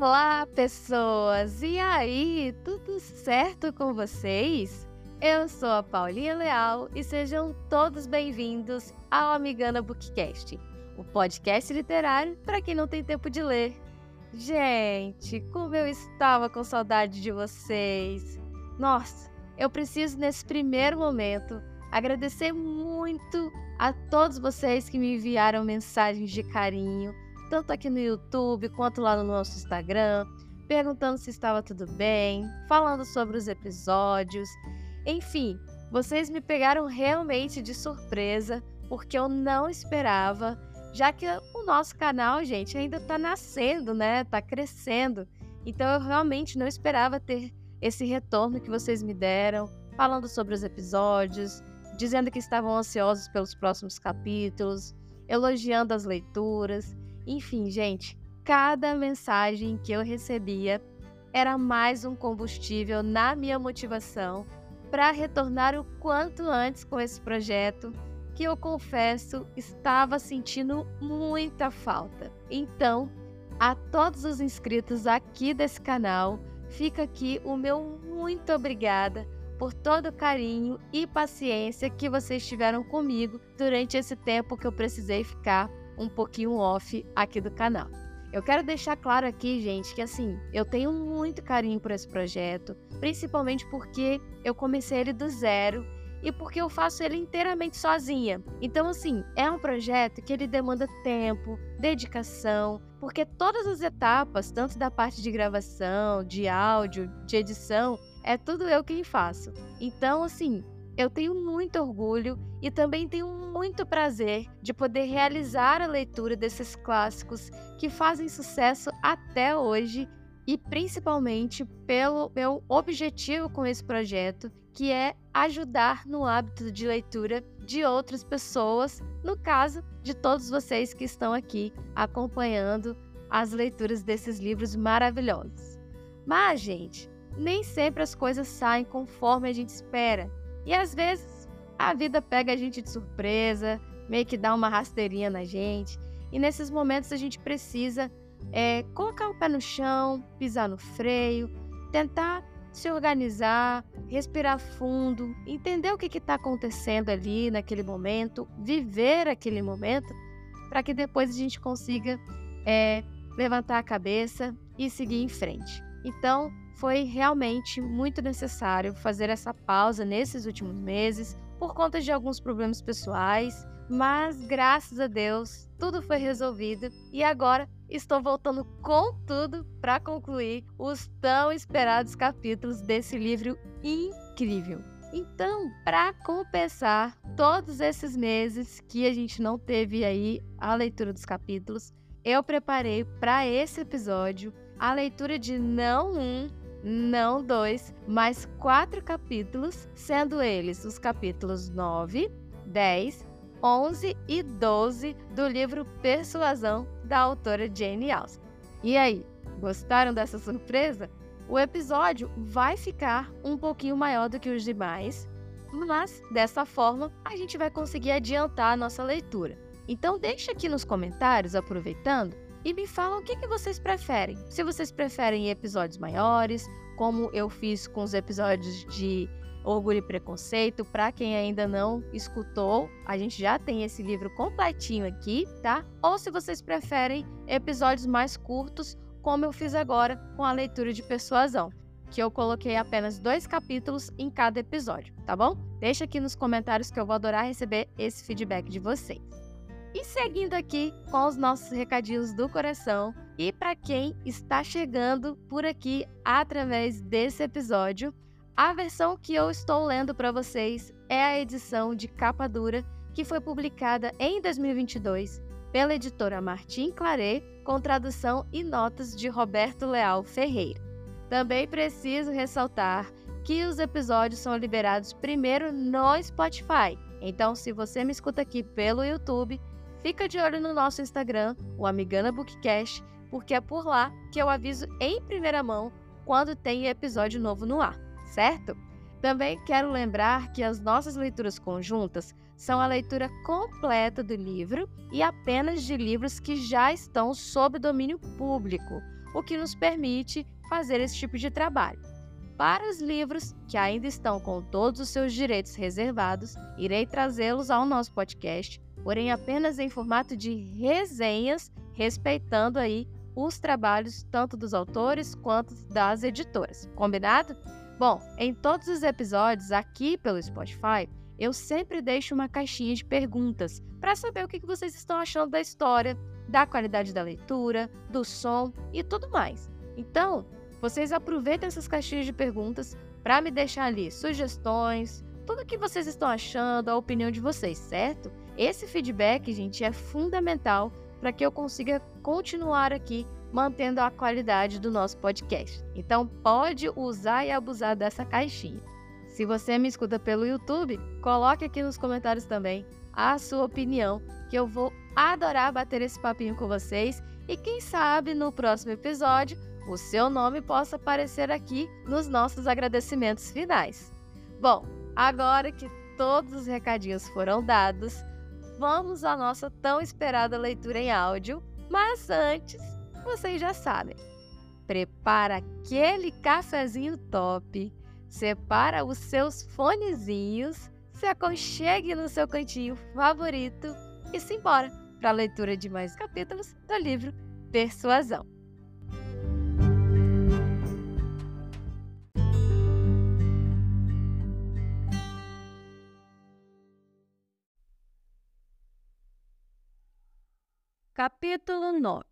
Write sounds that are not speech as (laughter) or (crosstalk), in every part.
Olá, pessoas! E aí, tudo certo com vocês? Eu sou a Paulinha Leal e sejam todos bem-vindos ao Amigana Bookcast, o podcast literário para quem não tem tempo de ler. Gente, como eu estava com saudade de vocês! Nossa, eu preciso nesse primeiro momento agradecer muito a todos vocês que me enviaram mensagens de carinho tanto aqui no YouTube quanto lá no nosso Instagram, perguntando se estava tudo bem, falando sobre os episódios. Enfim, vocês me pegaram realmente de surpresa, porque eu não esperava, já que o nosso canal, gente, ainda está nascendo, né? Está crescendo. Então eu realmente não esperava ter esse retorno que vocês me deram, falando sobre os episódios, dizendo que estavam ansiosos pelos próximos capítulos, elogiando as leituras. Enfim, gente, cada mensagem que eu recebia era mais um combustível na minha motivação para retornar o quanto antes com esse projeto que eu confesso estava sentindo muita falta. Então, a todos os inscritos aqui desse canal, fica aqui o meu muito obrigada por todo o carinho e paciência que vocês tiveram comigo durante esse tempo que eu precisei ficar um pouquinho off aqui do canal. Eu quero deixar claro aqui, gente, que assim, eu tenho muito carinho por esse projeto, principalmente porque eu comecei ele do zero e porque eu faço ele inteiramente sozinha. Então, assim, é um projeto que ele demanda tempo, dedicação, porque todas as etapas, tanto da parte de gravação, de áudio, de edição, é tudo eu quem faço. Então, assim, eu tenho muito orgulho e também tenho muito prazer de poder realizar a leitura desses clássicos que fazem sucesso até hoje e principalmente pelo meu objetivo com esse projeto, que é ajudar no hábito de leitura de outras pessoas, no caso de todos vocês que estão aqui acompanhando as leituras desses livros maravilhosos. Mas, gente, nem sempre as coisas saem conforme a gente espera. E às vezes a vida pega a gente de surpresa, meio que dá uma rasteirinha na gente. E nesses momentos a gente precisa é, colocar o pé no chão, pisar no freio, tentar se organizar, respirar fundo, entender o que está acontecendo ali naquele momento, viver aquele momento, para que depois a gente consiga é, levantar a cabeça e seguir em frente. Então, foi realmente muito necessário fazer essa pausa nesses últimos meses por conta de alguns problemas pessoais, mas graças a Deus tudo foi resolvido e agora estou voltando com tudo para concluir os tão esperados capítulos desse livro incrível. Então, para compensar todos esses meses que a gente não teve aí a leitura dos capítulos, eu preparei para esse episódio a leitura de não um, não dois, mas quatro capítulos, sendo eles os capítulos 9, 10, 11 e 12 do livro Persuasão da autora Jane Austen. E aí, gostaram dessa surpresa? O episódio vai ficar um pouquinho maior do que os demais, mas dessa forma a gente vai conseguir adiantar a nossa leitura. Então deixa aqui nos comentários, aproveitando, e me falam o que, que vocês preferem. Se vocês preferem episódios maiores, como eu fiz com os episódios de Orgulho e Preconceito. Para quem ainda não escutou, a gente já tem esse livro completinho aqui, tá? Ou se vocês preferem episódios mais curtos, como eu fiz agora com a leitura de Persuasão, que eu coloquei apenas dois capítulos em cada episódio, tá bom? Deixa aqui nos comentários que eu vou adorar receber esse feedback de vocês. E seguindo aqui com os nossos recadinhos do coração, e para quem está chegando por aqui através desse episódio, a versão que eu estou lendo para vocês é a edição de capa dura que foi publicada em 2022 pela editora Martin Claret, com tradução e notas de Roberto Leal Ferreira. Também preciso ressaltar que os episódios são liberados primeiro no Spotify. Então, se você me escuta aqui pelo YouTube, Fica de olho no nosso Instagram, o Amigana Bookcast, porque é por lá que eu aviso em primeira mão quando tem episódio novo no ar, certo? Também quero lembrar que as nossas leituras conjuntas são a leitura completa do livro e apenas de livros que já estão sob domínio público, o que nos permite fazer esse tipo de trabalho. Para os livros que ainda estão com todos os seus direitos reservados, irei trazê-los ao nosso podcast, porém apenas em formato de resenhas, respeitando aí os trabalhos tanto dos autores quanto das editoras. Combinado? Bom, em todos os episódios aqui pelo Spotify, eu sempre deixo uma caixinha de perguntas para saber o que vocês estão achando da história, da qualidade da leitura, do som e tudo mais. Então, vocês aproveitem essas caixinhas de perguntas para me deixar ali sugestões, tudo o que vocês estão achando, a opinião de vocês, certo? Esse feedback, gente, é fundamental para que eu consiga continuar aqui mantendo a qualidade do nosso podcast. Então, pode usar e abusar dessa caixinha. Se você me escuta pelo YouTube, coloque aqui nos comentários também a sua opinião, que eu vou adorar bater esse papinho com vocês e quem sabe no próximo episódio o seu nome possa aparecer aqui nos nossos agradecimentos finais. Bom, agora que todos os recadinhos foram dados, vamos à nossa tão esperada leitura em áudio, mas antes, vocês já sabem. Prepara aquele cafezinho top, separa os seus fonezinhos, se aconchegue no seu cantinho favorito e se embora para a leitura de mais capítulos do livro Persuasão. Capítulo 9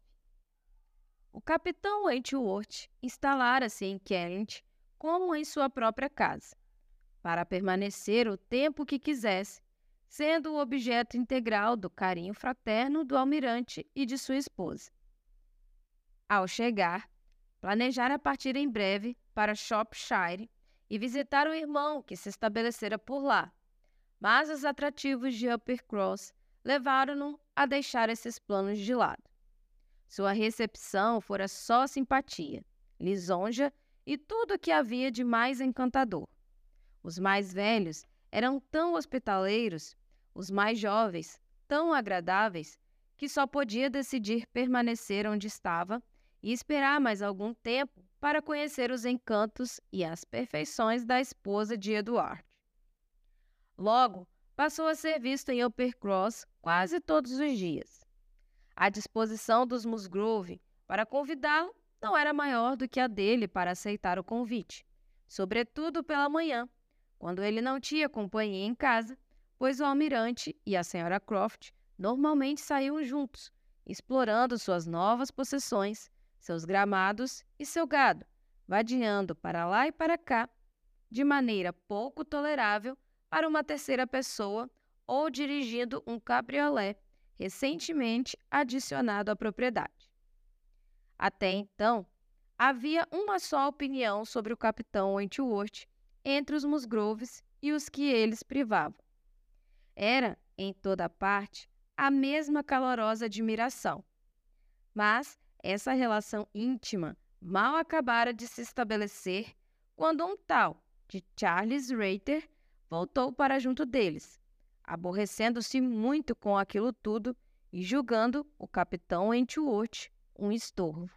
O capitão Wentworth instalara-se em Kent como em sua própria casa, para permanecer o tempo que quisesse, sendo o objeto integral do carinho fraterno do almirante e de sua esposa. Ao chegar, planejara partir em breve para Shropshire e visitar o irmão que se estabelecera por lá, mas os atrativos de Uppercross levaram-no a deixar esses planos de lado. Sua recepção fora só simpatia, lisonja e tudo o que havia de mais encantador. Os mais velhos eram tão hospitaleiros, os mais jovens tão agradáveis, que só podia decidir permanecer onde estava e esperar mais algum tempo para conhecer os encantos e as perfeições da esposa de Eduardo. Logo, passou a ser visto em Uppercross quase todos os dias. A disposição dos Musgrove para convidá-lo não era maior do que a dele para aceitar o convite, sobretudo pela manhã, quando ele não tinha companhia em casa, pois o almirante e a senhora Croft normalmente saíam juntos, explorando suas novas possessões, seus gramados e seu gado, vadiando para lá e para cá, de maneira pouco tolerável para uma terceira pessoa ou dirigindo um cabriolé recentemente adicionado à propriedade. Até então, havia uma só opinião sobre o capitão Wentworth entre os Musgroves e os que eles privavam. Era, em toda parte, a mesma calorosa admiração. Mas essa relação íntima mal acabara de se estabelecer quando um tal de Charles Reiter voltou para junto deles, aborrecendo-se muito com aquilo tudo e julgando o capitão Wentworth um estorvo.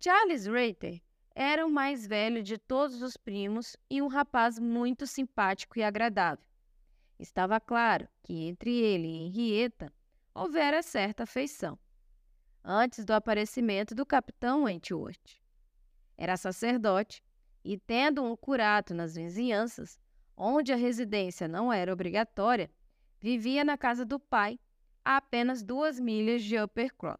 Charles Reiter era o mais velho de todos os primos e um rapaz muito simpático e agradável. Estava claro que entre ele e Henrietta houvera certa afeição, antes do aparecimento do capitão Wentworth. Era sacerdote e tendo um curato nas vizinhanças, onde a residência não era obrigatória, vivia na casa do pai, a apenas duas milhas de Uppercross.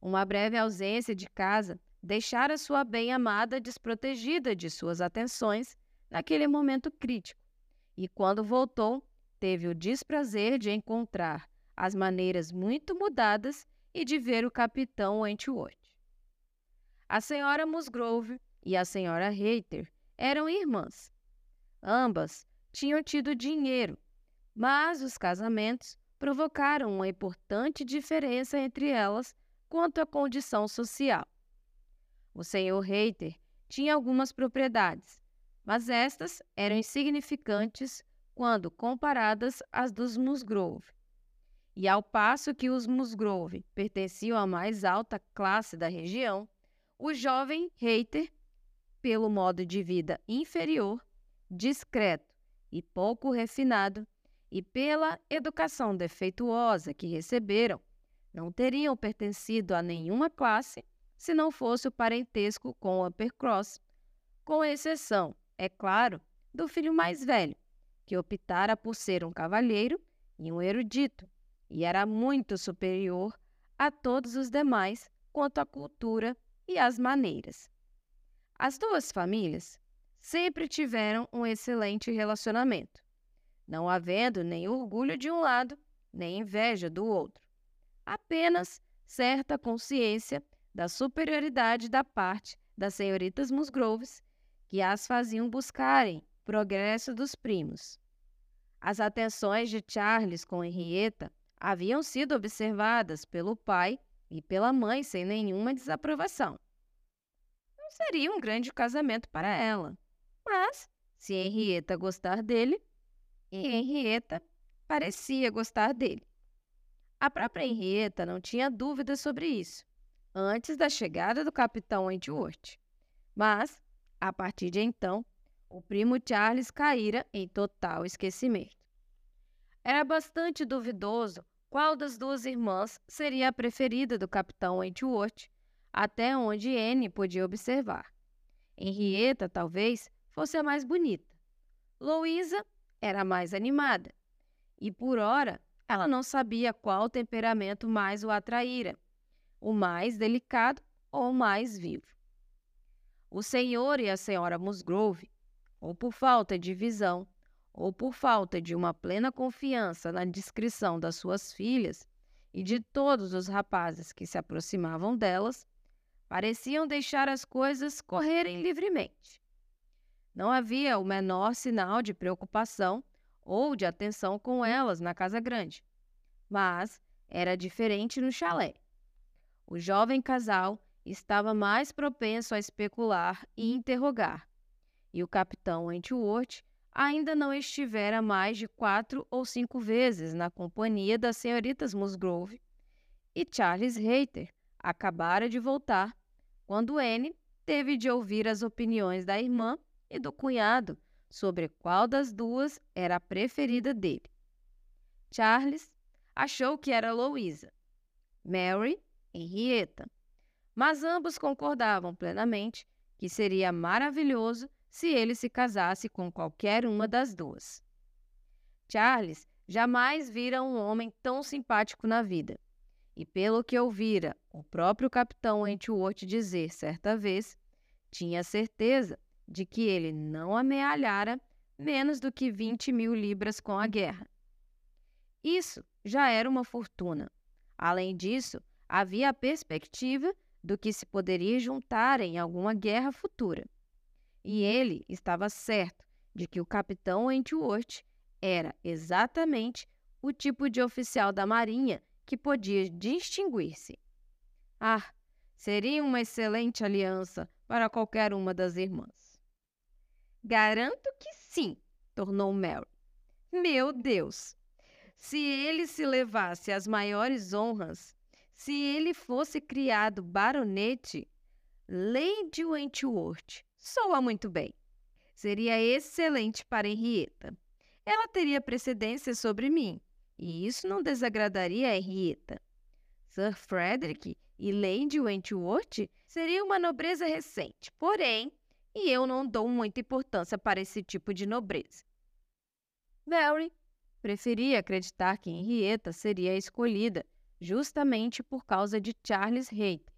Uma breve ausência de casa deixara sua bem-amada desprotegida de suas atenções naquele momento crítico, e quando voltou, teve o desprazer de encontrar as maneiras muito mudadas e de ver o capitão Wentworth. A senhora Musgrove e a senhora Reiter eram irmãs. Ambas tinham tido dinheiro, mas os casamentos provocaram uma importante diferença entre elas quanto à condição social. O senhor Reiter tinha algumas propriedades, mas estas eram insignificantes quando comparadas às dos Musgrove. E ao passo que os Musgrove pertenciam à mais alta classe da região, o jovem Reiter, pelo modo de vida inferior, discreto e pouco refinado, e pela educação defeituosa que receberam, não teriam pertencido a nenhuma classe se não fosse o parentesco com o Uppercross, com exceção, é claro, do filho mais velho, que optara por ser um cavalheiro e um erudito, e era muito superior a todos os demais quanto à cultura e às maneiras. As duas famílias sempre tiveram um excelente relacionamento, não havendo nem orgulho de um lado, nem inveja do outro. Apenas certa consciência da superioridade da parte das senhoritas Musgroves, que as faziam buscarem progresso dos primos. As atenções de Charles com Henrietta haviam sido observadas pelo pai e pela mãe sem nenhuma desaprovação. Seria um grande casamento para ela, mas se Henrietta gostar dele, e Henrietta parecia gostar dele. A própria Henrietta não tinha dúvidas sobre isso antes da chegada do capitão Wentworth. Mas, a partir de então, o primo Charles caíra em total esquecimento. Era bastante duvidoso qual das duas irmãs seria a preferida do capitão Wentworth, até onde Anne podia observar. Henrietta, talvez, fosse a mais bonita. Louisa era a mais animada. E, por ora, ela não sabia qual temperamento mais o atraíra, o mais delicado ou o mais vivo. O senhor e a senhora Musgrove, ou por falta de visão, ou por falta de uma plena confiança na discrição das suas filhas e de todos os rapazes que se aproximavam delas, pareciam deixar as coisas correrem livremente. Não havia o menor sinal de preocupação ou de atenção com elas na casa grande, mas era diferente no chalé. O jovem casal estava mais propenso a especular e interrogar, e o capitão Wentworth ainda não estivera mais de quatro ou cinco vezes na companhia das senhoritas Musgrove, e Charles Hayter acabara de voltar, quando Anne teve de ouvir as opiniões da irmã e do cunhado sobre qual das duas era a preferida dele. Charles achou que era Louisa. Mary, Henrietta. Mas ambos concordavam plenamente que seria maravilhoso se ele se casasse com qualquer uma das duas. Charles jamais vira um homem tão simpático na vida. E pelo que ouvira o próprio capitão Wentworth dizer certa vez, tinha certeza de que ele não amealhara menos do que 20 mil libras com a guerra. Isso já era uma fortuna. Além disso, havia a perspectiva do que se poderia juntar em alguma guerra futura. E ele estava certo de que o capitão Wentworth era exatamente o tipo de oficial da Marinha que podia distinguir-se. Ah, seria uma excelente aliança para qualquer uma das irmãs. Garanto que sim, tornou Mary. Meu Deus! Se ele se levasse às maiores honras, se ele fosse criado baronete, Lady Wentworth soa muito bem. Seria excelente para Henrietta. Ela teria precedência sobre mim, e isso não desagradaria a Henrietta. Sir Frederick e Lady Wentworth seria uma nobreza recente, porém e eu não dou muita importância para esse tipo de nobreza. Mary preferia acreditar que Henrietta seria escolhida justamente por causa de Charles Hayter,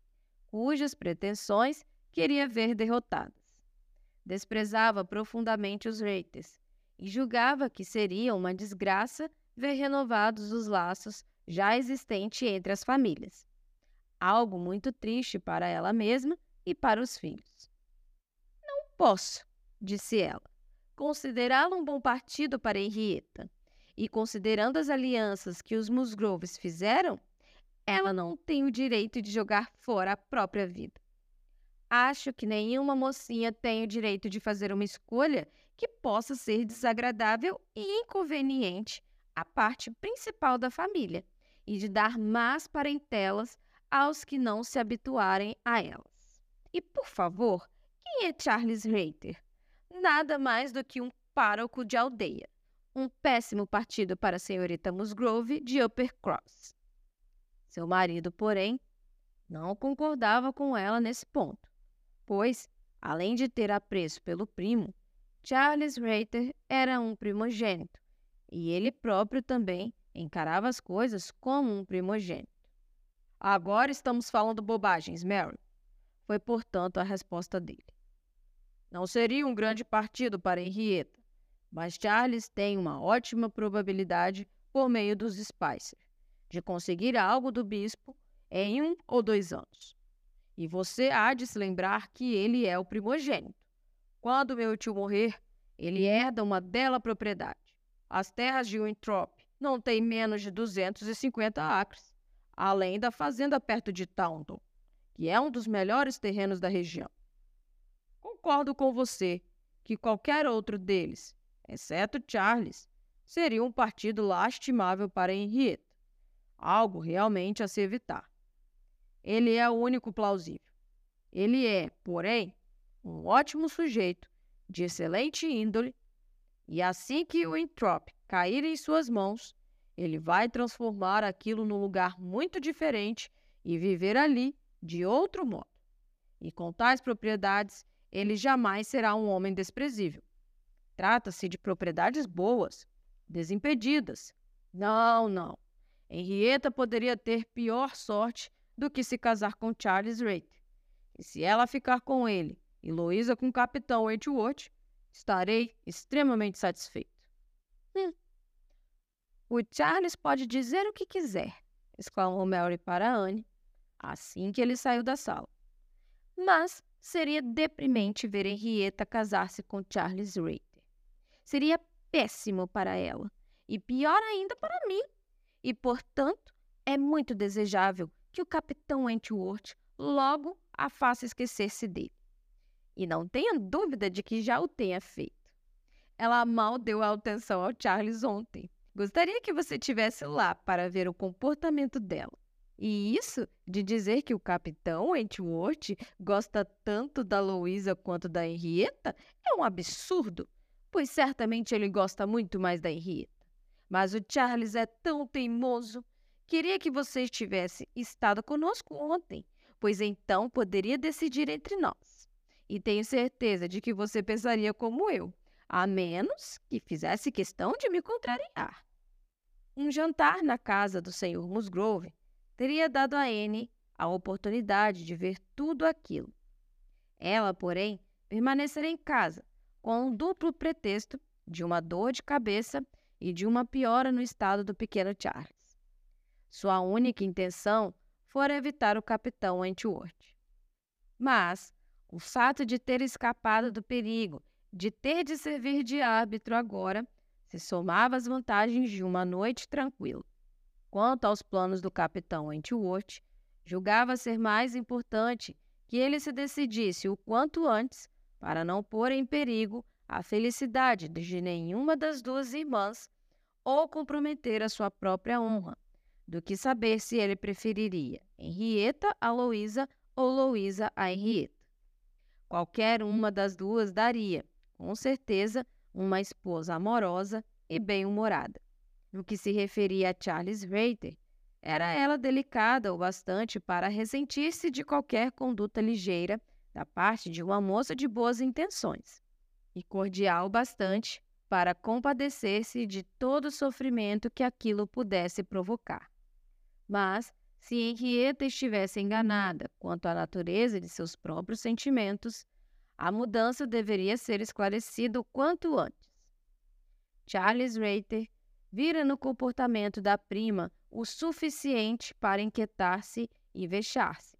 cujas pretensões queria ver derrotadas. Desprezava profundamente os Reiters e julgava que seria uma desgraça ver renovados os laços já existentes entre as famílias. Algo muito triste para ela mesma e para os filhos. Posso, disse ela, considerá-lo um bom partido para Henrietta. E considerando as alianças que os Musgroves fizeram, ela não tem o direito de jogar fora a própria vida. Acho que nenhuma mocinha tem o direito de fazer uma escolha que possa ser desagradável e inconveniente à parte principal da família, e de dar más parentelas aos que não se habituarem a elas. E, por favor, quem é Charles Reiter? Nada mais do que um pároco de aldeia. Um péssimo partido para a senhorita Musgrove de Uppercross. Seu marido, porém, não concordava com ela nesse ponto, pois, além de ter apreço pelo primo, Charles Reiter era um primogênito, e ele próprio também encarava as coisas como um primogênito. Agora estamos falando bobagens, Mary. Foi, portanto, a resposta dele. Não seria um grande partido para Henrietta, mas Charles tem uma ótima probabilidade, por meio dos Spicer, de conseguir algo do bispo em um ou dois anos. E você há de se lembrar que ele é o primogênito. Quando meu tio morrer, ele herda uma bela propriedade. As terras de Winthrop não têm menos de 250 acres, além da fazenda perto de Taunton, que é um dos melhores terrenos da região. Concordo com você que qualquer outro deles, exceto Charles, seria um partido lastimável para Henrietta, algo realmente a se evitar. Ele é o único plausível. Ele é, porém, um ótimo sujeito de excelente índole, e assim que o Entrop cair em suas mãos, ele vai transformar aquilo num lugar muito diferente e viver ali de outro modo. E com tais propriedades, ele jamais será um homem desprezível. Trata-se de propriedades boas, desimpedidas. Não, não. Henrietta poderia ter pior sorte do que se casar com Charles Rate. E se ela ficar com ele e Louisa com o capitão Wentworth, estarei extremamente satisfeito. Hum. O Charles pode dizer o que quiser, exclamou Mary para Anne, assim que ele saiu da sala. Mas seria deprimente ver Henrietta casar-se com Charles Rater. Seria péssimo para ela, e pior ainda para mim. E, portanto, é muito desejável que o capitão Wentworth logo a faça esquecer-se dele. E não tenha dúvida de que já o tenha feito. Ela mal deu atenção ao Charles ontem. Gostaria que você tivesse lá para ver o comportamento dela. E isso de dizer que o capitão Wentworth gosta tanto da Louisa quanto da Henrietta é um absurdo, pois certamente ele gosta muito mais da Henrietta. Mas o Charles é tão teimoso. Queria que você estivesse estado conosco ontem, pois então poderia decidir entre nós e tenho certeza de que você pensaria como eu, a menos que fizesse questão de me contrariar. Um jantar na casa do Sr. Musgrove teria dado a Anne a oportunidade de ver tudo aquilo. Ela, porém, permaneceria em casa, com um duplo pretexto de uma dor de cabeça e de uma piora no estado do pequeno Charles. Sua única intenção fora evitar o capitão Wentworth. Mas o fato de ter escapado do perigo, de ter de servir de árbitro agora, se somava às vantagens de uma noite tranquila. Quanto aos planos do capitão Wentworth, julgava ser mais importante que ele se decidisse o quanto antes para não pôr em perigo a felicidade de nenhuma das duas irmãs ou comprometer a sua própria honra, do que saber se ele preferiria Henrietta a Louisa ou Louisa a Henrietta. Qualquer uma das duas daria, com certeza, uma esposa amorosa e bem-humorada. No que se referia a Charles Reiter, era ela delicada o bastante para ressentir-se de qualquer conduta ligeira da parte de uma moça de boas intenções, e cordial bastante para compadecer-se de todo o sofrimento que aquilo pudesse provocar. Mas se Henrietta estivesse enganada quanto à natureza de seus próprios sentimentos, a mudança deveria ser esclarecida o quanto antes. Charles Reiter vira no comportamento da prima o suficiente para inquietar-se e vexar-se.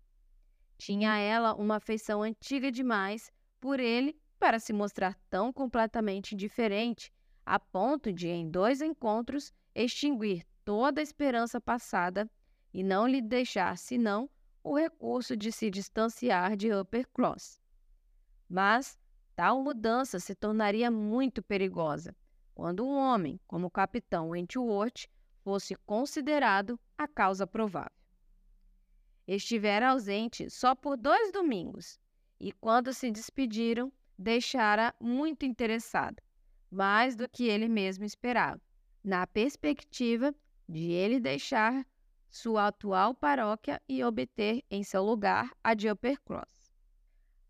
Tinha ela uma afeição antiga demais por ele para se mostrar tão completamente indiferente a ponto de, em dois encontros, extinguir toda a esperança passada e não lhe deixar senão o recurso de se distanciar de Uppercross. Mas tal mudança se tornaria muito perigosa quando um homem como o capitão Wentworth fosse considerado a causa provável. Estivera ausente só por dois domingos e, quando se despediram, deixara muito interessada, mais do que ele mesmo esperava, na perspectiva de ele deixar sua atual paróquia e obter em seu lugar a de Uppercross.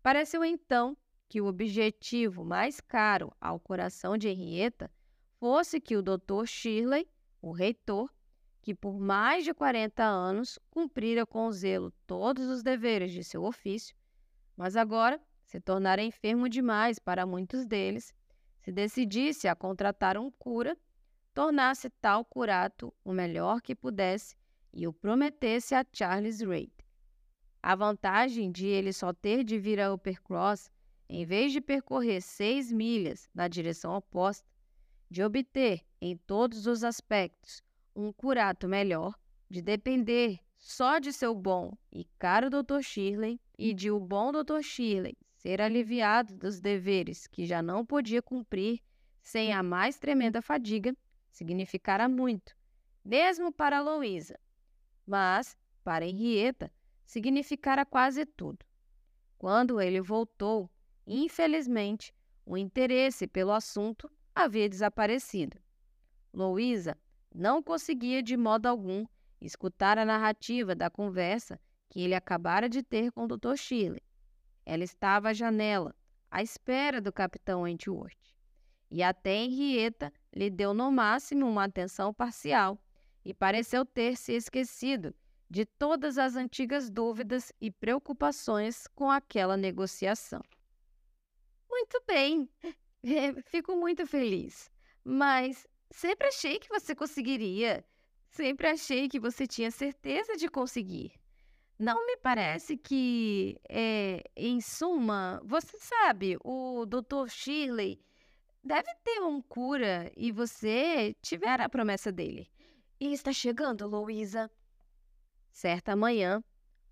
Pareceu então que o objetivo mais caro ao coração de Henrietta fosse que o Dr. Shirley, o reitor, que por mais de 40 anos cumprira com zelo todos os deveres de seu ofício, mas agora se tornara enfermo demais para muitos deles, se decidisse a contratar um cura, tornasse tal curato o melhor que pudesse e o prometesse a Charles Reid. A vantagem de ele só ter de vir a Uppercross, em vez de percorrer seis milhas na direção oposta, de obter, em todos os aspectos, um curato melhor, de depender só de seu bom e caro Dr. Shirley e de o bom Dr. Shirley ser aliviado dos deveres que já não podia cumprir sem a mais tremenda fadiga, significara muito, mesmo para Louisa. Mas, para Henrietta, significara quase tudo. Quando ele voltou, infelizmente, o interesse pelo assunto havia desaparecido. Louisa não conseguia de modo algum escutar a narrativa da conversa que ele acabara de ter com o Dr. Shirley. Ela estava à janela, à espera do capitão Wentworth. E até Henrietta lhe deu no máximo uma atenção parcial e pareceu ter se esquecido de todas as antigas dúvidas e preocupações com aquela negociação. Muito bem, fico muito feliz, mas sempre achei que você conseguiria. Sempre achei que você tinha certeza de conseguir. Não me parece que, é, em suma, você sabe, o Dr. Shirley deve ter um cura e você tiver a promessa dele. E está chegando, Louisa. Certa manhã,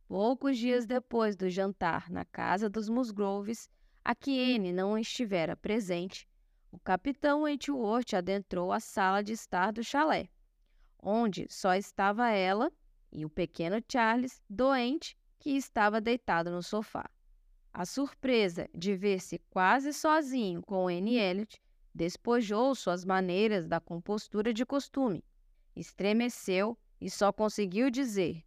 poucos dias depois do jantar na casa dos Musgroves, a que Anne não estivera presente, o capitão Wentworth adentrou a sala de estar do chalé, onde só estava ela e o pequeno Charles, doente, que estava deitado no sofá. A surpresa de ver-se quase sozinho com Anne Elliot despojou suas maneiras da compostura de costume. Estremeceu e só conseguiu dizer: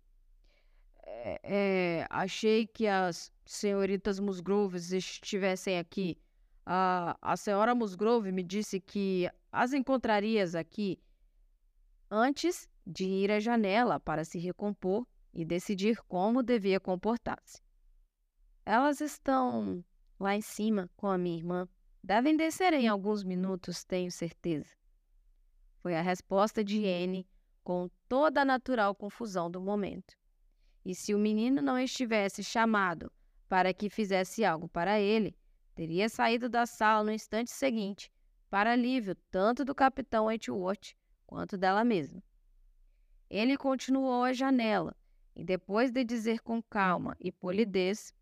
é, é, Achei que as senhoritas Musgroves estivessem aqui. A, a senhora Musgrove me disse que as encontrarias aqui antes de ir à janela para se recompor e decidir como devia comportar-se. Elas estão lá em cima com a minha irmã. Devem descer em alguns minutos, tenho certeza. Foi a resposta de Anne com toda a natural confusão do momento. E se o menino não estivesse chamado para que fizesse algo para ele, teria saído da sala no instante seguinte, para alívio tanto do capitão Wentworth quanto dela mesma. Ele continuou à janela e, depois de dizer com calma e polidez,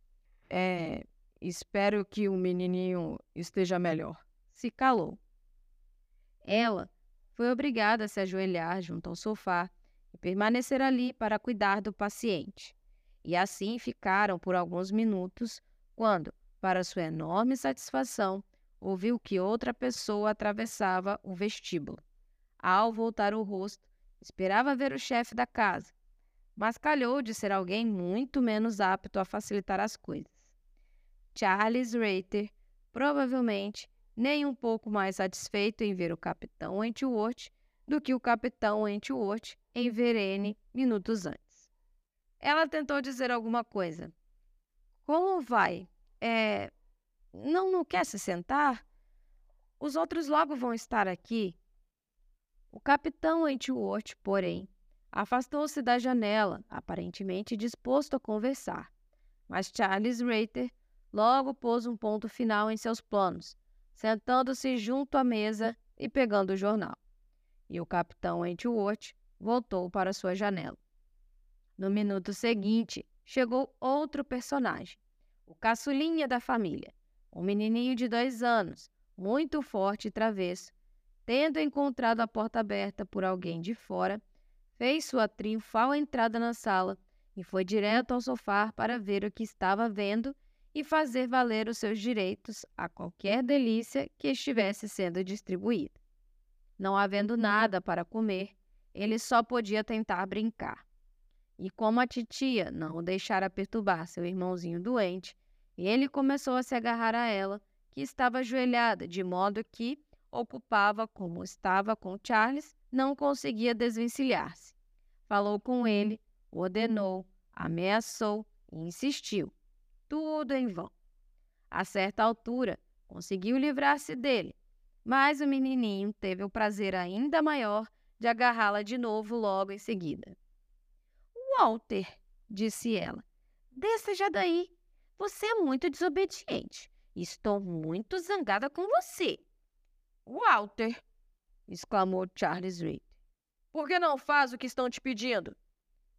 é, espero que o menininho esteja melhor, se calou. Ela foi obrigada a se ajoelhar junto ao sofá e permanecer ali para cuidar do paciente. E assim ficaram por alguns minutos, quando, para sua enorme satisfação, ouviu que outra pessoa atravessava o vestíbulo. Ao voltar o rosto, Esperava ver o chefe da casa, mas calhou de ser alguém muito menos apto a facilitar as coisas. Charles Rater, provavelmente nem um pouco mais satisfeito em ver o capitão Wentworth do que o capitão Wentworth em ver N minutos antes. Ela tentou dizer alguma coisa. Como vai? É. Não, não quer se sentar? Os outros logo vão estar aqui. O capitão Wentworth, porém, afastou-se da janela, aparentemente disposto a conversar. Mas Charles Rater logo pôs um ponto final em seus planos, sentando-se junto à mesa e pegando o jornal. E o capitão Wentworth voltou para sua janela. No minuto seguinte, chegou outro personagem, o caçulinha da família, um menininho de dois anos, muito forte e travesso, tendo encontrado a porta aberta por alguém de fora, fez sua triunfal entrada na sala e foi direto ao sofá para ver o que estava vendo e fazer valer os seus direitos a qualquer delícia que estivesse sendo distribuída. Não havendo nada para comer, ele só podia tentar brincar. E como a titia não o deixara perturbar seu irmãozinho doente, ele começou a se agarrar a ela, que estava ajoelhada, de modo que ocupava como estava com Charles, não conseguia desvencilhar-se. Falou com ele, ordenou, ameaçou e insistiu. Tudo em vão. A certa altura, conseguiu livrar-se dele, mas o menininho teve o prazer ainda maior de agarrá-la de novo logo em seguida. Walter, disse ela, desça já daí. Você é muito desobediente. Estou muito zangada com você. Walter, exclamou Charles Reed. Por que não faz o que estão te pedindo?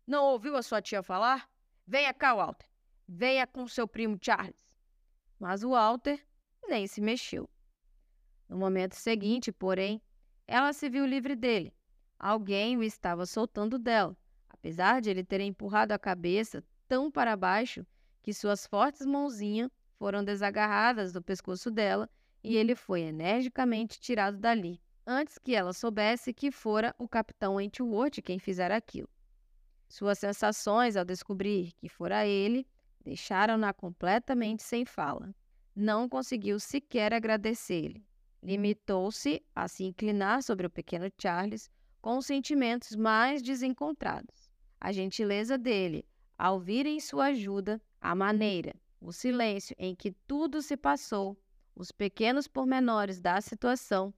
Não ouviu a sua tia falar? Venha cá, Walter. Venha com seu primo Charles. Mas o Walter nem se mexeu. No momento seguinte, porém, ela se viu livre dele. Alguém o estava soltando dela, apesar de ele ter empurrado a cabeça tão para baixo que suas fortes mãozinhas foram desagarradas do pescoço dela e ele foi energicamente tirado dali, antes que ela soubesse que fora o capitão Wentworth quem fizera aquilo. Suas sensações ao descobrir que fora ele deixaram-na completamente sem fala. Não conseguiu sequer agradecer-lhe. Limitou-se a se inclinar sobre o pequeno Charles com sentimentos mais desencontrados. A gentileza dele, ao vir em sua ajuda, a maneira, o silêncio em que tudo se passou, os pequenos pormenores da situação,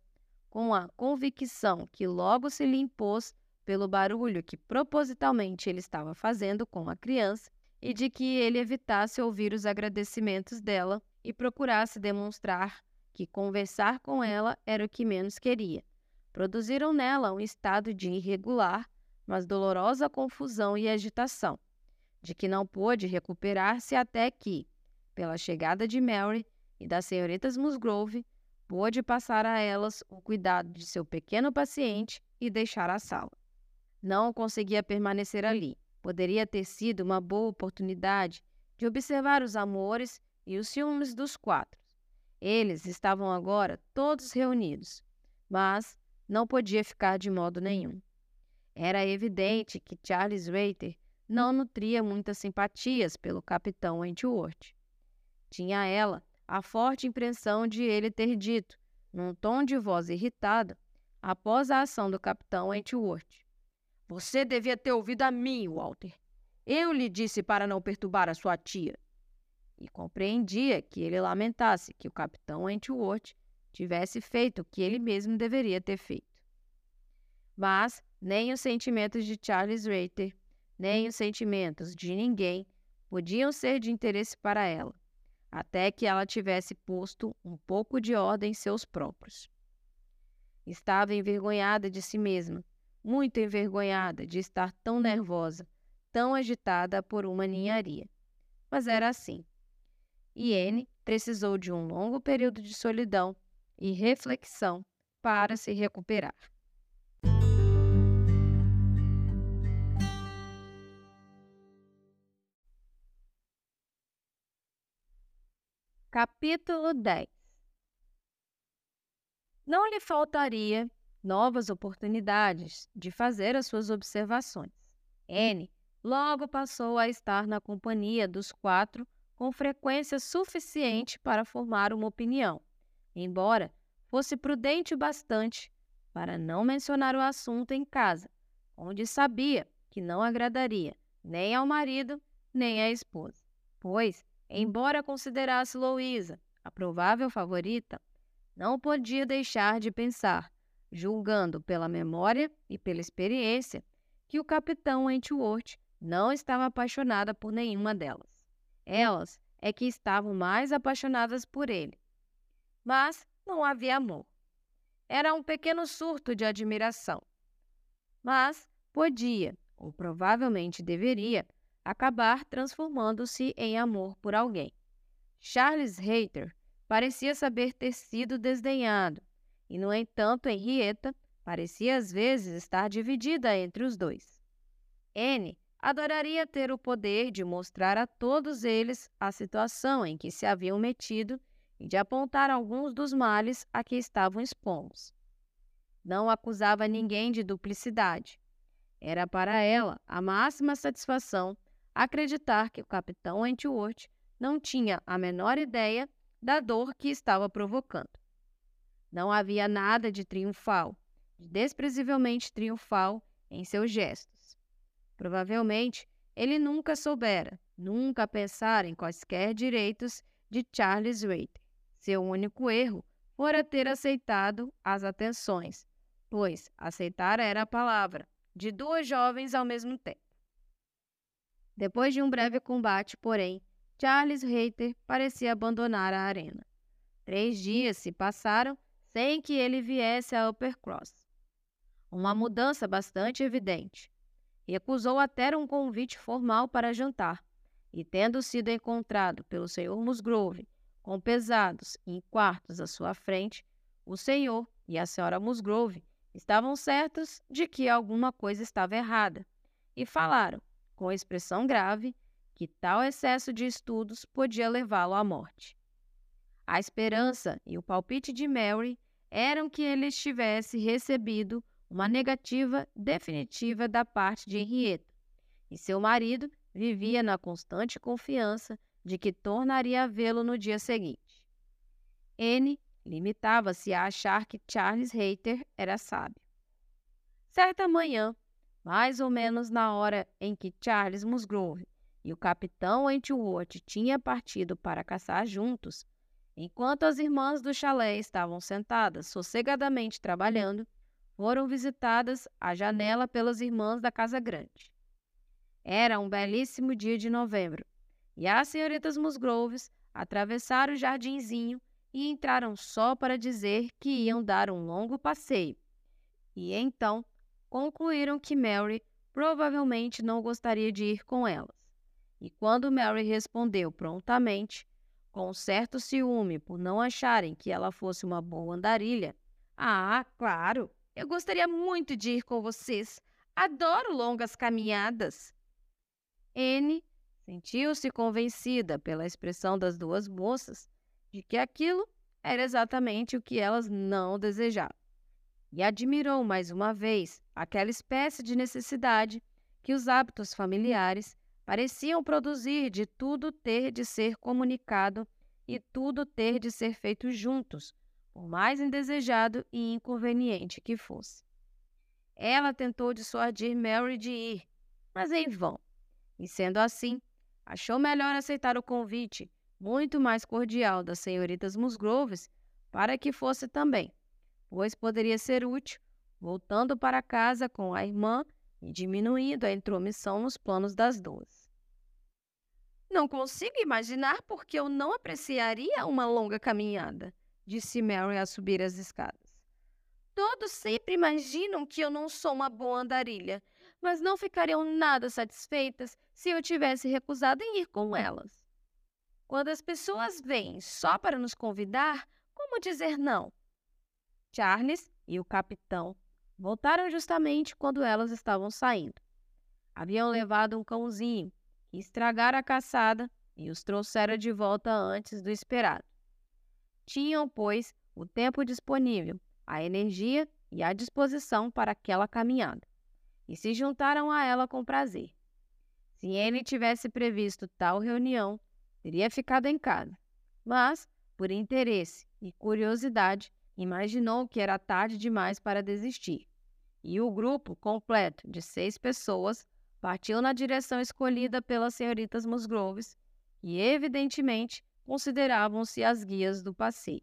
com a convicção que logo se lhe impôs pelo barulho que propositalmente ele estava fazendo com a criança e de que ele evitasse ouvir os agradecimentos dela e procurasse demonstrar que conversar com ela era o que menos queria. Produziram nela um estado de irregular, mas dolorosa confusão e agitação, de que não pôde recuperar-se até que, pela chegada de Mary, e das senhoritas Musgrove, pôde passar a elas o cuidado de seu pequeno paciente e deixar a sala. Não conseguia permanecer ali. Poderia ter sido uma boa oportunidade de observar os amores e os ciúmes dos quatro. Eles estavam agora todos reunidos, mas não podia ficar de modo nenhum. Era evidente que Charles Rater não nutria muitas simpatias pelo capitão Wentworth. Tinha ela a forte impressão de ele ter dito, num tom de voz irritado, após a ação do capitão Wentworth. Você devia ter ouvido a mim, Walter. Eu lhe disse para não perturbar a sua tia. E compreendia que ele lamentasse que o capitão Wentworth tivesse feito o que ele mesmo deveria ter feito. Mas nem os sentimentos de Charles Rater, nem os sentimentos de ninguém podiam ser de interesse para ela até que ela tivesse posto um pouco de ordem em seus próprios. Estava envergonhada de si mesma, muito envergonhada de estar tão nervosa, tão agitada por uma ninharia. Mas era assim. E Anne precisou de um longo período de solidão e reflexão para se recuperar. Capítulo 10 Não lhe faltaria novas oportunidades de fazer as suas observações. Anne logo passou a estar na companhia dos quatro com frequência suficiente para formar uma opinião, embora fosse prudente bastante para não mencionar o assunto em casa, onde sabia que não agradaria nem ao marido nem à esposa, pois Embora considerasse Louisa a provável favorita, não podia deixar de pensar, julgando pela memória e pela experiência, que o capitão Wentworth não estava apaixonada por nenhuma delas. Elas é que estavam mais apaixonadas por ele. Mas não havia amor. Era um pequeno surto de admiração. Mas podia, ou provavelmente deveria, acabar transformando-se em amor por alguém. Charles Hayter parecia saber ter sido desdenhado, e, no entanto, Henrietta parecia às vezes estar dividida entre os dois. Anne adoraria ter o poder de mostrar a todos eles a situação em que se haviam metido e de apontar alguns dos males a que estavam expostos. Não acusava ninguém de duplicidade. Era para ela a máxima satisfação acreditar que o capitão Wentworth não tinha a menor ideia da dor que estava provocando. Não havia nada de triunfal, de desprezivelmente triunfal em seus gestos. Provavelmente ele nunca soubera, nunca pensara em quaisquer direitos de Charles Rater. Seu único erro fora ter aceitado as atenções, pois aceitar era a palavra de duas jovens ao mesmo tempo. Depois de um breve combate, porém, Charles Reiter parecia abandonar a arena. Três dias se passaram sem que ele viesse a Uppercross. Uma mudança bastante evidente. Recusou até um convite formal para jantar, e tendo sido encontrado pelo Sr. Musgrove com pesados em quartos à sua frente, o senhor e a senhora Musgrove estavam certos de que alguma coisa estava errada e falaram, com expressão grave, que tal excesso de estudos podia levá-lo à morte. A esperança e o palpite de Mary eram que ele tivesse recebido uma negativa definitiva da parte de Henrietta, e seu marido vivia na constante confiança de que tornaria a vê-lo no dia seguinte. N limitava-se a achar que Charles Hayter era sábio. Certa manhã, mais ou menos na hora em que Charles Musgrove e o capitão Wentworth tinham partido para caçar juntos, enquanto as irmãs do chalé estavam sentadas sossegadamente trabalhando, foram visitadas à janela pelas irmãs da Casa Grande. Era um belíssimo dia de novembro, e as senhoritas Musgroves atravessaram o jardinzinho e entraram só para dizer que iam dar um longo passeio. E então concluíram que Mary provavelmente não gostaria de ir com elas. E quando Mary respondeu prontamente, com certo ciúme por não acharem que ela fosse uma boa andarilha, Ah, claro, eu gostaria muito de ir com vocês. Adoro longas caminhadas. N sentiu-se convencida pela expressão das duas moças de que aquilo era exatamente o que elas não desejavam. E admirou mais uma vez aquela espécie de necessidade que os hábitos familiares pareciam produzir de tudo ter de ser comunicado e tudo ter de ser feito juntos, por mais indesejado e inconveniente que fosse. Ela tentou dissuadir Mary de ir, mas em vão. E sendo assim, achou melhor aceitar o convite, muito mais cordial das senhoritas Musgroves, para que fosse também, pois poderia ser útil, voltando para casa com a irmã e diminuindo a intromissão nos planos das duas. Não consigo imaginar porque eu não apreciaria uma longa caminhada, disse Mary a subir as escadas. Todos sempre imaginam que eu não sou uma boa andarilha, mas não ficariam nada satisfeitas se eu tivesse recusado em ir com elas. Quando as pessoas vêm só para nos convidar, como dizer não? Charles e o capitão voltaram justamente quando elas estavam saindo. Haviam levado um cãozinho que estragara a caçada e os trouxera de volta antes do esperado. Tinham, pois, o tempo disponível, a energia e a disposição para aquela caminhada, e se juntaram a ela com prazer. Se ele tivesse previsto tal reunião, teria ficado em casa, mas, por interesse e curiosidade, imaginou que era tarde demais para desistir. E o grupo, completo de seis pessoas, partiu na direção escolhida pelas senhoritas Musgroves, e evidentemente consideravam-se as guias do passeio.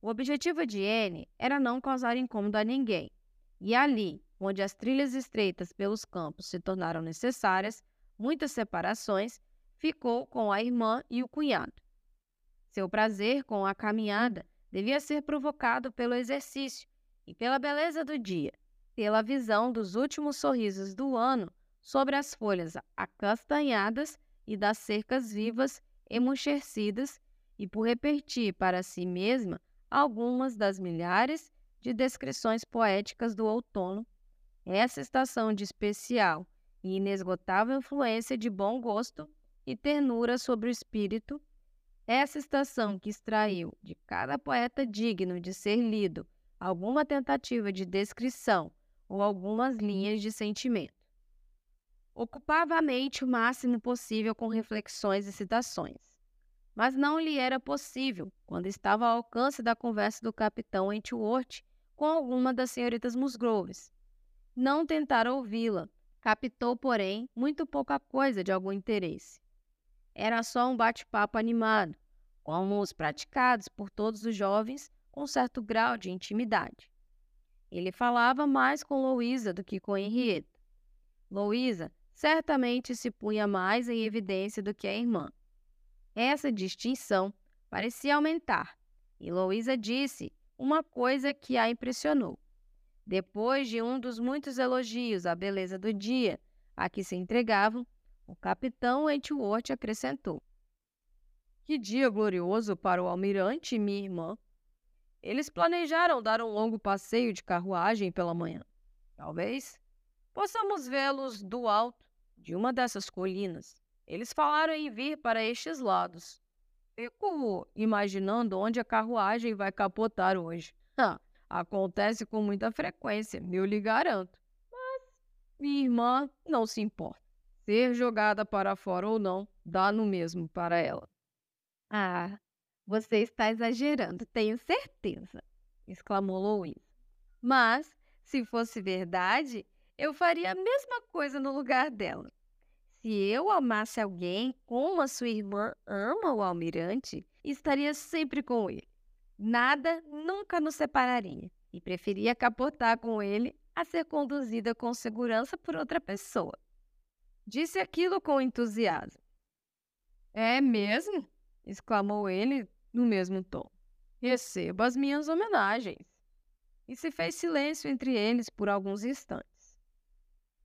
O objetivo de Anne era não causar incômodo a ninguém, e ali, onde as trilhas estreitas pelos campos se tornaram necessárias, muitas separações, ficou com a irmã e o cunhado. Seu prazer com a caminhada devia ser provocado pelo exercício e pela beleza do dia, pela visão dos últimos sorrisos do ano sobre as folhas acastanhadas e das cercas vivas emuxercidas e por repetir para si mesma algumas das milhares de descrições poéticas do outono, essa estação de especial e inesgotável influência de bom gosto e ternura sobre o espírito, essa estação que extraiu de cada poeta digno de ser lido alguma tentativa de descrição ou algumas linhas de sentimento. Ocupava a mente o máximo possível com reflexões e citações. Mas não lhe era possível, quando estava ao alcance da conversa do capitão Wentworth com alguma das senhoritas Musgroves. Não tentar ouvi-la, captou, porém, muito pouca coisa de algum interesse. Era só um bate-papo animado, como os praticados por todos os jovens com certo grau de intimidade. Ele falava mais com Louisa do que com Henrietta. Louisa certamente se punha mais em evidência do que a irmã. Essa distinção parecia aumentar, e Louisa disse uma coisa que a impressionou. Depois de um dos muitos elogios à beleza do dia a que se entregavam, o capitão Wentworth acrescentou: Que dia glorioso para o almirante e minha irmã! Eles planejaram dar um longo passeio de carruagem pela manhã. Talvez possamos vê-los do alto de uma dessas colinas. Eles falaram em vir para estes lados. Fico imaginando onde a carruagem vai capotar hoje. Acontece com muita frequência, eu lhe garanto. Mas minha irmã não se importa. Ser jogada para fora ou não, dá no mesmo para ela. Ah, você está exagerando, tenho certeza, exclamou Louise. Mas, se fosse verdade, eu faria a mesma coisa no lugar dela. Se eu amasse alguém como a sua irmã ama o almirante, estaria sempre com ele. Nada nunca nos separaria e preferia capotar com ele a ser conduzida com segurança por outra pessoa. Disse aquilo com entusiasmo. É mesmo? Exclamou ele no mesmo tom. Receba as minhas homenagens. E se fez silêncio entre eles por alguns instantes.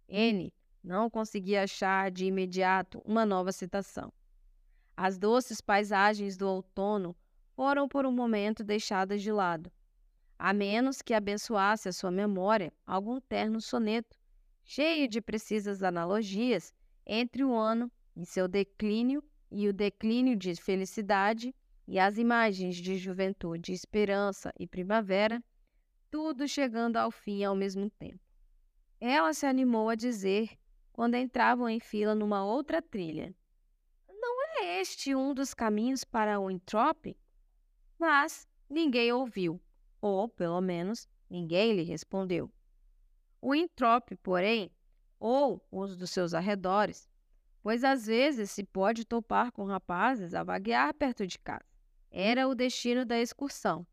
N não conseguia achar de imediato uma nova citação. As doces paisagens do outono foram por um momento deixadas de lado, a menos que abençoasse a sua memória algum terno soneto, cheio de precisas analogias entre o ano e seu declínio e o declínio de felicidade e as imagens de juventude, esperança e primavera, tudo chegando ao fim ao mesmo tempo. Ela se animou a dizer, quando entravam em fila numa outra trilha: Não é este um dos caminhos para o Entrope? Mas ninguém ouviu, ou, pelo menos, ninguém lhe respondeu. O Entrope, porém, ou os dos seus arredores, pois às vezes se pode topar com rapazes a vaguear perto de casa era o destino da excursão.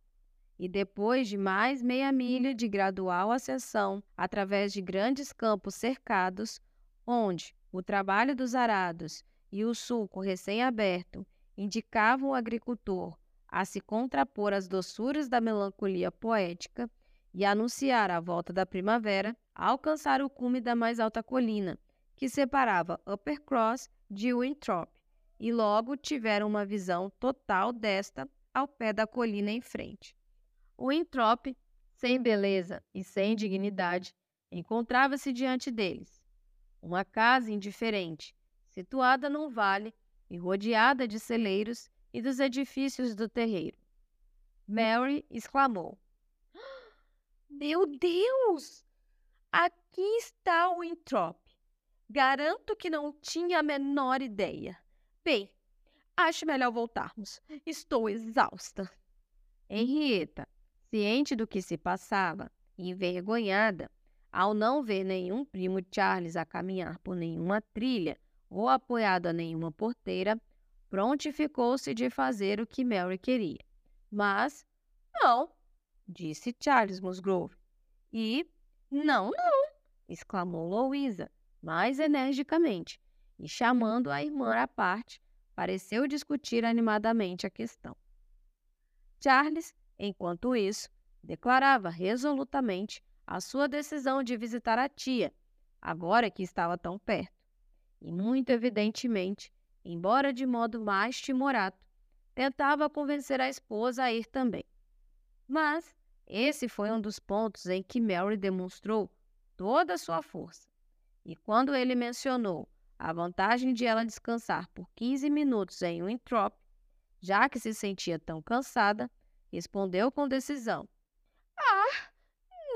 E depois de mais meia milha de gradual ascensão através de grandes campos cercados, onde o trabalho dos arados e o sulco recém-aberto indicavam o agricultor a se contrapor às doçuras da melancolia poética e anunciar a volta da primavera, alcançar o cume da mais alta colina, que separava Uppercross de Winthrop, e logo tiveram uma visão total desta ao pé da colina em frente. O entrope, sem beleza e sem dignidade, encontrava-se diante deles. Uma casa indiferente, situada num vale e rodeada de celeiros e dos edifícios do terreiro. Mary exclamou: Meu Deus! Aqui está o entrope. Garanto que não tinha a menor ideia. Bem, acho melhor voltarmos. Estou exausta. Henrietta, ciente do que se passava, envergonhada, ao não ver nenhum primo Charles a caminhar por nenhuma trilha ou apoiado a nenhuma porteira, prontificou-se de fazer o que Mary queria. Mas, não, disse Charles Musgrove. E, não, não, exclamou Louisa, mais energicamente, e, chamando a irmã à parte, pareceu discutir animadamente a questão. Charles, enquanto isso, declarava resolutamente a sua decisão de visitar a tia, agora que estava tão perto. E, muito evidentemente, embora de modo mais timorato, tentava convencer a esposa a ir também. Mas esse foi um dos pontos em que Mary demonstrou toda a sua força. E quando ele mencionou a vantagem de ela descansar por 15 minutos em Winthrop, já que se sentia tão cansada, respondeu com decisão: Ah,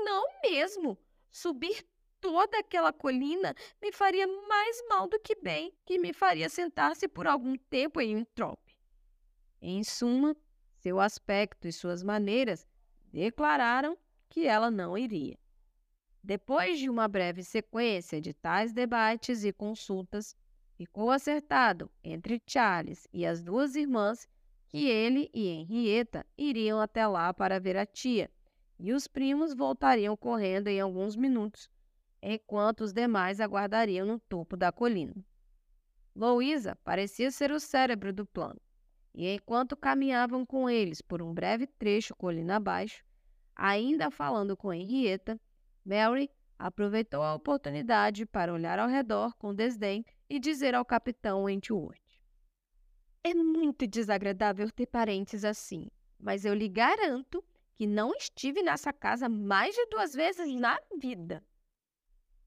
não mesmo! Subir toda aquela colina me faria mais mal do que bem, que me faria sentar-se por algum tempo em Winthrop. Em suma, seu aspecto e suas maneiras declararam que ela não iria. Depois de uma breve sequência de tais debates e consultas, ficou acertado entre Charles e as duas irmãs que ele e Henrietta iriam até lá para ver a tia, e os primos voltariam correndo em alguns minutos, enquanto os demais aguardariam no topo da colina. Louisa parecia ser o cérebro do plano, e enquanto caminhavam com eles por um breve trecho colina abaixo, ainda falando com Henrietta, Mary aproveitou a oportunidade para olhar ao redor com desdém e dizer ao capitão Wentworth: É muito desagradável ter parentes assim, mas eu lhe garanto que não estive nessa casa mais de duas vezes na vida.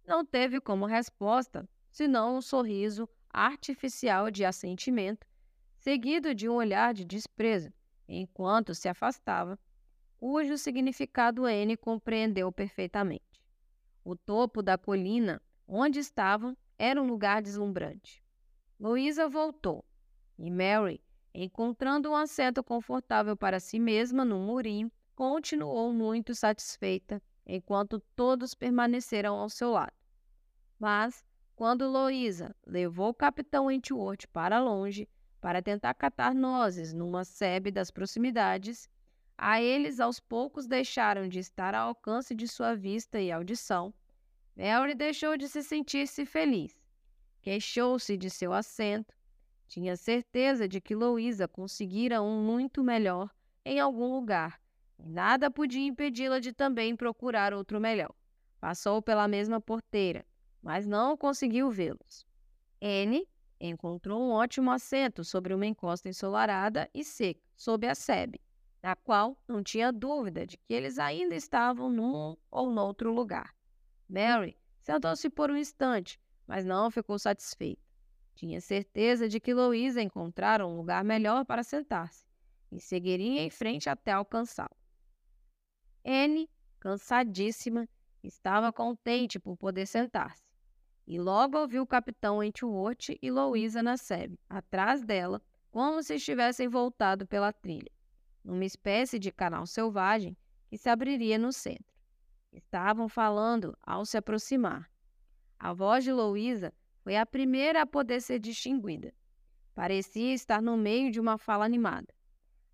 Não teve como resposta senão um sorriso artificial de assentimento, seguido de um olhar de desprezo, enquanto se afastava, cujo significado N compreendeu perfeitamente. O topo da colina onde estavam era um lugar deslumbrante. Louisa voltou e Mary, encontrando um assento confortável para si mesma no murinho, continuou muito satisfeita enquanto todos permaneceram ao seu lado. Mas, quando Louisa levou o capitão Wentworth para longe para tentar catar nozes numa sebe das proximidades, a eles aos poucos deixaram de estar ao alcance de sua vista e audição. Mary deixou de se sentir-se feliz. Queixou-se de seu assento. Tinha certeza de que Louisa conseguira um muito melhor em algum lugar, e nada podia impedi-la de também procurar outro melhor. Passou pela mesma porteira, mas não conseguiu vê-los. Anne encontrou um ótimo assento sobre uma encosta ensolarada e seca, sob a sebe na qual não tinha dúvida de que eles ainda estavam num ou noutro lugar. Mary sentou-se por um instante, mas não ficou satisfeita. Tinha certeza de que Louisa encontrara um lugar melhor para sentar-se e seguiria em frente até alcançá-lo. Anne, cansadíssima, estava contente por poder sentar-se. E logo ouviu o capitão Wentworth e Louisa na sebe, atrás dela, como se estivessem voltado pela trilha numa espécie de canal selvagem que se abriria no centro. Estavam falando ao se aproximar. A voz de Louisa foi a primeira a poder ser distinguida. Parecia estar no meio de uma fala animada.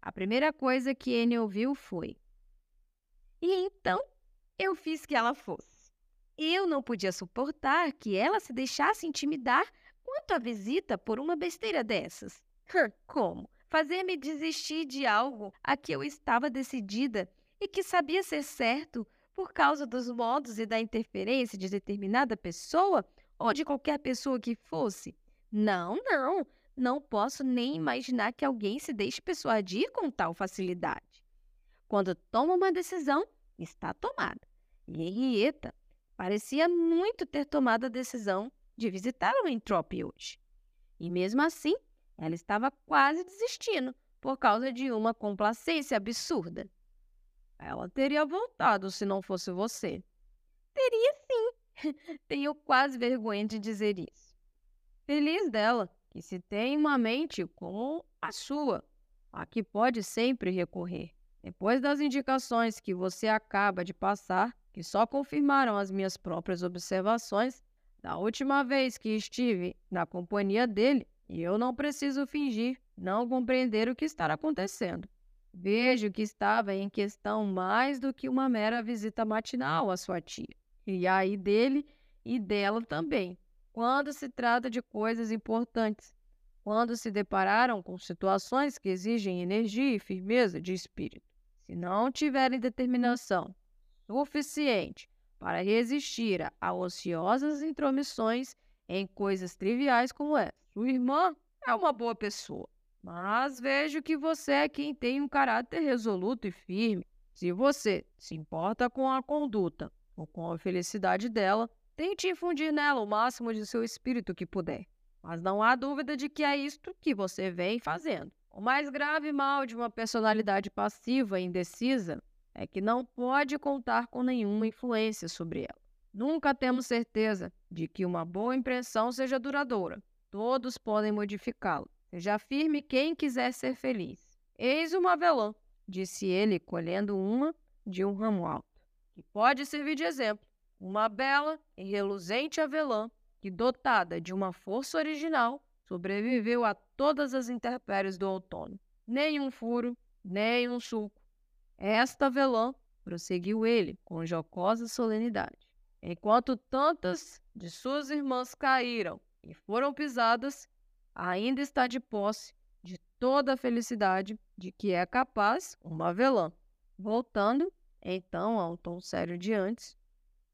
A primeira coisa que Anne ouviu foi: E então eu fiz que ela fosse. Eu não podia suportar que ela se deixasse intimidar quanto à visita por uma besteira dessas. Como? Fazer-me desistir de algo a que eu estava decidida e que sabia ser certo por causa dos modos e da interferência de determinada pessoa ou de qualquer pessoa que fosse. Não, não, não posso nem imaginar que alguém se deixe persuadir com tal facilidade. Quando toma uma decisão, está tomada. E Henrietta parecia muito ter tomado a decisão de visitar o Entrope hoje. E mesmo assim, ela estava quase desistindo por causa de uma complacência absurda. Ela teria voltado se não fosse você. Teria sim. (laughs) Tenho quase vergonha de dizer isso. Feliz dela, que se tem uma mente como a sua, a que pode sempre recorrer. Depois das indicações que você acaba de passar, que só confirmaram as minhas próprias observações, da última vez que estive na companhia dele, e eu não preciso fingir não compreender o que está acontecendo. Vejo que estava em questão mais do que uma mera visita matinal à sua tia. E aí dele e dela também. Quando se trata de coisas importantes, quando se depararam com situações que exigem energia e firmeza de espírito. Se não tiverem determinação suficiente para resistir a ociosas intromissões em coisas triviais como essa, sua irmã é uma boa pessoa, mas vejo que você é quem tem um caráter resoluto e firme. Se você se importa com a conduta ou com a felicidade dela, tente infundir nela o máximo de seu espírito que puder. Mas não há dúvida de que é isto que você vem fazendo. O mais grave mal de uma personalidade passiva e indecisa é que não pode contar com nenhuma influência sobre ela. Nunca temos certeza de que uma boa impressão seja duradoura. Todos podem modificá-la. Seja firme quem quiser ser feliz. Eis uma avelã, disse ele, colhendo uma de um ramo alto, que pode servir de exemplo. Uma bela e reluzente avelã que, dotada de uma força original, sobreviveu a todas as intempéries do outono. Nem um furo, nem um suco. Esta avelã, prosseguiu ele com jocosa solenidade, enquanto tantas de suas irmãs caíram e foram pisadas, ainda está de posse de toda a felicidade de que é capaz uma avelã. Voltando, então, ao tom sério de antes,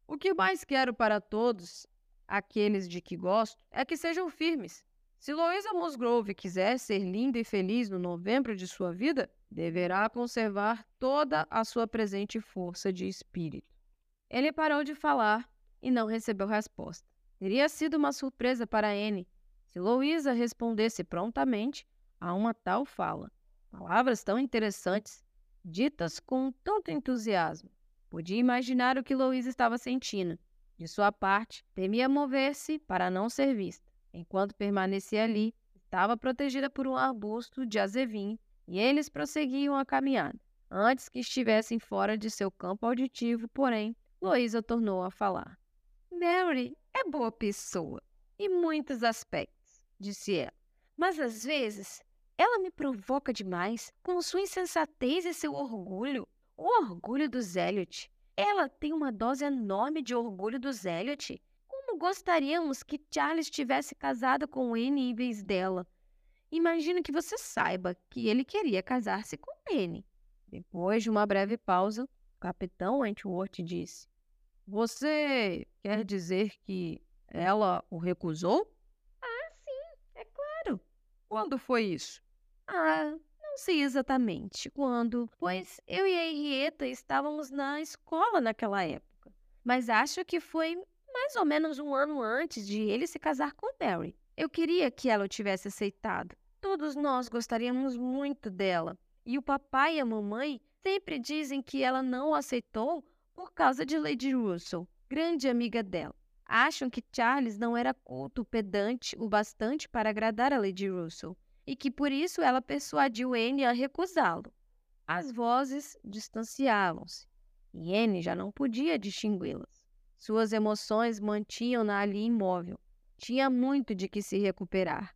o que mais quero para todos aqueles de que gosto é que sejam firmes. Se Louisa Musgrove quiser ser linda e feliz no novembro de sua vida, deverá conservar toda a sua presente força de espírito. Ele parou de falar e não recebeu resposta. Teria sido uma surpresa para Anne se Louisa respondesse prontamente a uma tal fala. Palavras tão interessantes, ditas com tanto entusiasmo. Podia imaginar o que Louisa estava sentindo. De sua parte, temia mover-se para não ser vista. Enquanto permanecia ali, estava protegida por um arbusto de azevim e eles prosseguiam a caminhada. Antes que estivessem fora de seu campo auditivo, porém, Louisa tornou a falar. Mary é boa pessoa, em muitos aspectos, disse ela. Mas às vezes ela me provoca demais com sua insensatez e seu orgulho. O orgulho dos Elliot. Ela tem uma dose enorme de orgulho dos Elliot. Como gostaríamos que Charles tivesse casado com Anne em vez dela? Imagino que você saiba que ele queria casar-se com Anne. Depois de uma breve pausa, o capitão Wentworth disse: Você quer dizer que ela o recusou? Ah, sim, é claro. Quando foi isso? Ah, não sei exatamente quando, pois eu e a Henrietta estávamos na escola naquela época. Mas acho que foi mais ou menos um ano antes de ele se casar com Mary. Eu queria que ela o tivesse aceitado. Todos nós gostaríamos muito dela. E o papai e a mamãe sempre dizem que ela não o aceitou por causa de Lady Russell, grande amiga dela. Acham que Charles não era culto, pedante o bastante para agradar a Lady Russell e que por isso ela persuadiu Anne a recusá-lo. As vozes distanciavam-se e Anne já não podia distingui-las. Suas emoções mantinham-na ali imóvel. Tinha muito de que se recuperar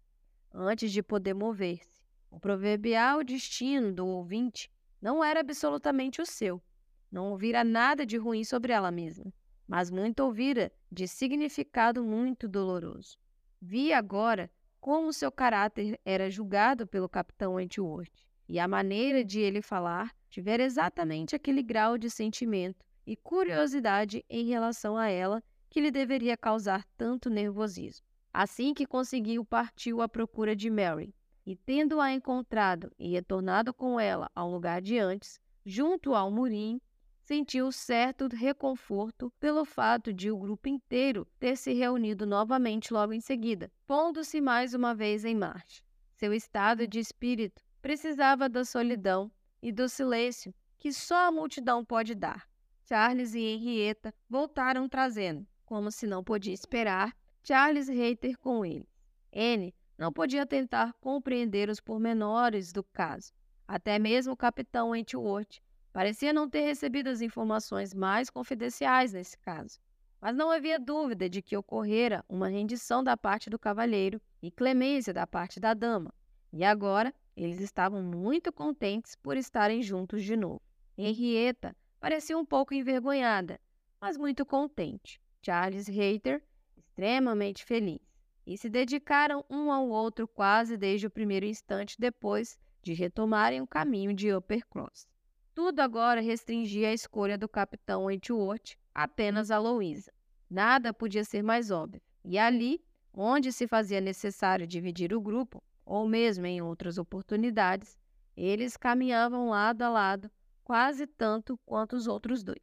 antes de poder mover-se. O proverbial destino do ouvinte não era absolutamente o seu. Não ouvira nada de ruim sobre ela mesma, mas muito ouvira de significado muito doloroso. Via agora como seu caráter era julgado pelo capitão Wentworth, e a maneira de ele falar tivera exatamente aquele grau de sentimento e curiosidade em relação a ela que lhe deveria causar tanto nervosismo. Assim que conseguiu, partiu à procura de Mary, e tendo-a encontrado e retornado com ela ao lugar de antes, junto ao murim, sentiu certo reconforto pelo fato de o grupo inteiro ter se reunido novamente logo em seguida, pondo-se mais uma vez em marcha. Seu estado de espírito precisava da solidão e do silêncio que só a multidão pode dar. Charles e Henrietta voltaram trazendo, como se não podia esperar, Charles Reiter com ele. Anne não podia tentar compreender os pormenores do caso. Até mesmo o capitão Wentworth Parecia não ter recebido as informações mais confidenciais nesse caso. Mas não havia dúvida de que ocorrera uma rendição da parte do cavalheiro e clemência da parte da dama. E agora eles estavam muito contentes por estarem juntos de novo. Henrietta parecia um pouco envergonhada, mas muito contente. Charles Hayter, extremamente feliz. E se dedicaram um ao outro quase desde o primeiro instante depois de retomarem o caminho de Uppercross. Tudo agora restringia a escolha do capitão Wentworth apenas a Louisa. Nada podia ser mais óbvio. E ali, onde se fazia necessário dividir o grupo, ou mesmo em outras oportunidades, eles caminhavam lado a lado, quase tanto quanto os outros dois.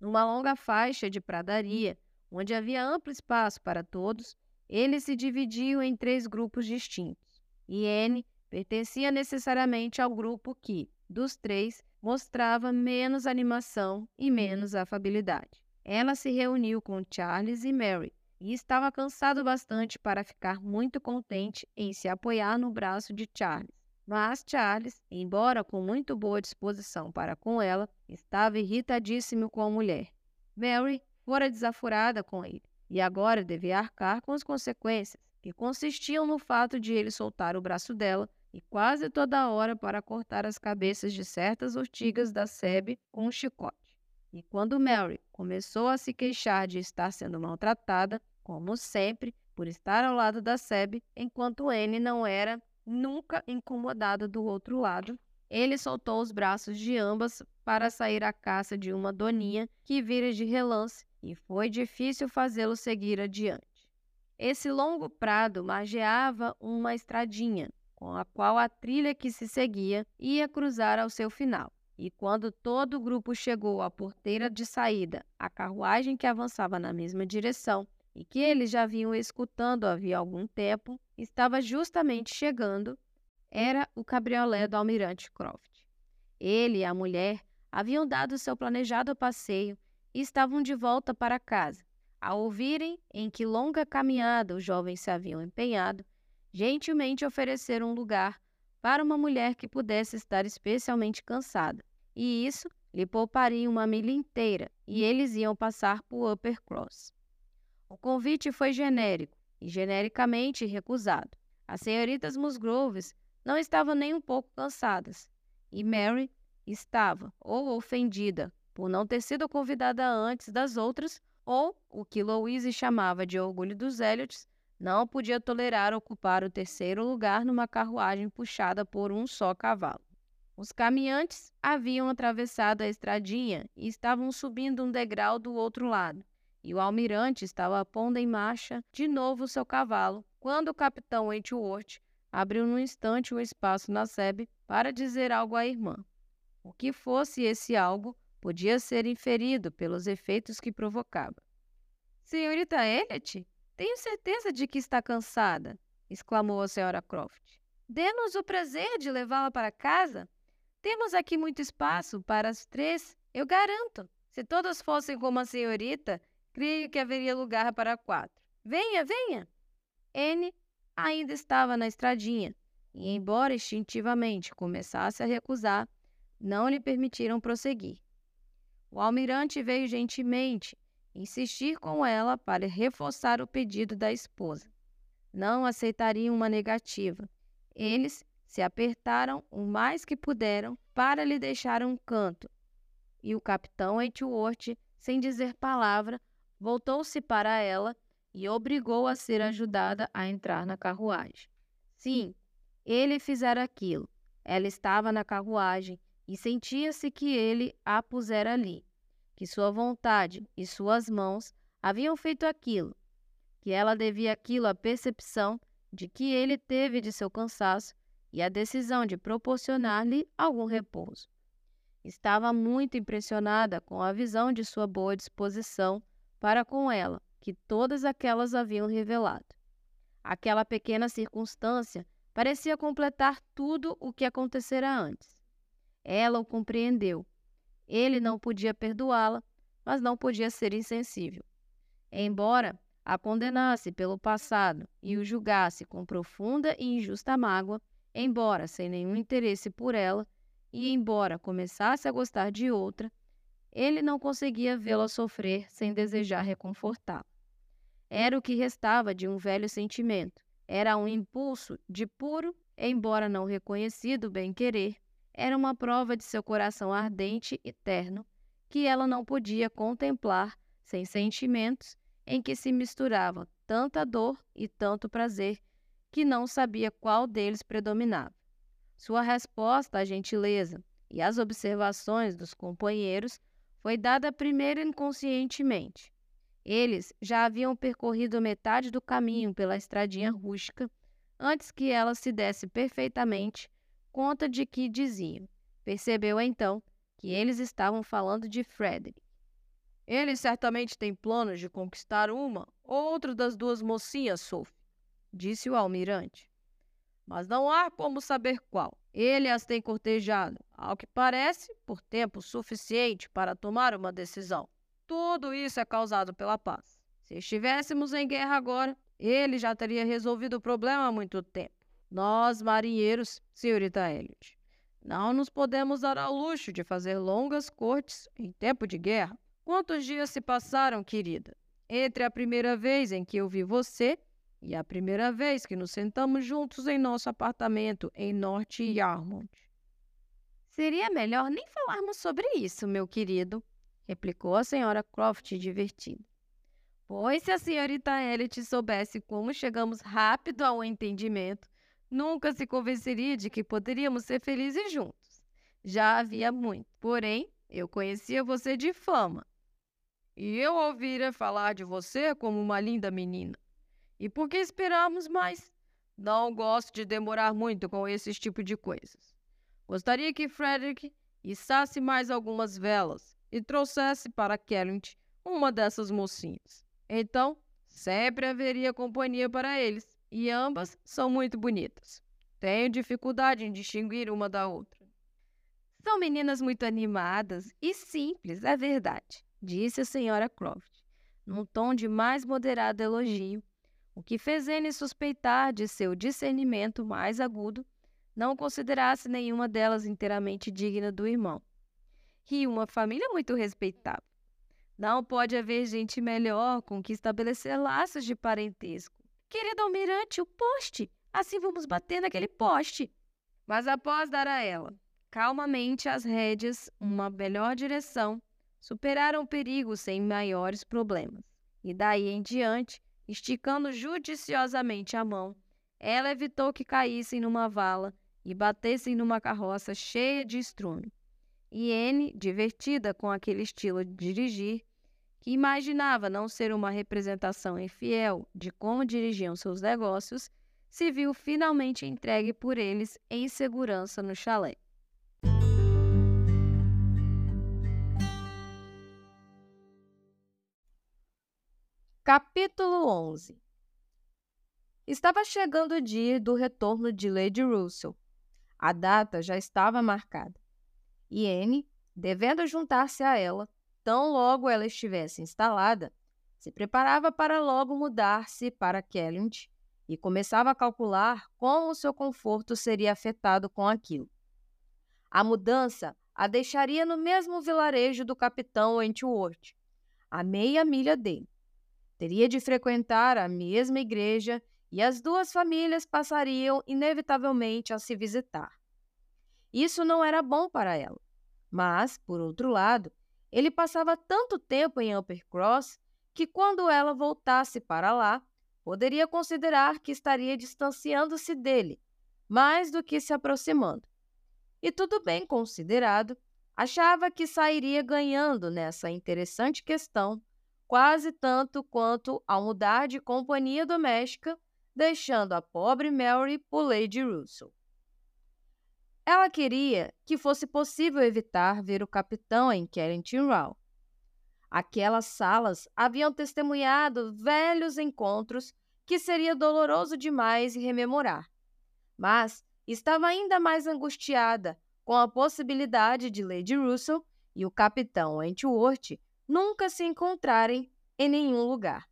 Numa longa faixa de pradaria, onde havia amplo espaço para todos, eles se dividiam em três grupos distintos. E Anne pertencia necessariamente ao grupo que, dos três, mostrava menos animação e menos afabilidade. Ela se reuniu com Charles e Mary e estava cansado bastante para ficar muito contente em se apoiar no braço de Charles. Mas Charles, embora com muito boa disposição para com ela, estava irritadíssimo com a mulher. Mary fora desafurada com ele e agora devia arcar com as consequências, que consistiam no fato de ele soltar o braço dela e quase toda hora para cortar as cabeças de certas ortigas da sebe com um chicote. E quando Mary começou a se queixar de estar sendo maltratada, como sempre, por estar ao lado da sebe, enquanto Anne não era nunca incomodada do outro lado, ele soltou os braços de ambas para sair à caça de uma doninha que vira de relance e foi difícil fazê-lo seguir adiante. Esse longo prado margeava uma estradinha, com a qual a trilha que se seguia ia cruzar ao seu final. E quando todo o grupo chegou à porteira de saída, a carruagem que avançava na mesma direção e que eles já vinham escutando havia algum tempo, estava justamente chegando, era o cabriolé do almirante Croft. Ele e a mulher haviam dado seu planejado passeio e estavam de volta para casa. Ao ouvirem em que longa caminhada os jovens se haviam empenhado, gentilmente ofereceram um lugar para uma mulher que pudesse estar especialmente cansada, e isso lhe pouparia uma milha inteira, e eles iam passar por Uppercross. O convite foi genérico e genericamente recusado. As senhoritas Musgroves não estavam nem um pouco cansadas, e Mary estava ou ofendida por não ter sido convidada antes das outras, ou, o que Louise chamava de orgulho dos Elliots, não podia tolerar ocupar o terceiro lugar numa carruagem puxada por um só cavalo. Os caminhantes haviam atravessado a estradinha e estavam subindo um degrau do outro lado, e o almirante estava pondo em marcha de novo seu cavalo, quando o capitão Wentworth abriu num instante o espaço na sebe para dizer algo à irmã. O que fosse esse algo podia ser inferido pelos efeitos que provocava. Senhorita Elliot, tenho certeza de que está cansada, exclamou a senhora Croft. Dê-nos o prazer de levá-la para casa. Temos aqui muito espaço para as três, eu garanto. Se todas fossem como a senhorita, creio que haveria lugar para quatro. Venha, venha! N ainda estava na estradinha, e embora instintivamente começasse a recusar, não lhe permitiram prosseguir. O almirante veio gentilmente insistir com ela para reforçar o pedido da esposa. Não aceitariam uma negativa. Eles se apertaram o mais que puderam para lhe deixar um canto. E o capitão Edgeworth, sem dizer palavra, voltou-se para ela e obrigou a ser ajudada a entrar na carruagem. Sim, ele fizera aquilo. Ela estava na carruagem e sentia-se que ele a pusera ali, que sua vontade e suas mãos haviam feito aquilo, que ela devia aquilo à percepção de que ele teve de seu cansaço e a decisão de proporcionar-lhe algum repouso. Estava muito impressionada com a visão de sua boa disposição para com ela, que todas aquelas haviam revelado. Aquela pequena circunstância parecia completar tudo o que acontecera antes. Ela o compreendeu. Ele não podia perdoá-la, mas não podia ser insensível. Embora a condenasse pelo passado e o julgasse com profunda e injusta mágoa, embora sem nenhum interesse por ela, e embora começasse a gostar de outra, ele não conseguia vê-la sofrer sem desejar reconfortá-la. Era o que restava de um velho sentimento. Era um impulso de puro, embora não reconhecido, bem-querer, era uma prova de seu coração ardente e terno, que ela não podia contemplar sem sentimentos em que se misturava tanta dor e tanto prazer que não sabia qual deles predominava. Sua resposta à gentileza e às observações dos companheiros foi dada primeiro inconscientemente. Eles já haviam percorrido metade do caminho pela estradinha rústica antes que ela se desse perfeitamente conta de que diziam. Percebeu então que eles estavam falando de Frederick. Ele certamente tem planos de conquistar uma ou outra das duas mocinhas, Sophie, disse o almirante. Mas não há como saber qual. Ele as tem cortejado, ao que parece, por tempo suficiente para tomar uma decisão. Tudo isso é causado pela paz. Se estivéssemos em guerra agora, ele já teria resolvido o problema há muito tempo. Nós, marinheiros, senhorita Elliot, não nos podemos dar ao luxo de fazer longas cortes em tempo de guerra. Quantos dias se passaram, querida, entre a primeira vez em que eu vi você e a primeira vez que nos sentamos juntos em nosso apartamento em Norte Yarmouth? Seria melhor nem falarmos sobre isso, meu querido, replicou a senhora Croft divertida. Pois se a senhorita Elliot soubesse como chegamos rápido ao entendimento, nunca se convenceria de que poderíamos ser felizes juntos. Já havia muito, porém, eu conhecia você de fama e eu ouvira falar de você como uma linda menina. E por que esperarmos mais? Não gosto de demorar muito com esse tipo de coisas. Gostaria que Frederick içasse mais algumas velas e trouxesse para Kellent uma dessas mocinhas. Então, sempre haveria companhia para eles, e ambas são muito bonitas. Tenho dificuldade em distinguir uma da outra. São meninas muito animadas e simples, é verdade disse a senhora Croft, num tom de mais moderado elogio, o que fez Anne suspeitar de seu discernimento mais agudo não considerasse nenhuma delas inteiramente digna do irmão. E uma família muito respeitável. Não pode haver gente melhor com que estabelecer laços de parentesco. Querido almirante, o poste! Assim vamos bater naquele poste! Mas após dar a ela, calmamente as rédeas, uma melhor direção, superaram o perigo sem maiores problemas. E daí em diante, esticando judiciosamente a mão, ela evitou que caíssem numa vala e batessem numa carroça cheia de estrume. E Anne, divertida com aquele estilo de dirigir, que imaginava não ser uma representação infiel de como dirigiam seus negócios, se viu finalmente entregue por eles em segurança no chalé. Capítulo 11 Estava chegando o dia do retorno de Lady Russell. A data já estava marcada. E Anne, devendo juntar-se a ela, tão logo ela estivesse instalada, se preparava para logo mudar-se para Kellynch e começava a calcular como seu conforto seria afetado com aquilo. A mudança a deixaria no mesmo vilarejo do capitão Wentworth, a meia milha dele Teria de frequentar a mesma igreja e as duas famílias passariam inevitavelmente a se visitar. Isso não era bom para ela, mas, por outro lado, ele passava tanto tempo em Uppercross que, quando ela voltasse para lá, poderia considerar que estaria distanciando-se dele mais do que se aproximando. E tudo bem considerado, achava que sairia ganhando nessa interessante questão quase tanto quanto ao mudar de companhia doméstica, deixando a pobre Mary por Lady Russell. Ela queria que fosse possível evitar ver o capitão em Carrington Row. Aquelas salas haviam testemunhado velhos encontros que seria doloroso demais rememorar. Mas estava ainda mais angustiada com a possibilidade de Lady Russell e o capitão Wentworth nunca se encontrarem em nenhum lugar.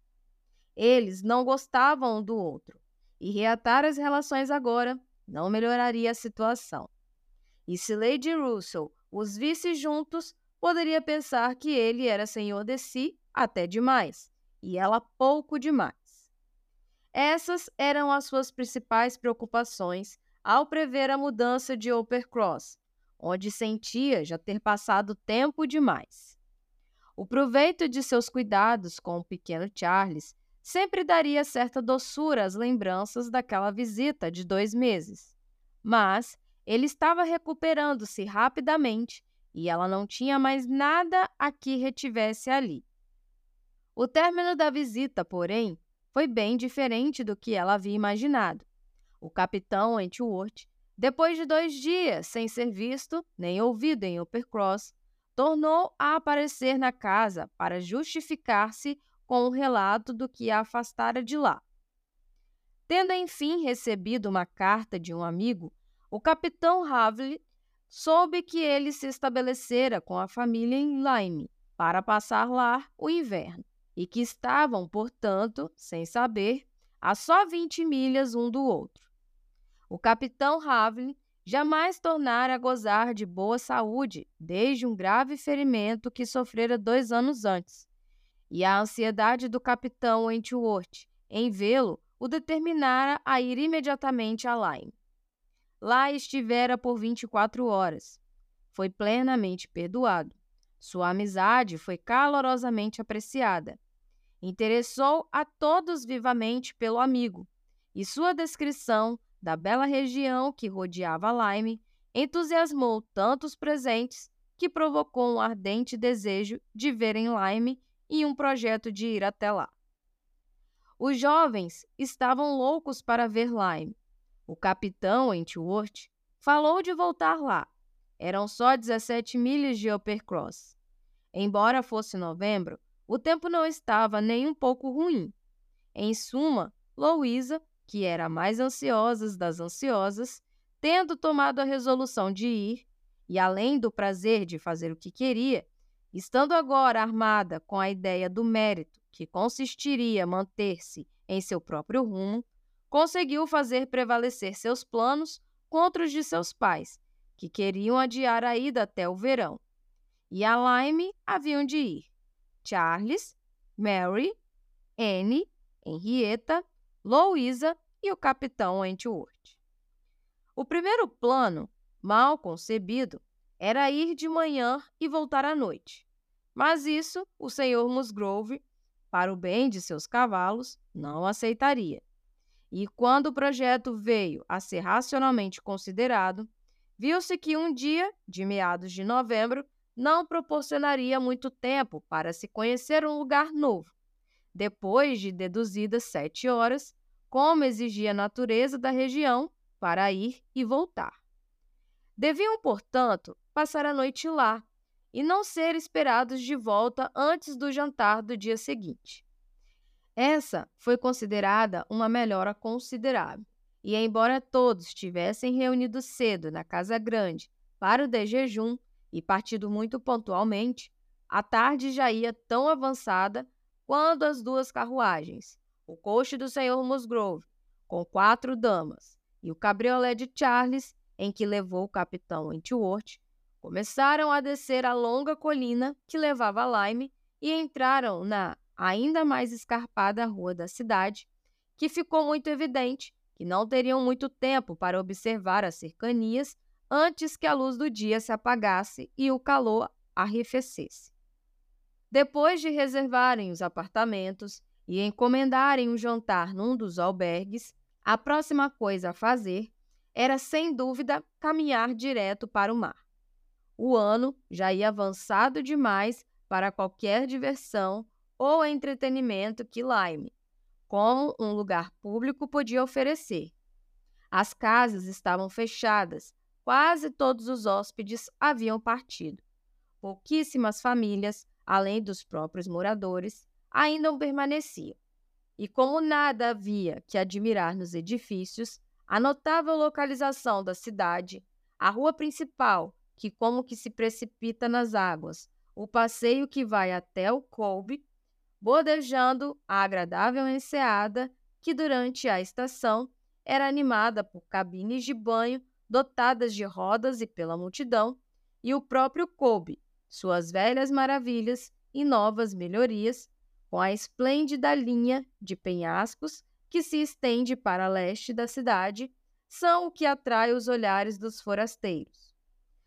Eles não gostavam um do outro, e reatar as relações agora não melhoraria a situação. E se Lady Russell os visse juntos, poderia pensar que ele era senhor de si até demais, e ela pouco demais. Essas eram as suas principais preocupações ao prever a mudança de Uppercross, onde sentia já ter passado tempo demais. O proveito de seus cuidados com o pequeno Charles sempre daria certa doçura às lembranças daquela visita de dois meses. Mas ele estava recuperando-se rapidamente e ela não tinha mais nada a que retivesse ali. O término da visita, porém, foi bem diferente do que ela havia imaginado. O capitão Wentworth, depois de dois dias sem ser visto nem ouvido em Uppercross, tornou a aparecer na casa para justificar-se com o relato do que a afastara de lá. Tendo enfim recebido uma carta de um amigo, o capitão Havley soube que ele se estabelecera com a família em Lyme para passar lá o inverno e que estavam, portanto, sem saber, a só 20 milhas um do outro. O capitão Havley jamais tornara a gozar de boa saúde desde um grave ferimento que sofrera dois anos antes, e a ansiedade do capitão Wentworth em vê-lo o determinara a ir imediatamente a Lyme. Lá estivera por 24 horas. Foi plenamente perdoado. Sua amizade foi calorosamente apreciada. Interessou a todos vivamente pelo amigo, e sua descrição da bela região que rodeava Lyme entusiasmou tanto os presentes que provocou um ardente desejo de verem Lyme e um projeto de ir até lá. Os jovens estavam loucos para ver Lyme. O capitão Wentworth falou de voltar lá. Eram só 17 milhas de Uppercross. Embora fosse novembro, o tempo não estava nem um pouco ruim. Em suma, Louisa que era a mais ansiosa das ansiosas, tendo tomado a resolução de ir, e além do prazer de fazer o que queria, estando agora armada com a ideia do mérito que consistiria manter-se em seu próprio rumo, conseguiu fazer prevalecer seus planos contra os de seus pais, que queriam adiar a ida até o verão. E a Lyme haviam de ir Charles, Mary, Anne, Henrietta, Louisa e o capitão Wentworth. O primeiro plano, mal concebido, era ir de manhã e voltar à noite. Mas isso o senhor Musgrove, para o bem de seus cavalos, não aceitaria. E quando o projeto veio a ser racionalmente considerado, viu-se que um dia, de meados de novembro, não proporcionaria muito tempo para se conhecer um lugar novo. Depois de deduzidas sete horas, como exigia a natureza da região para ir e voltar. Deviam, portanto, passar a noite lá e não ser esperados de volta antes do jantar do dia seguinte. Essa foi considerada uma melhora considerável, e embora todos tivessem reunido cedo na Casa Grande para o de jejum e partido muito pontualmente, a tarde já ia tão avançada quando as duas carruagens, o coche do senhor Musgrove, com quatro damas, e o cabriolé de Charles, em que levou o capitão Wentworth, começaram a descer a longa colina que levava a Lyme e entraram na ainda mais escarpada rua da cidade, que ficou muito evidente que não teriam muito tempo para observar as cercanias antes que a luz do dia se apagasse e o calor arrefecesse. Depois de reservarem os apartamentos e encomendarem um jantar num dos albergues, a próxima coisa a fazer era, sem dúvida, caminhar direto para o mar. O ano já ia avançado demais para qualquer diversão ou entretenimento que Lyme, como um lugar público, podia oferecer. As casas estavam fechadas, quase todos os hóspedes haviam partido. Pouquíssimas famílias, além dos próprios moradores, ainda permaneciam. E como nada havia que admirar nos edifícios, a notável localização da cidade, a rua principal, que como que se precipita nas águas, o passeio que vai até o Colby, bordejando a agradável enseada que durante a estação era animada por cabines de banho dotadas de rodas e pela multidão, e o próprio Colby, suas velhas maravilhas e novas melhorias, com a esplêndida linha de penhascos que se estende para leste da cidade, são o que atrai os olhares dos forasteiros.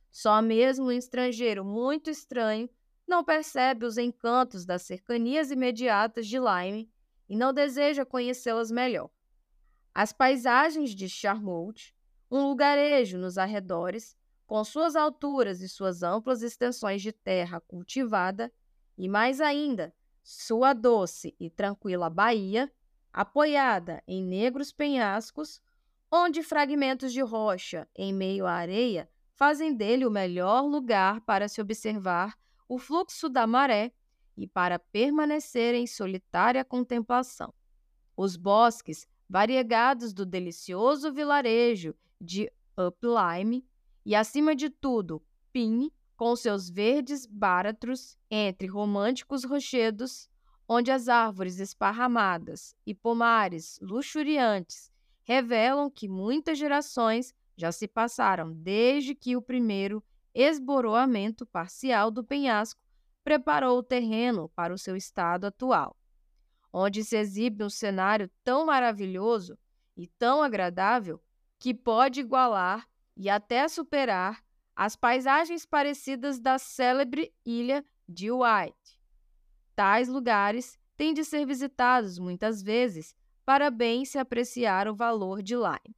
Só mesmo um estrangeiro muito estranho não percebe os encantos das cercanias imediatas de Lyme e não deseja conhecê-las melhor. As paisagens de Charmouth, um lugarejo nos arredores, com suas alturas e suas amplas extensões de terra cultivada, e mais ainda, sua doce e tranquila baía, apoiada em negros penhascos, onde fragmentos de rocha em meio à areia fazem dele o melhor lugar para se observar o fluxo da maré e para permanecer em solitária contemplação. Os bosques variegados do delicioso vilarejo de Uplime e, acima de tudo, Pine, com seus verdes báratros entre românticos rochedos, onde as árvores esparramadas e pomares luxuriantes revelam que muitas gerações já se passaram desde que o primeiro esboroamento parcial do penhasco preparou o terreno para o seu estado atual, onde se exibe um cenário tão maravilhoso e tão agradável que pode igualar e até superar as paisagens parecidas da célebre ilha de White. Tais lugares têm de ser visitados muitas vezes para bem se apreciar o valor de Lyme.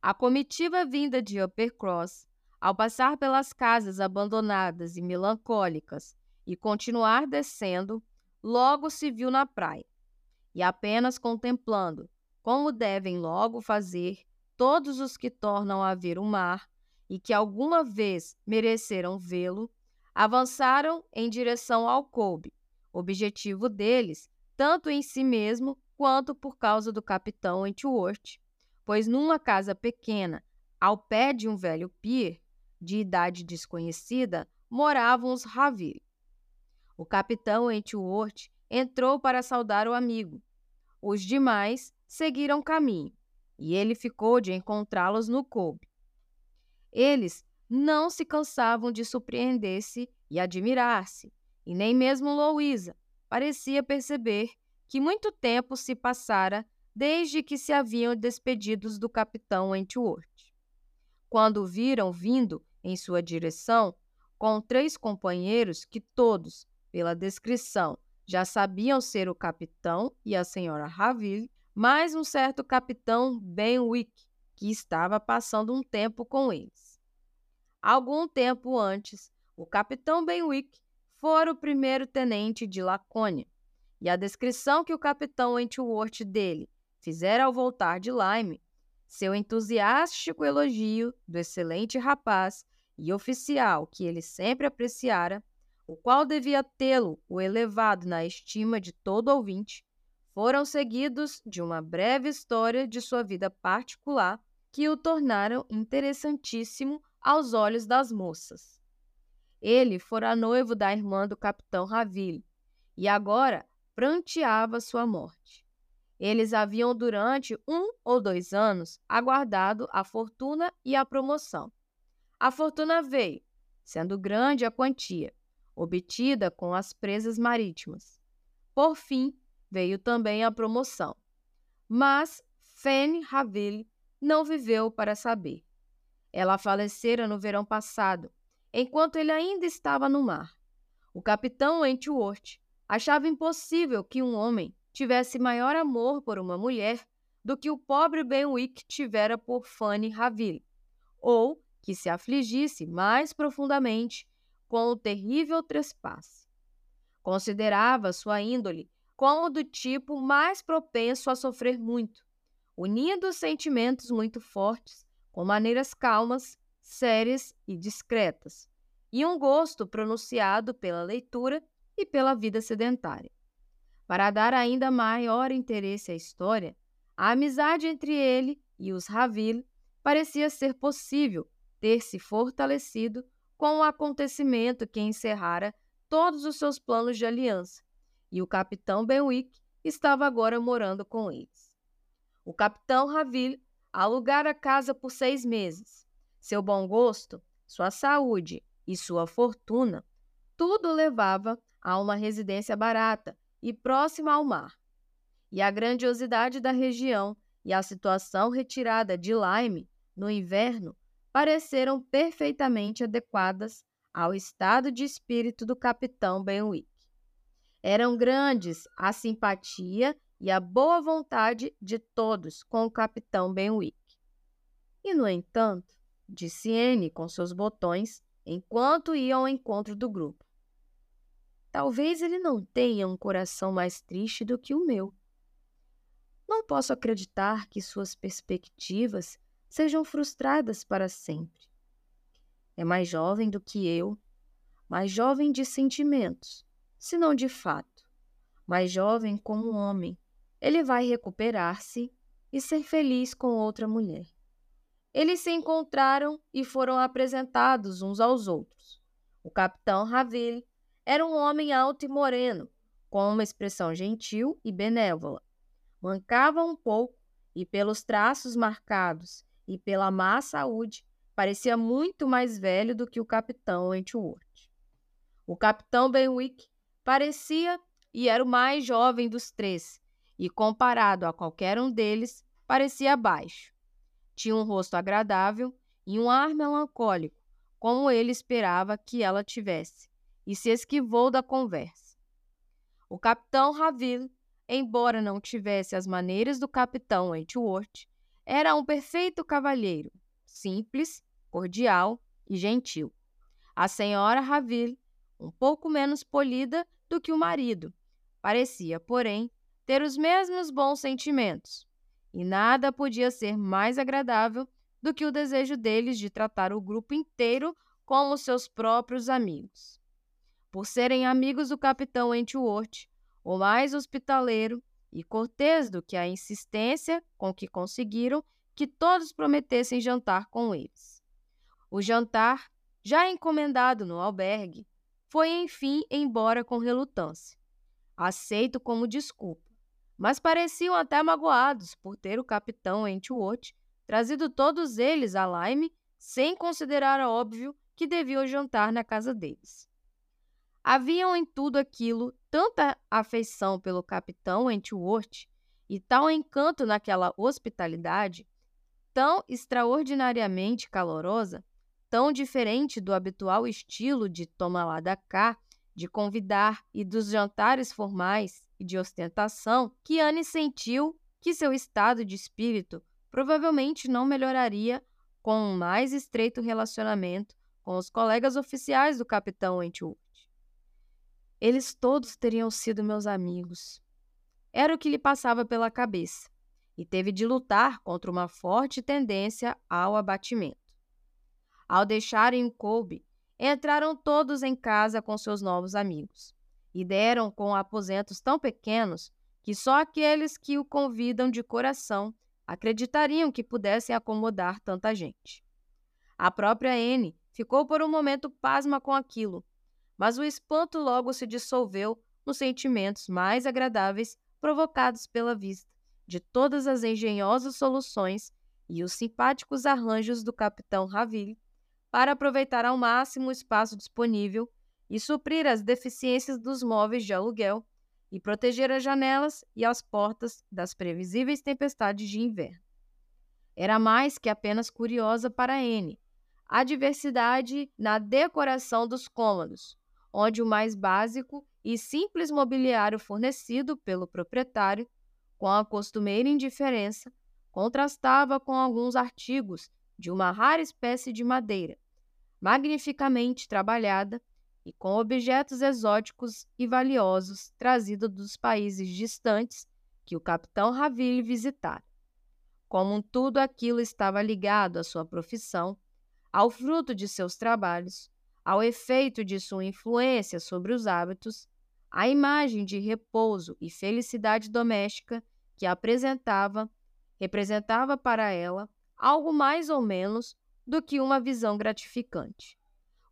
A comitiva vinda de Uppercross, ao passar pelas casas abandonadas e melancólicas e continuar descendo, logo se viu na praia, e apenas contemplando, como devem logo fazer todos os que tornam a ver o mar e que alguma vez mereceram vê-lo, avançaram em direção ao coube, objetivo deles, tanto em si mesmo quanto por causa do capitão Wentworth, pois numa casa pequena, ao pé de um velho pier, de idade desconhecida, moravam os Raville. O capitão Wentworth entrou para saudar o amigo. Os demais seguiram caminho, e ele ficou de encontrá-los no coube. Eles não se cansavam de surpreender-se e admirar-se, e nem mesmo Louisa parecia perceber que muito tempo se passara desde que se haviam despedidos do capitão Wentworth. Quando o viram vindo em sua direção, com três companheiros que todos, pela descrição, já sabiam ser o capitão e a senhora Raville, mais um certo capitão Benwick, que estava passando um tempo com eles. Algum tempo antes, o capitão Benwick fora o primeiro tenente de Lacônia, e a descrição que o capitão Wentworth dele fizera ao voltar de Lyme, seu entusiástico elogio do excelente rapaz e oficial que ele sempre apreciara, o qual devia tê-lo o elevado na estima de todo ouvinte, foram seguidos de uma breve história de sua vida particular que o tornaram interessantíssimo aos olhos das moças. Ele fora noivo da irmã do capitão Raville e agora pranteava sua morte. Eles haviam durante um ou dois anos aguardado a fortuna e a promoção. A fortuna veio, sendo grande a quantia, obtida com as presas marítimas. Por fim, veio também a promoção. Mas Fanny Raville não viveu para saber. Ela falecera no verão passado, enquanto ele ainda estava no mar. O capitão Wentworth achava impossível que um homem tivesse maior amor por uma mulher do que o pobre Benwick tivera por Fanny Raville, ou que se afligisse mais profundamente com o terrível trespasse. Considerava sua índole como do tipo mais propenso a sofrer muito, unindo sentimentos muito fortes com maneiras calmas, sérias e discretas, e um gosto pronunciado pela leitura e pela vida sedentária. Para dar ainda maior interesse à história, a amizade entre ele e os Raville parecia ser possível ter se fortalecido com o acontecimento que encerrara todos os seus planos de aliança, e o capitão Benwick estava agora morando com eles. O capitão Raville alugara a casa por seis meses. Seu bom gosto, sua saúde e sua fortuna, tudo levava a uma residência barata e próxima ao mar. E a grandiosidade da região e a situação retirada de Lyme no inverno pareceram perfeitamente adequadas ao estado de espírito do capitão Benwick. Eram grandes a simpatia e a boa vontade de todos com o capitão Benwick. E, no entanto, disse Anne com seus botões enquanto iam ao encontro do grupo. Talvez ele não tenha um coração mais triste do que o meu. Não posso acreditar que suas perspectivas sejam frustradas para sempre. é mais jovem do que eu, mais jovem de sentimentos, se não de fato, mais jovem como homem. Ele vai recuperar-se e ser feliz com outra mulher. Eles se encontraram e foram apresentados uns aos outros. O capitão Raville era um homem alto e moreno, com uma expressão gentil e benévola. Mancava um pouco e, pelos traços marcados e pela má saúde, parecia muito mais velho do que o capitão Wentworth. O capitão Benwick parecia e era o mais jovem dos três, e comparado a qualquer um deles, parecia baixo. Tinha um rosto agradável e um ar melancólico, como ele esperava que ela tivesse, e se esquivou da conversa. O capitão Raville, embora não tivesse as maneiras do capitão Wentworth, era um perfeito cavalheiro, simples, cordial e gentil. A senhora Raville, um pouco menos polida do que o marido, parecia, porém, ter os mesmos bons sentimentos, e nada podia ser mais agradável do que o desejo deles de tratar o grupo inteiro como seus próprios amigos. Por serem amigos do capitão Wentworth, o mais hospitaleiro e cortês do que a insistência com que conseguiram que todos prometessem jantar com eles. O jantar, já encomendado no albergue, foi enfim embora com relutância, aceito como desculpa mas pareciam até magoados por ter o capitão Wentworth trazido todos eles a Lyme sem considerar óbvio que deviam jantar na casa deles. Haviam em tudo aquilo tanta afeição pelo capitão Wentworth e tal encanto naquela hospitalidade, tão extraordinariamente calorosa, tão diferente do habitual estilo de toma lá da cá, de convidar e dos jantares formais e de ostentação que Anne sentiu que seu estado de espírito provavelmente não melhoraria com um mais estreito relacionamento com os colegas oficiais do capitão Wentworth. Eles todos teriam sido meus amigos. Era o que lhe passava pela cabeça, e teve de lutar contra uma forte tendência ao abatimento. Ao deixarem o Colby, entraram todos em casa com seus novos amigos e deram com aposentos tão pequenos que só aqueles que o convidam de coração acreditariam que pudessem acomodar tanta gente. A própria Anne ficou por um momento pasma com aquilo, mas o espanto logo se dissolveu nos sentimentos mais agradáveis provocados pela vista de todas as engenhosas soluções e os simpáticos arranjos do capitão Raville para aproveitar ao máximo o espaço disponível e suprir as deficiências dos móveis de aluguel e proteger as janelas e as portas das previsíveis tempestades de inverno. Era mais que apenas curiosa para N a diversidade na decoração dos cômodos, onde o mais básico e simples mobiliário fornecido pelo proprietário, com a costumeira indiferença, contrastava com alguns artigos de uma rara espécie de madeira, magnificamente trabalhada e com objetos exóticos e valiosos trazidos dos países distantes que o capitão Raville visitara. Como tudo aquilo estava ligado à sua profissão, ao fruto de seus trabalhos, ao efeito de sua influência sobre os hábitos, a imagem de repouso e felicidade doméstica que apresentava representava para ela algo mais ou menos do que uma visão gratificante.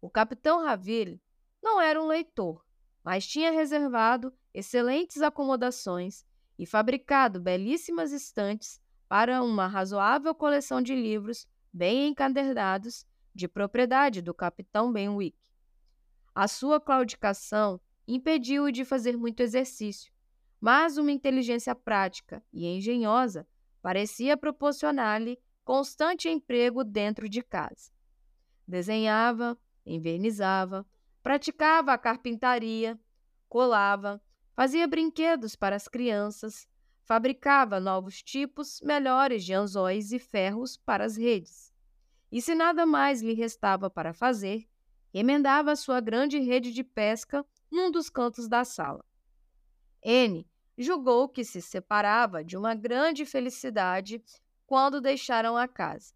O capitão Raville não era um leitor, mas tinha reservado excelentes acomodações e fabricado belíssimas estantes para uma razoável coleção de livros bem encadernados de propriedade do capitão Benwick. A sua claudicação impediu-o de fazer muito exercício, mas uma inteligência prática e engenhosa parecia proporcionar-lhe constante emprego dentro de casa. Desenhava, envernizava, Praticava a carpintaria, colava, fazia brinquedos para as crianças, fabricava novos tipos melhores de anzóis e ferros para as redes. E se nada mais lhe restava para fazer, emendava sua grande rede de pesca num dos cantos da sala. N julgou que se separava de uma grande felicidade quando deixaram a casa.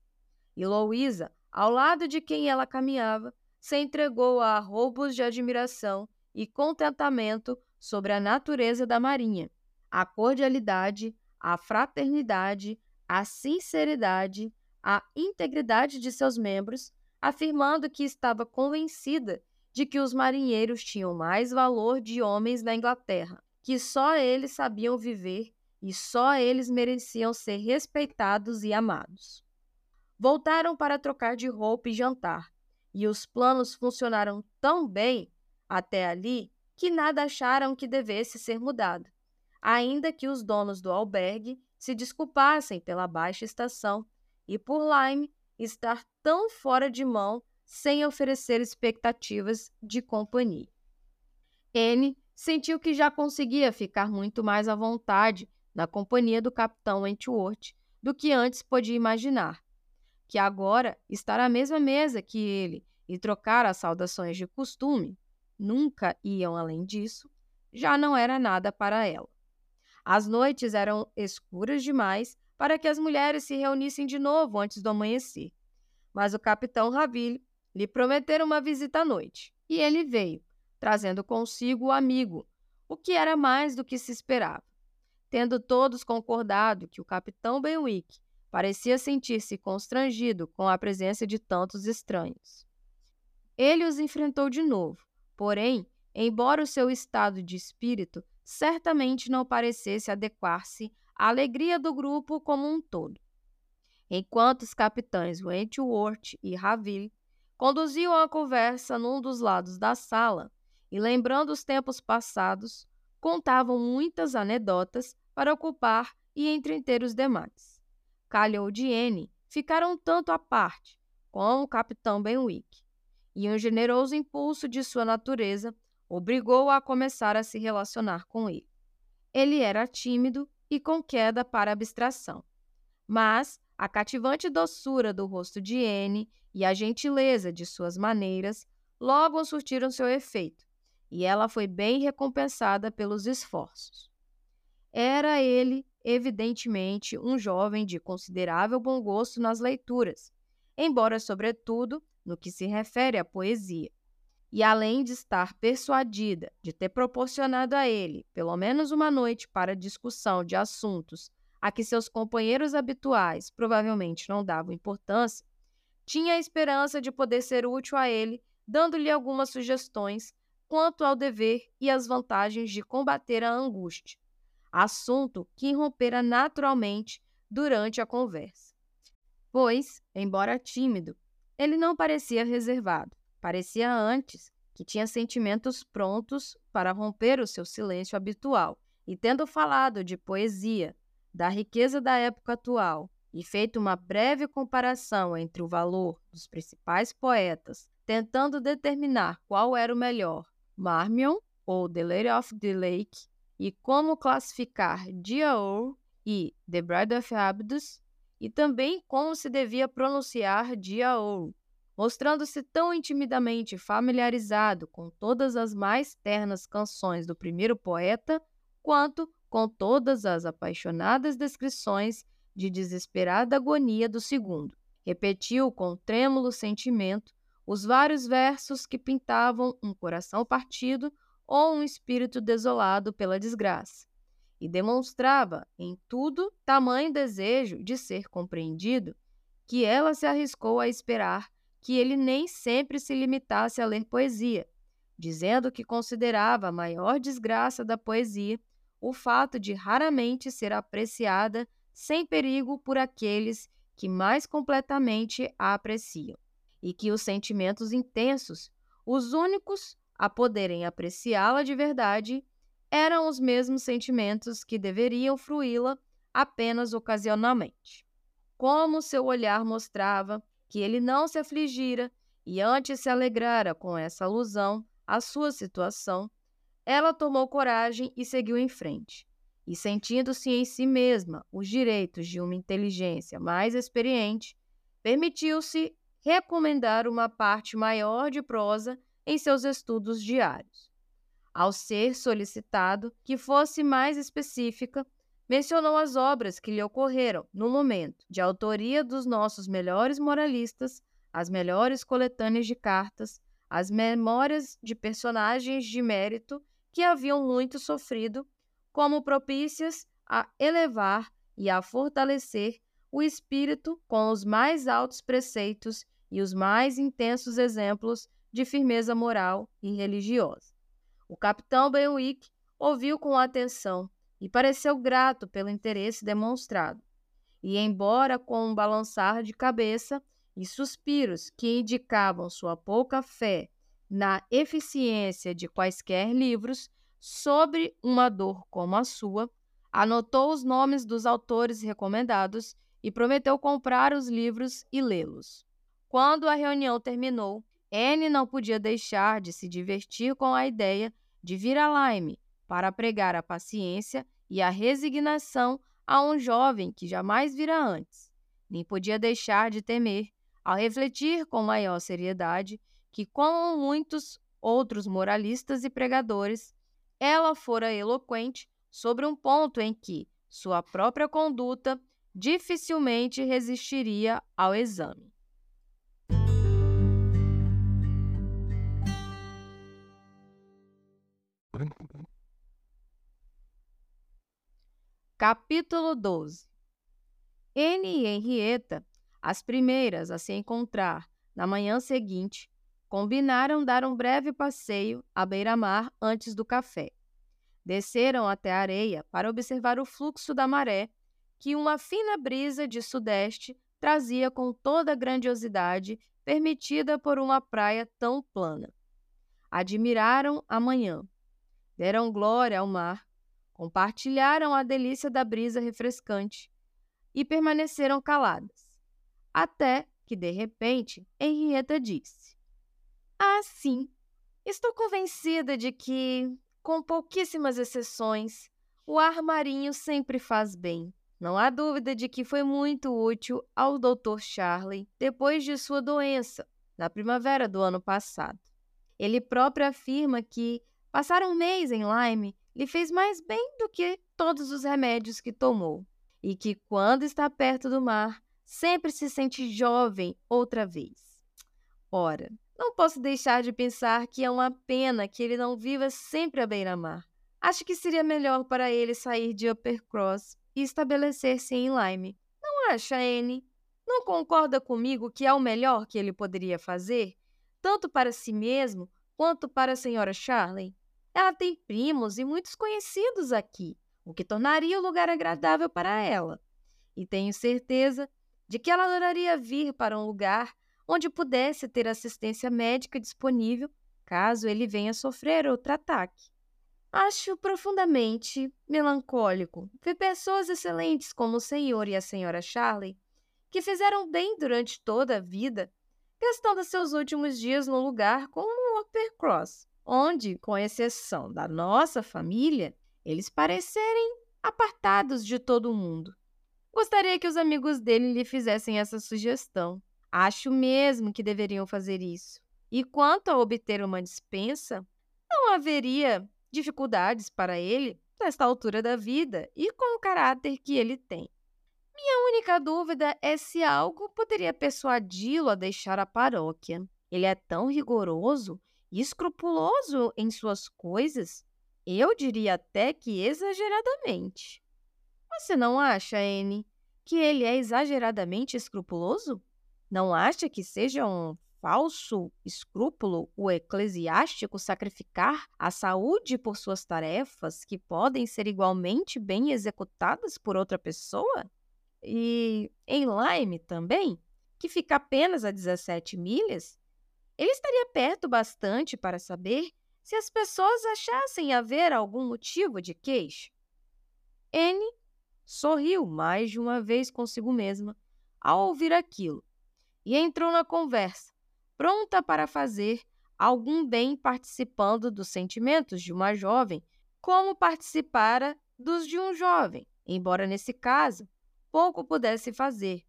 E Louisa ao lado de quem ela caminhava, se entregou a roubos de admiração e contentamento sobre a natureza da marinha, a cordialidade, a fraternidade, a sinceridade, a integridade de seus membros, afirmando que estava convencida de que os marinheiros tinham mais valor de homens na Inglaterra, que só eles sabiam viver e só eles mereciam ser respeitados e amados. Voltaram para trocar de roupa e jantar, e os planos funcionaram tão bem até ali que nada acharam que devesse ser mudado, ainda que os donos do albergue se desculpassem pela baixa estação e por Lyme estar tão fora de mão sem oferecer expectativas de companhia. Anne sentiu que já conseguia ficar muito mais à vontade na companhia do capitão Wentworth do que antes podia imaginar, que agora estar à mesma mesa que ele e trocar as saudações de costume, nunca iam além disso, já não era nada para ela. As noites eram escuras demais para que as mulheres se reunissem de novo antes do amanhecer. Mas o capitão Raville lhe prometera uma visita à noite, e ele veio, trazendo consigo o amigo, o que era mais do que se esperava. Tendo todos concordado que o capitão Benwick parecia sentir-se constrangido com a presença de tantos estranhos. Ele os enfrentou de novo, porém, embora o seu estado de espírito certamente não parecesse adequar-se à alegria do grupo como um todo. Enquanto os capitães Wentworth e Raville conduziam a conversa num dos lados da sala e, lembrando os tempos passados, contavam muitas anedotas para ocupar e entreter os demais. Calhou de N ficaram tanto à parte com o capitão Benwick, e um generoso impulso de sua natureza obrigou-o a começar a se relacionar com ele. Ele era tímido e com queda para abstração, mas a cativante doçura do rosto de N e a gentileza de suas maneiras logo surtiram seu efeito, e ela foi bem recompensada pelos esforços. Era ele, evidentemente, um jovem de considerável bom gosto nas leituras, embora, sobretudo, no que se refere à poesia. E além de estar persuadida de ter proporcionado a ele pelo menos uma noite para discussão de assuntos a que seus companheiros habituais provavelmente não davam importância, tinha a esperança de poder ser útil a ele, dando-lhe algumas sugestões quanto ao dever e as vantagens de combater a angústia, assunto que irrompera naturalmente durante a conversa. Pois, embora tímido, ele não parecia reservado, parecia antes que tinha sentimentos prontos para romper o seu silêncio habitual. E tendo falado de poesia, da riqueza da época atual e feito uma breve comparação entre o valor dos principais poetas, tentando determinar qual era o melhor, Marmion ou The Lady of the Lake, e como classificar Diaour e The Bride of Abdus, e também como se devia pronunciar Diaour, mostrando-se tão intimidamente familiarizado com todas as mais ternas canções do primeiro poeta, quanto com todas as apaixonadas descrições de desesperada agonia do segundo. Repetiu com trêmulo sentimento os vários versos que pintavam um coração partido ou um espírito desolado pela desgraça, e demonstrava em tudo tamanho desejo de ser compreendido que ela se arriscou a esperar que ele nem sempre se limitasse a ler poesia, dizendo que considerava a maior desgraça da poesia o fato de raramente ser apreciada sem perigo por aqueles que mais completamente a apreciam, e que os sentimentos intensos, os únicos a poderem apreciá-la de verdade, eram os mesmos sentimentos que deveriam fruí-la apenas ocasionalmente. Como seu olhar mostrava que ele não se afligira e antes se alegrara com essa alusão à sua situação, ela tomou coragem e seguiu em frente. E sentindo-se em si mesma os direitos de uma inteligência mais experiente, permitiu-se recomendar uma parte maior de prosa em seus estudos diários. Ao ser solicitado que fosse mais específica, mencionou as obras que lhe ocorreram no momento, de autoria dos nossos melhores moralistas, as melhores coletâneas de cartas, as memórias de personagens de mérito que haviam muito sofrido, como propícias a elevar e a fortalecer o espírito com os mais altos preceitos e os mais intensos exemplos de firmeza moral e religiosa. O capitão Benwick ouviu com atenção e pareceu grato pelo interesse demonstrado. E, embora com um balançar de cabeça e suspiros que indicavam sua pouca fé na eficiência de quaisquer livros sobre uma dor como a sua, anotou os nomes dos autores recomendados e prometeu comprar os livros e lê-los. Quando a reunião terminou, Anne não podia deixar de se divertir com a ideia de vir a Lyme para pregar a paciência e a resignação a um jovem que jamais vira antes. Nem podia deixar de temer, ao refletir com maior seriedade, que, como muitos outros moralistas e pregadores, ela fora eloquente sobre um ponto em que sua própria conduta dificilmente resistiria ao exame. Capítulo 12 Anne e Henrietta, as primeiras a se encontrar na manhã seguinte, combinaram dar um breve passeio à beira-mar antes do café. Desceram até a areia para observar o fluxo da maré, que uma fina brisa de sudeste trazia com toda a grandiosidade permitida por uma praia tão plana. Admiraram a manhã, deram glória ao mar, compartilharam a delícia da brisa refrescante e permaneceram caladas, até que, de repente, Henrietta disse: Ah, sim, estou convencida de que, com pouquíssimas exceções, o ar marinho sempre faz bem. Não há dúvida de que foi muito útil ao Dr. Charley depois de sua doença, na primavera do ano passado. Ele próprio afirma que Passar um mês em Lyme lhe fez mais bem do que todos os remédios que tomou, e que, quando está perto do mar, sempre se sente jovem outra vez. Ora, não posso deixar de pensar que é uma pena que ele não viva sempre à beira-mar. Acho que seria melhor para ele sair de Uppercross e estabelecer-se em Lyme. Não acha, Anne? Não concorda comigo que é o melhor que ele poderia fazer, tanto para si mesmo quanto para a senhora Charley? Ela tem primos e muitos conhecidos aqui, o que tornaria o lugar agradável para ela. E tenho certeza de que ela adoraria vir para um lugar onde pudesse ter assistência médica disponível caso ele venha sofrer outro ataque. Acho profundamente melancólico ver pessoas excelentes como o senhor e a senhora Charley, que fizeram bem durante toda a vida, gastando seus últimos dias num lugar como Uppercross, onde, com exceção da nossa família, eles parecerem apartados de todo mundo. Gostaria que os amigos dele lhe fizessem essa sugestão. Acho mesmo que deveriam fazer isso. E quanto a obter uma dispensa, não haveria dificuldades para ele nesta altura da vida e com o caráter que ele tem. Minha única dúvida é se algo poderia persuadi-lo a deixar a paróquia. Ele é tão rigoroso escrupuloso em suas coisas, eu diria até que exageradamente. Você não acha, Anne, que ele é exageradamente escrupuloso? Não acha que seja um falso escrúpulo o eclesiástico sacrificar a saúde por suas tarefas que podem ser igualmente bem executadas por outra pessoa? E em Lyme também, que fica apenas a 17 milhas, ele estaria perto bastante para saber se as pessoas achassem haver algum motivo de queixa. N sorriu mais de uma vez consigo mesma ao ouvir aquilo e entrou na conversa, pronta para fazer algum bem participando dos sentimentos de uma jovem, como participara dos de um jovem, embora nesse caso pouco pudesse fazer,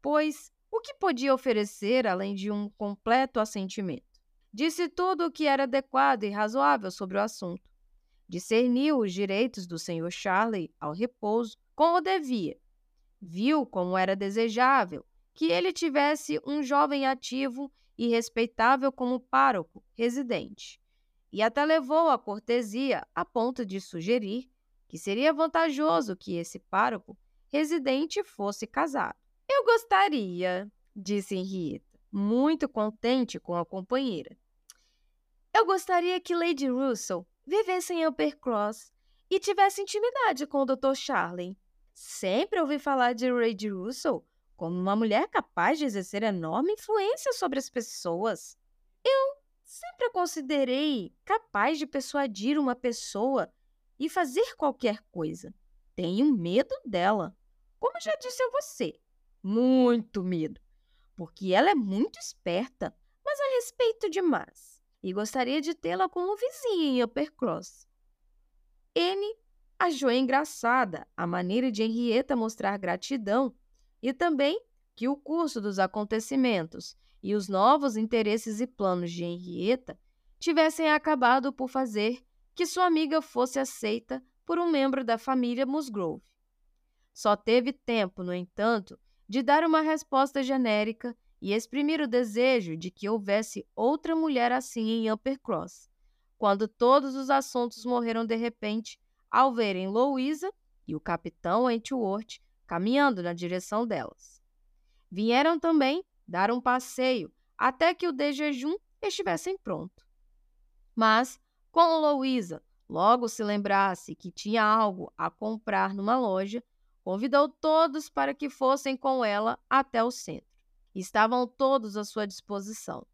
pois o que podia oferecer além de um completo assentimento? Disse tudo o que era adequado e razoável sobre o assunto. Discerniu os direitos do Sr. Charley ao repouso como devia. Viu como era desejável que ele tivesse um jovem ativo e respeitável como pároco residente, e até levou a cortesia a ponto de sugerir que seria vantajoso que esse pároco residente fosse casado. Eu gostaria, disse Henrietta, muito contente com a companheira. Eu gostaria que Lady Russell vivesse em Uppercross e tivesse intimidade com o Dr. Charley. Sempre ouvi falar de Lady Russell como uma mulher capaz de exercer enorme influência sobre as pessoas. Eu sempre a considerei capaz de persuadir uma pessoa e fazer qualquer coisa. Tenho medo dela, como já disse a você. Muito medo, porque ela é muito esperta, mas a respeito demais, e gostaria de tê-la como vizinha em Uppercross. N achou engraçada a maneira de Henrietta mostrar gratidão e também que o curso dos acontecimentos e os novos interesses e planos de Henrietta tivessem acabado por fazer que sua amiga fosse aceita por um membro da família Musgrove. Só teve tempo, no entanto, de dar uma resposta genérica e exprimir o desejo de que houvesse outra mulher assim em Uppercross, quando todos os assuntos morreram de repente ao verem Louisa e o capitão Wentworth caminhando na direção delas. Vieram também dar um passeio até que o de jejum estivessem pronto. Mas como Louisa logo se lembrasse que tinha algo a comprar numa loja, convidou todos para que fossem com ela até o centro. Estavam todos à sua disposição.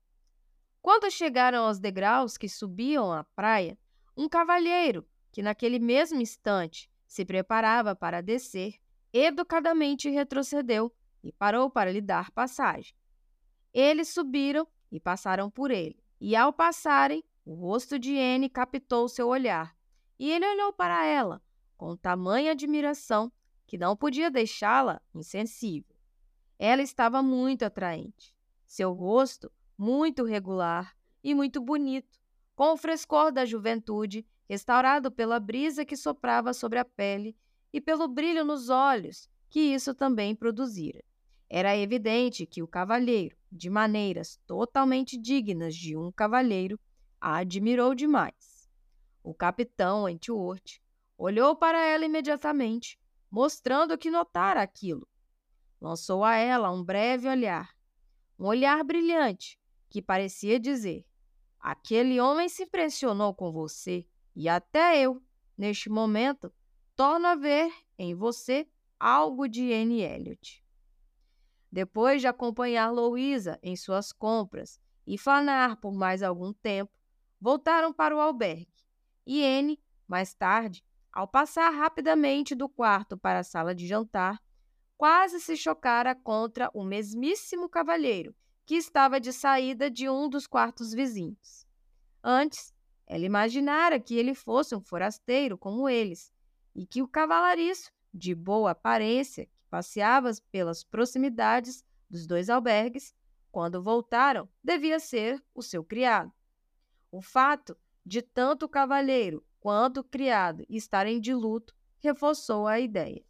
Quando chegaram aos degraus que subiam à praia, um cavalheiro, que naquele mesmo instante se preparava para descer, educadamente retrocedeu e parou para lhe dar passagem. Eles subiram e passaram por ele, e ao passarem, o rosto de Anne captou seu olhar, e ele olhou para ela com tamanha admiração que não podia deixá-la insensível. Ela estava muito atraente. Seu rosto, muito regular e muito bonito, com o frescor da juventude, restaurado pela brisa que soprava sobre a pele e pelo brilho nos olhos que isso também produzira. Era evidente que o cavalheiro, de maneiras totalmente dignas de um cavalheiro, a admirou demais. O capitão Wentworth olhou para ela imediatamente, mostrando que notara aquilo. Lançou a ela um breve olhar, um olhar brilhante, que parecia dizer: Aquele homem se impressionou com você, e até eu, neste momento, torno a ver em você algo de Anne Elliot. Depois de acompanhar Louisa em suas compras e fanar por mais algum tempo, voltaram para o albergue. E Anne, mais tarde, ao passar rapidamente do quarto para a sala de jantar, quase se chocara contra o mesmíssimo cavalheiro que estava de saída de um dos quartos vizinhos. Antes, ela imaginara que ele fosse um forasteiro como eles e que o cavalariço, de boa aparência, que passeava pelas proximidades dos dois albergues, quando voltaram, devia ser o seu criado. O fato de tanto cavalheiro quanto o criado estarem de luto reforçou a ideia.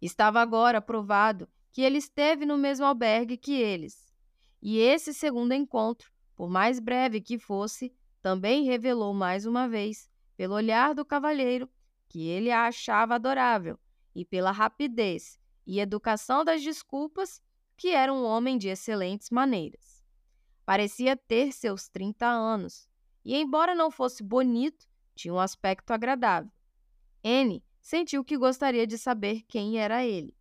Estava agora provado que ele esteve no mesmo albergue que eles, e esse segundo encontro, por mais breve que fosse, também revelou mais uma vez, pelo olhar do cavalheiro, que ele a achava adorável e pela rapidez e educação das desculpas, que era um homem de excelentes maneiras. Parecia ter seus 30 anos e, embora não fosse bonito, tinha um aspecto agradável. Anne sentiu que gostaria de saber quem era ele.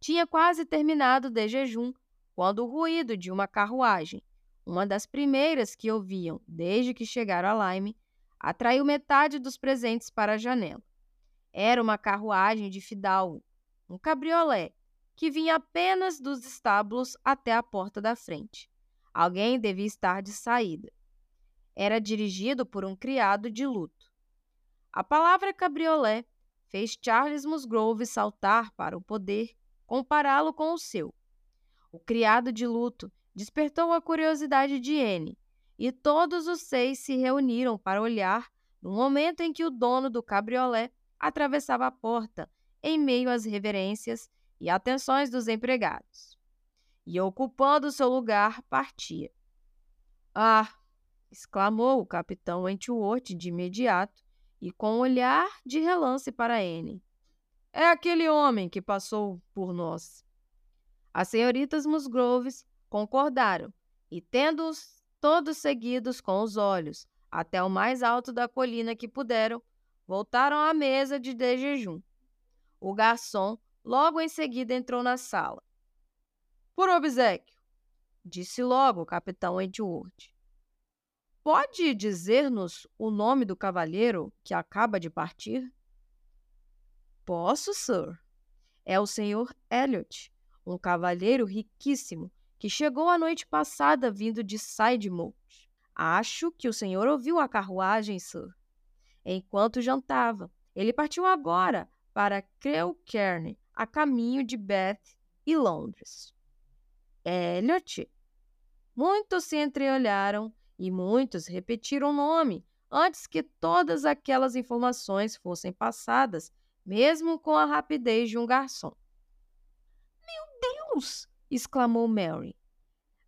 Tinha quase terminado de jejum quando o ruído de uma carruagem, uma das primeiras que ouviam desde que chegaram a Lyme, atraiu metade dos presentes para a janela. Era uma carruagem de fidalgo, um cabriolé, que vinha apenas dos estábulos até a porta da frente. Alguém devia estar de saída era dirigido por um criado de luto. A palavra cabriolé fez Charles Musgrove saltar para o poder, compará-lo com o seu. O criado de luto despertou a curiosidade de Anne, e todos os seis se reuniram para olhar no momento em que o dono do cabriolé atravessava a porta em meio às reverências e atenções dos empregados. e, ocupando seu lugar, partia. Ah! Exclamou o capitão Wentworth de imediato e com um olhar de relance para Anne. É aquele homem que passou por nós. As senhoritas Musgroves concordaram e, tendo-os todos seguidos com os olhos até o mais alto da colina que puderam, voltaram à mesa de, jejum. O garçom logo em seguida entrou na sala. Por obsequio, disse logo o capitão Edward. Pode dizer-nos o nome do cavalheiro que acaba de partir? Posso, sir. É o senhor Elliot, um cavalheiro riquíssimo que chegou a noite passada vindo de Sidemouth. Acho que o senhor ouviu a carruagem, sir. Enquanto jantava, ele partiu agora para Crewkerne, a caminho de Bath e Londres. Elliot? Muitos se entreolharam e muitos repetiram o nome antes que todas aquelas informações fossem passadas, mesmo com a rapidez de um garçom. Meu Deus! exclamou Mary.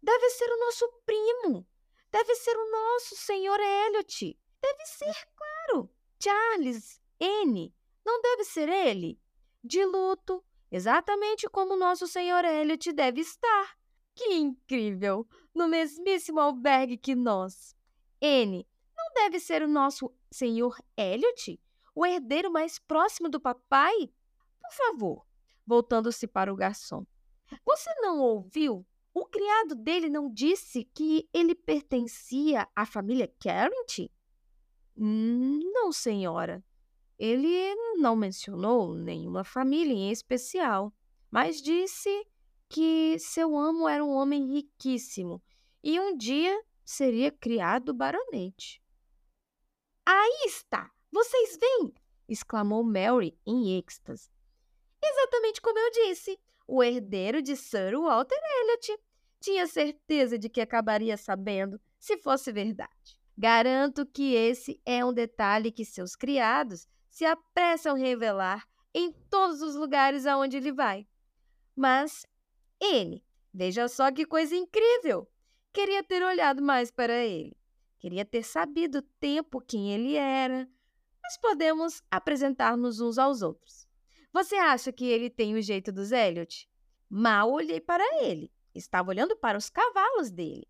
Deve ser o nosso primo. Deve ser o nosso senhor Elliot. Deve ser, claro. Charles N. Não deve ser ele? De luto, exatamente como nosso senhor Elliot deve estar. Que incrível! No mesmíssimo albergue que nós. N, não deve ser o nosso senhor Elliot? O herdeiro mais próximo do papai? Por favor, voltando-se para o garçom. Você não ouviu? O criado dele não disse que ele pertencia à família Carrington? Hum, não, senhora. Ele não mencionou nenhuma família em especial, mas disse que seu amo era um homem riquíssimo e um dia seria criado baronete. Aí está! Vocês veem! exclamou Mary em êxtase. Exatamente como eu disse, o herdeiro de Sir Walter Elliot. Tinha certeza de que acabaria sabendo se fosse verdade. Garanto que esse é um detalhe que seus criados se apressam revelar em todos os lugares aonde ele vai. Mas ele, veja só que coisa incrível! Queria ter olhado mais para ele. Queria ter sabido o tempo quem ele era. Mas podemos apresentar-nos uns aos outros. Você acha que ele tem o jeito dos Elliot? Mal olhei para ele. Estava olhando para os cavalos dele.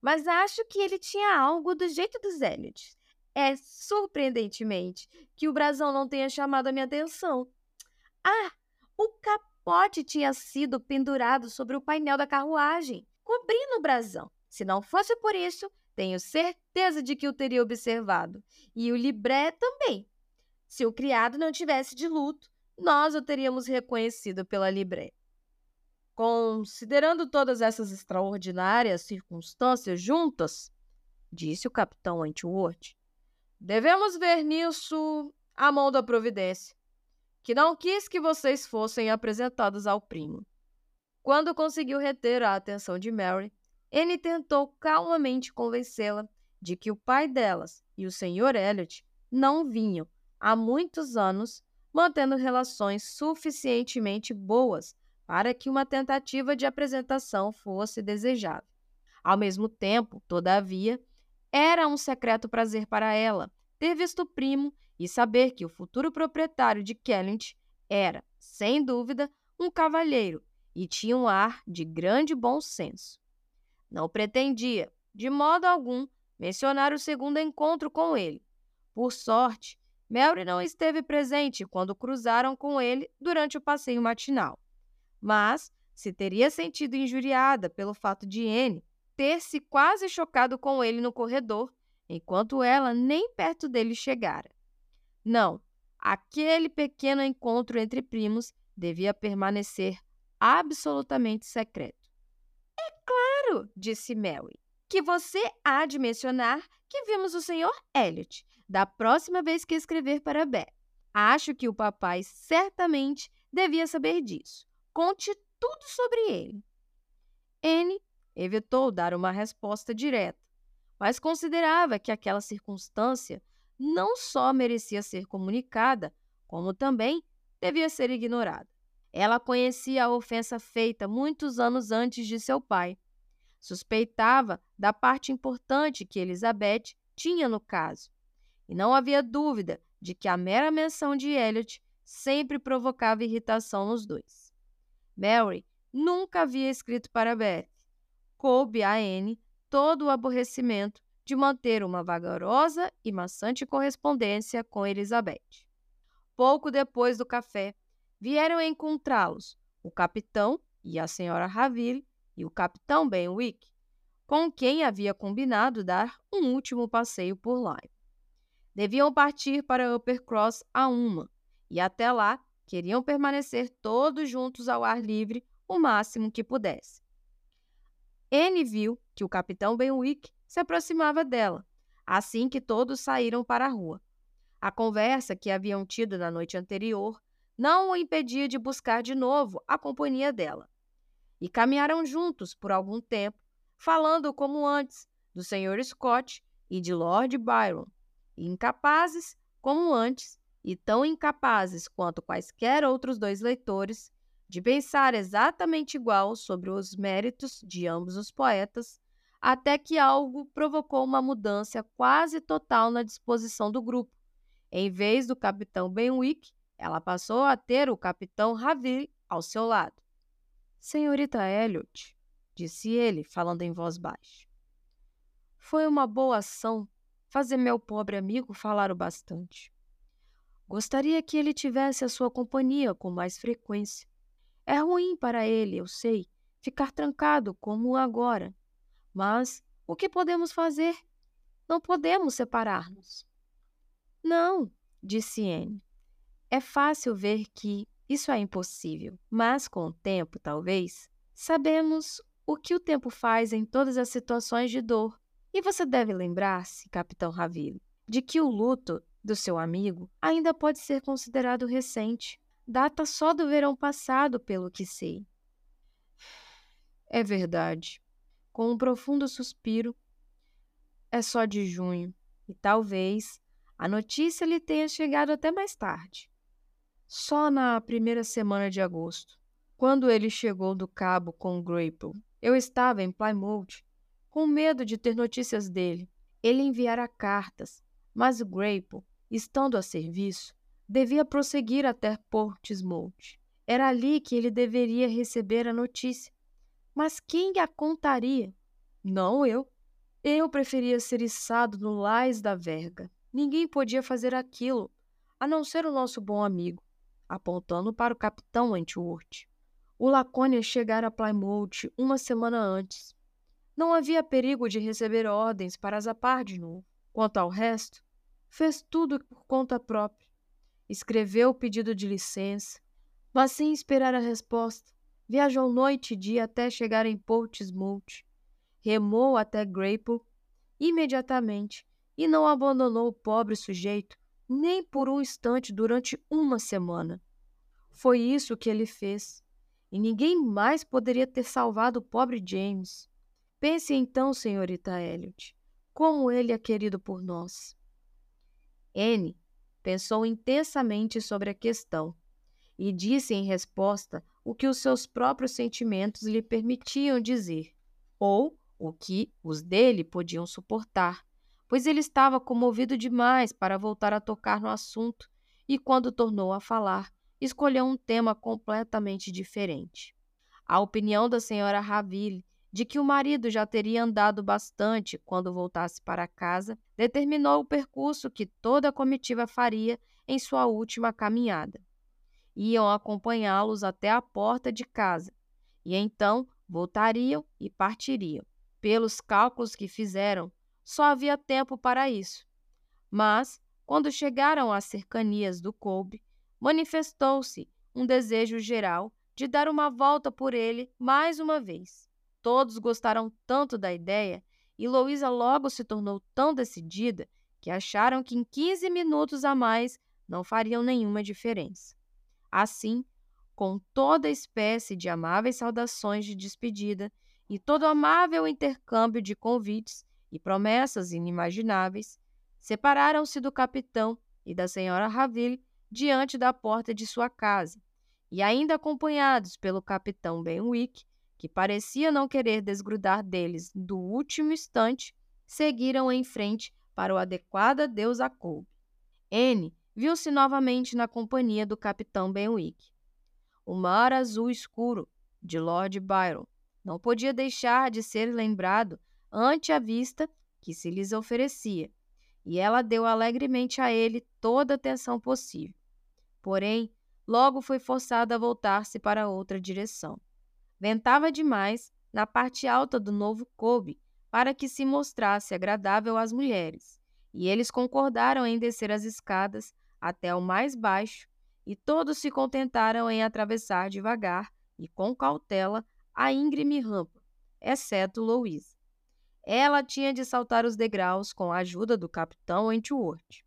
Mas acho que ele tinha algo do jeito dos Elliot. É surpreendentemente que o brasão não tenha chamado a minha atenção. Ah, o capuz pote tinha sido pendurado sobre o painel da carruagem, cobrindo o brasão. Se não fosse por isso, tenho certeza de que o teria observado. E o libré também. Se o criado não tivesse de luto, nós o teríamos reconhecido pela libré. Considerando todas essas extraordinárias circunstâncias juntas, disse o capitão Wentworth, devemos ver nisso a mão da providência que não quis que vocês fossem apresentados ao primo. Quando conseguiu reter a atenção de Mary, ele tentou calmamente convencê-la de que o pai delas e o Sr. Elliot não vinham há muitos anos mantendo relações suficientemente boas para que uma tentativa de apresentação fosse desejável. Ao mesmo tempo, todavia, era um secreto prazer para ela ter visto o primo e saber que o futuro proprietário de Kellent era, sem dúvida, um cavalheiro e tinha um ar de grande bom senso. Não pretendia, de modo algum, mencionar o segundo encontro com ele. Por sorte, Mary não esteve presente quando cruzaram com ele durante o passeio matinal. Mas se teria sentido injuriada pelo fato de Anne ter se quase chocado com ele no corredor, enquanto ela nem perto dele chegara. Não, aquele pequeno encontro entre primos devia permanecer absolutamente secreto. É claro, disse Mary, que você há de mencionar que vimos o Sr. Elliot da próxima vez que escrever para Beth. Acho que o papai certamente devia saber disso. Conte tudo sobre ele. Anne evitou dar uma resposta direta, mas considerava que aquela circunstância não só merecia ser comunicada, como também devia ser ignorada. Ela conhecia a ofensa feita muitos anos antes de seu pai. Suspeitava da parte importante que Elizabeth tinha no caso. E não havia dúvida de que a mera menção de Elliot sempre provocava irritação nos dois. Mary nunca havia escrito para Beth. Coube a Anne todo o aborrecimento de manter uma vagarosa e maçante correspondência com Elizabeth. Pouco depois do café, vieram encontrá-los o capitão e a senhora Raville e o capitão Benwick, com quem havia combinado dar um último passeio por Lyme. Deviam partir para Uppercross a uma, e até lá queriam permanecer todos juntos ao ar livre o máximo que pudesse. Anne viu que o capitão Benwick se aproximava dela, assim que todos saíram para a rua. A conversa que haviam tido na noite anterior não o impedia de buscar de novo a companhia dela. E caminharam juntos por algum tempo, falando como antes do Sr. Scott e de Lord Byron, incapazes como antes, e tão incapazes quanto quaisquer outros dois leitores, de pensar exatamente igual sobre os méritos de ambos os poetas, até que algo provocou uma mudança quase total na disposição do grupo. Em vez do capitão Benwick, ela passou a ter o capitão Raville ao seu lado. Senhorita Elliot, disse ele, falando em voz baixa, foi uma boa ação fazer meu pobre amigo falar o bastante. Gostaria que ele tivesse a sua companhia com mais frequência. É ruim para ele, eu sei, ficar trancado como agora, mas o que podemos fazer? Não podemos separar-nos. Não, disse Anne. É fácil ver que isso é impossível, mas com o tempo, talvez, sabemos o que o tempo faz em todas as situações de dor. E você deve lembrar-se, Capitão Raville, de que o luto do seu amigo ainda pode ser considerado recente. Data só do verão passado, pelo que sei. É verdade, com um profundo suspiro. É só de junho, e talvez a notícia lhe tenha chegado até mais tarde. Só na primeira semana de agosto, quando ele chegou do cabo com Grapple, eu estava em Plymouth, com medo de ter notícias dele. Ele enviara cartas, mas Grapple, estando a serviço, devia prosseguir até Portsmouth. Era ali que ele deveria receber a notícia. Mas quem a contaria? Não eu. Eu preferia ser içado no lais da verga. Ninguém podia fazer aquilo, a não ser o nosso bom amigo, apontando para o capitão Wentworth. O Laconia chegara a Plymouth uma semana antes. Não havia perigo de receber ordens para zapar de novo. Quanto ao resto, fez tudo por conta própria. Escreveu o pedido de licença, mas sem esperar a resposta. Viajou noite e dia até chegar em Portsmouth. Remou até Grapple imediatamente e não abandonou o pobre sujeito nem por um instante durante uma semana. Foi isso que ele fez, e ninguém mais poderia ter salvado o pobre James. Pense então, senhorita Elliot, como ele é querido por nós. Anne pensou intensamente sobre a questão e disse em resposta o que os seus próprios sentimentos lhe permitiam dizer, ou o que os dele podiam suportar, pois ele estava comovido demais para voltar a tocar no assunto e, quando tornou a falar, escolheu um tema completamente diferente. A opinião da senhora Raville de que o marido já teria andado bastante quando voltasse para casa, determinou o percurso que toda a comitiva faria em sua última caminhada iam acompanhá-los até a porta de casa e então voltariam e partiriam. Pelos cálculos que fizeram, só havia tempo para isso. Mas, quando chegaram às cercanias do coube, manifestou-se um desejo geral de dar uma volta por ele mais uma vez. Todos gostaram tanto da ideia e Louisa logo se tornou tão decidida que acharam que em 15 minutos a mais não fariam nenhuma diferença. Assim, com toda espécie de amáveis saudações de despedida e todo amável intercâmbio de convites e promessas inimagináveis, separaram-se do capitão e da senhora Raville diante da porta de sua casa, e ainda acompanhados pelo capitão Benwick, que parecia não querer desgrudar deles do último instante, seguiram em frente para o adequado adeus a Colby. Anne viu-se novamente na companhia do capitão Benwick. O mar azul escuro, de Lord Byron, não podia deixar de ser lembrado ante a vista que se lhes oferecia, e ela deu alegremente a ele toda a atenção possível. Porém, logo foi forçada a voltar-se para outra direção. Ventava demais na parte alta do novo coube para que se mostrasse agradável às mulheres, e eles concordaram em descer as escadas até o mais baixo, e todos se contentaram em atravessar devagar e com cautela a íngreme rampa, exceto Louise. Ela tinha de saltar os degraus com a ajuda do capitão Wentworth.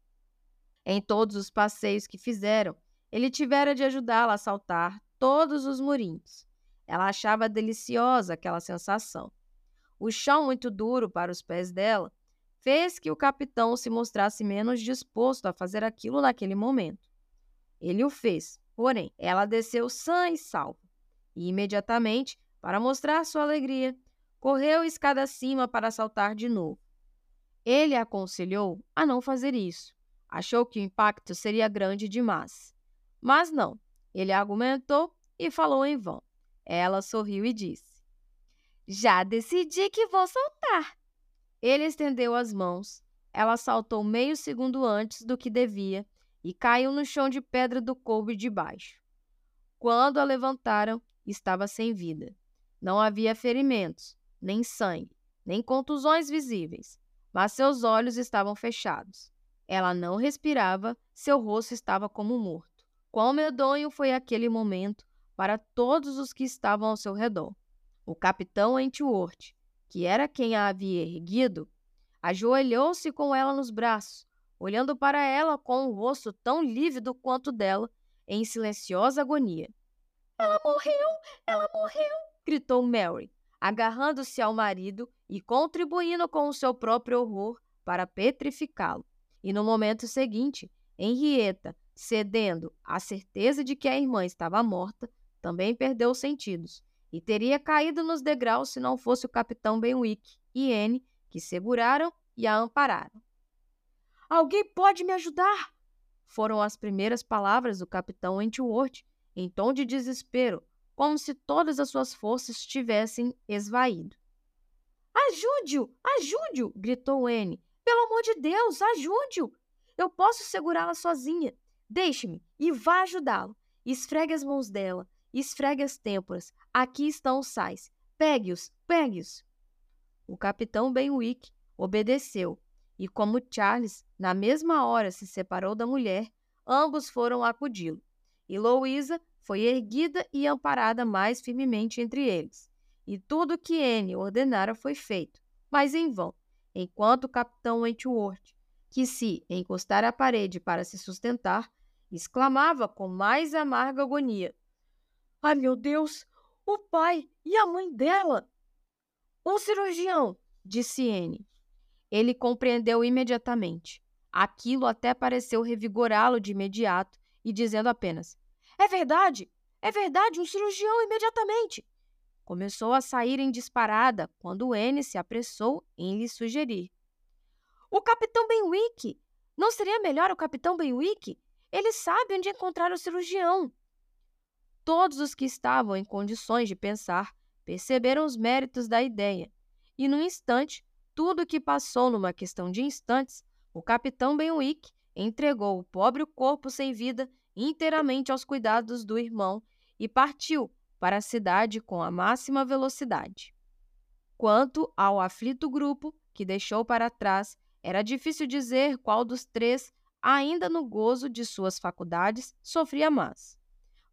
Em todos os passeios que fizeram, ele tivera de ajudá-la a saltar todos os murinhos. Ela achava deliciosa aquela sensação. O chão muito duro para os pés dela fez que o capitão se mostrasse menos disposto a fazer aquilo naquele momento. Ele o fez, porém, ela desceu sã e salva. E imediatamente, para mostrar sua alegria, correu escada acima para saltar de novo. Ele a aconselhou a não fazer isso. Achou que o impacto seria grande demais. Mas não. Ele argumentou e falou em vão. Ela sorriu e disse: Já decidi que vou saltar. Ele estendeu as mãos. Ela saltou meio segundo antes do que devia e caiu no chão de pedra do coube de baixo. Quando a levantaram, estava sem vida. Não havia ferimentos, nem sangue, nem contusões visíveis, mas seus olhos estavam fechados. Ela não respirava, seu rosto estava como morto. Quão medonho foi aquele momento para todos os que estavam ao seu redor. O capitão Wentworth, que era quem a havia erguido, ajoelhou-se com ela nos braços, olhando para ela com um rosto tão lívido quanto dela, em silenciosa agonia. Ela morreu! Ela morreu! gritou Mary, agarrando-se ao marido e contribuindo com o seu próprio horror para petrificá-lo. E no momento seguinte, Henrietta, cedendo à certeza de que a irmã estava morta, também perdeu os sentidos e teria caído nos degraus se não fosse o capitão Benwick e Anne que seguraram e a ampararam. Alguém pode me ajudar? Foram as primeiras palavras do capitão Wentworth, em tom de desespero, como se todas as suas forças tivessem esvaído. Ajude-o! Ajude-o! gritou Anne. Pelo amor de Deus, ajude-o! Eu posso segurá-la sozinha. Deixe-me e vá ajudá-lo. Esfregue as mãos dela, esfregue as têmporas. Aqui estão os sais. Pegue-os, pegue-os. O capitão Benwick obedeceu, e como Charles, na mesma hora, se separou da mulher, ambos foram acudi-lo. E Louisa foi erguida e amparada mais firmemente entre eles. E tudo que Anne ordenara foi feito, mas em vão, enquanto o capitão Wentworth, que se encostara à parede para se sustentar, exclamava com mais amarga agonia: Ai meu Deus, o pai e a mãe dela! Um cirurgião, disse Anne. Ele compreendeu imediatamente. Aquilo até pareceu revigorá-lo de imediato e dizendo apenas: é verdade! É verdade! Um cirurgião imediatamente! Começou a sair em disparada quando N se apressou em lhe sugerir. O capitão Benwick! Não seria melhor o capitão Benwick? Ele sabe onde encontrar o cirurgião. Todos os que estavam em condições de pensar perceberam os méritos da ideia, e no instante, tudo o que passou numa questão de instantes, o capitão Benwick entregou o pobre corpo sem vida inteiramente aos cuidados do irmão e partiu para a cidade com a máxima velocidade. Quanto ao aflito grupo que deixou para trás, era difícil dizer qual dos três, ainda no gozo de suas faculdades, sofria mais.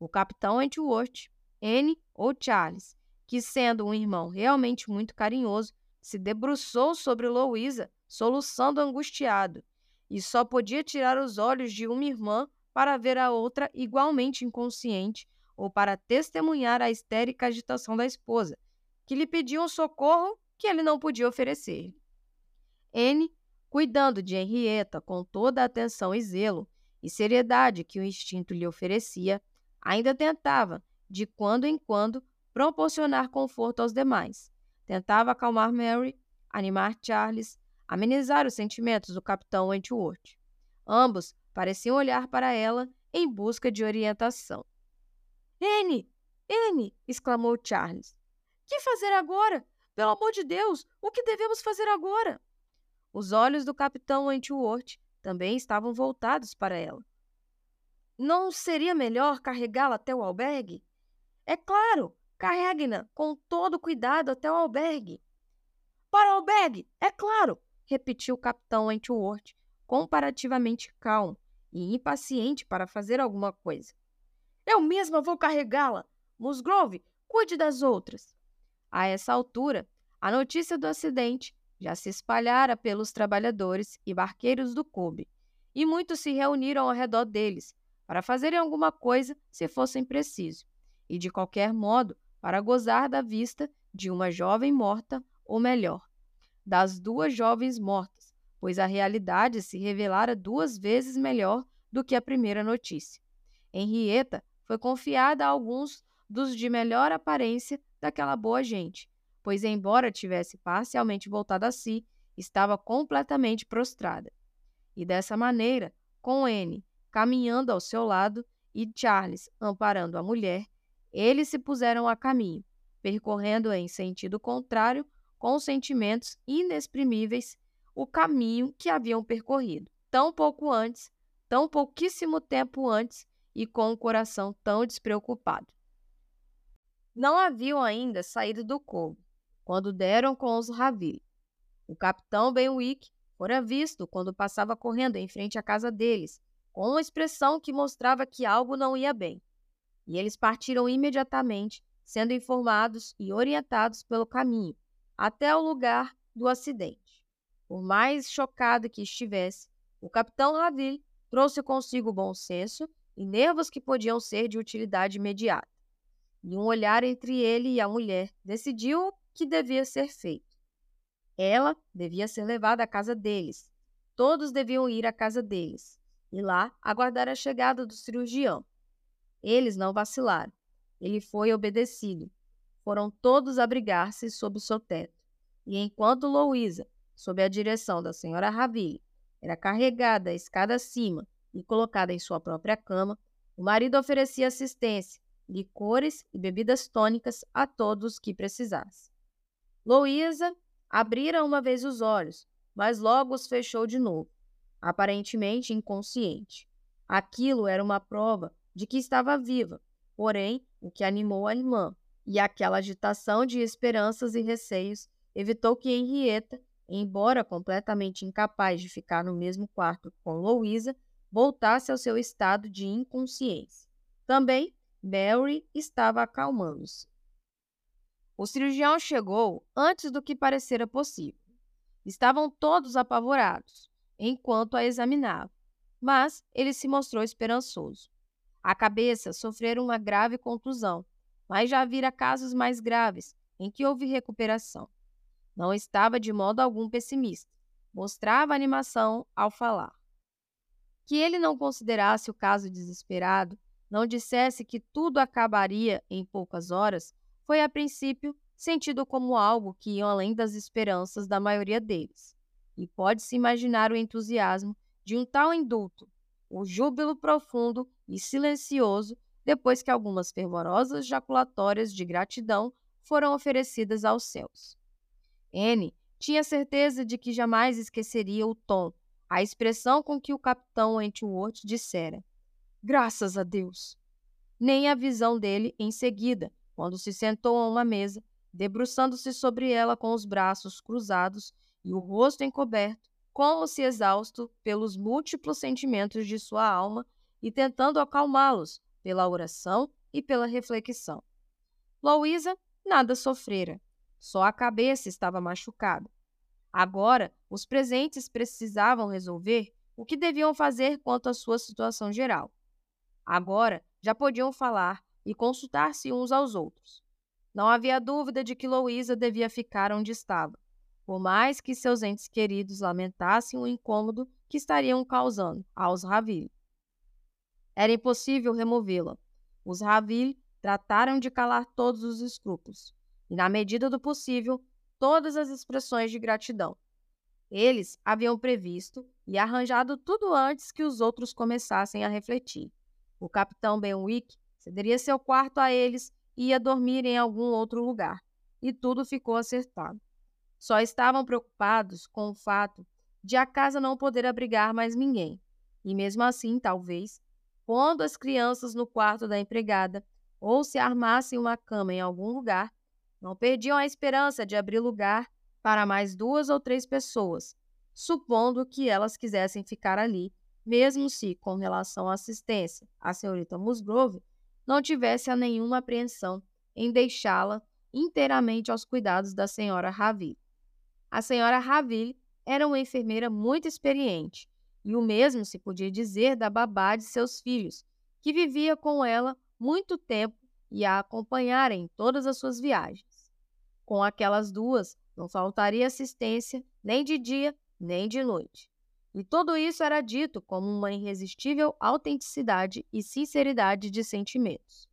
O capitão Wentworth, N ou Charles, que, sendo um irmão realmente muito carinhoso, se debruçou sobre Louisa, soluçando angustiado, e só podia tirar os olhos de uma irmã para ver a outra igualmente inconsciente ou para testemunhar a histérica agitação da esposa, que lhe pedia um socorro que ele não podia oferecer. N, cuidando de Henrietta com toda a atenção e zelo e seriedade que o instinto lhe oferecia, ainda tentava, de quando em quando, proporcionar conforto aos demais. Tentava acalmar Mary, animar Charles, amenizar os sentimentos do capitão Wentworth. Ambos pareciam olhar para ela em busca de orientação. Anne! Anne! exclamou Charles. Que fazer agora? Pelo amor de Deus, o que devemos fazer agora? Os olhos do capitão Wentworth também estavam voltados para ela. Não seria melhor carregá-la até o albergue? É claro, carregue-na com todo cuidado até o albergue. Para o albergue, é claro, repetiu o capitão Wentworth, comparativamente calmo e impaciente para fazer alguma coisa. Eu mesma vou carregá-la. Musgrove, cuide das outras. A essa altura, a notícia do acidente já se espalhara pelos trabalhadores e barqueiros do clube, e muitos se reuniram ao redor deles para fazerem alguma coisa se fossem preciso, e de qualquer modo para gozar da vista de uma jovem morta, ou melhor, das duas jovens mortas, pois a realidade se revelara duas vezes melhor do que a primeira notícia. Henrietta foi confiada a alguns dos de melhor aparência daquela boa gente, pois, embora tivesse parcialmente voltado a si, estava completamente prostrada. E dessa maneira, com N caminhando ao seu lado e Charles amparando a mulher, eles se puseram a caminho, percorrendo em sentido contrário, com sentimentos inexprimíveis, o caminho que haviam percorrido, tão pouco antes, tão pouquíssimo tempo antes e com o coração tão despreocupado. Não haviam ainda saído do covo, quando deram com os Raville. O capitão Benwick fora visto quando passava correndo em frente à casa deles, com uma expressão que mostrava que algo não ia bem. E eles partiram imediatamente, sendo informados e orientados pelo caminho, até o lugar do acidente. Por mais chocado que estivesse, o capitão Raville trouxe consigo bom senso e nervos que podiam ser de utilidade imediata. E um olhar entre ele e a mulher decidiu que devia ser feito. Ela devia ser levada à casa deles. Todos deviam ir à casa deles e lá aguardar a chegada do cirurgião. Eles não vacilaram. Ele foi obedecido. Foram todos abrigar-se sob o seu teto. E enquanto Louisa, sob a direção da senhora Raville, era carregada a escada acima e colocada em sua própria cama, o marido oferecia assistência, licores e bebidas tônicas a todos que precisassem. Louisa abrira uma vez os olhos, mas logo os fechou de novo, aparentemente inconsciente. Aquilo era uma prova de que estava viva, porém, o que animou a irmã, e aquela agitação de esperanças e receios evitou que Henrietta, embora completamente incapaz de ficar no mesmo quarto com Louisa, voltasse ao seu estado de inconsciência. Também, Mary estava acalmando-se. O cirurgião chegou antes do que parecera possível. Estavam todos apavorados, enquanto a examinavam, mas ele se mostrou esperançoso. A cabeça sofrera uma grave contusão, mas já vira casos mais graves em que houve recuperação. Não estava de modo algum pessimista. Mostrava animação ao falar. Que ele não considerasse o caso desesperado, não dissesse que tudo acabaria em poucas horas, foi a princípio sentido como algo que ia além das esperanças da maioria deles. E pode-se imaginar o entusiasmo de um tal indulto, o júbilo profundo e silencioso depois que algumas fervorosas jaculatórias de gratidão foram oferecidas aos céus. N tinha certeza de que jamais esqueceria o tom, a expressão com que o capitão Wentworth dissera: Graças a Deus! Nem a visão dele em seguida, quando se sentou a uma mesa, debruçando-se sobre ela com os braços cruzados e o rosto encoberto, como se exausto pelos múltiplos sentimentos de sua alma e tentando acalmá-los pela oração e pela reflexão. Louisa nada sofrera, só a cabeça estava machucada. Agora, os presentes precisavam resolver o que deviam fazer quanto à sua situação geral. Agora já podiam falar e consultar-se uns aos outros. Não havia dúvida de que Louisa devia ficar onde estava, por mais que seus entes queridos lamentassem o incômodo que estariam causando aos Raville. Era impossível removê-la. os Raville trataram de calar todos os escrúpulos e, na medida do possível, todas as expressões de gratidão. Eles haviam previsto e arranjado tudo antes que os outros começassem a refletir. O capitão Benwick cederia seu quarto a eles e ia dormir em algum outro lugar. E tudo ficou acertado. Só estavam preocupados com o fato de a casa não poder abrigar mais ninguém. E mesmo assim, talvez, pondo as crianças no quarto da empregada ou se armassem uma cama em algum lugar, não perdiam a esperança de abrir lugar para mais duas ou três pessoas, supondo que elas quisessem ficar ali, mesmo se, com relação à assistência, a senhorita Musgrove não tivesse a nenhuma apreensão em deixá-la inteiramente aos cuidados da senhora Raville. A senhora Raville era uma enfermeira muito experiente, e o mesmo se podia dizer da babá de seus filhos, que vivia com ela muito tempo e a acompanhara em todas as suas viagens. Com aquelas duas, não faltaria assistência nem de dia nem de noite. E tudo isso era dito como uma irresistível autenticidade e sinceridade de sentimentos.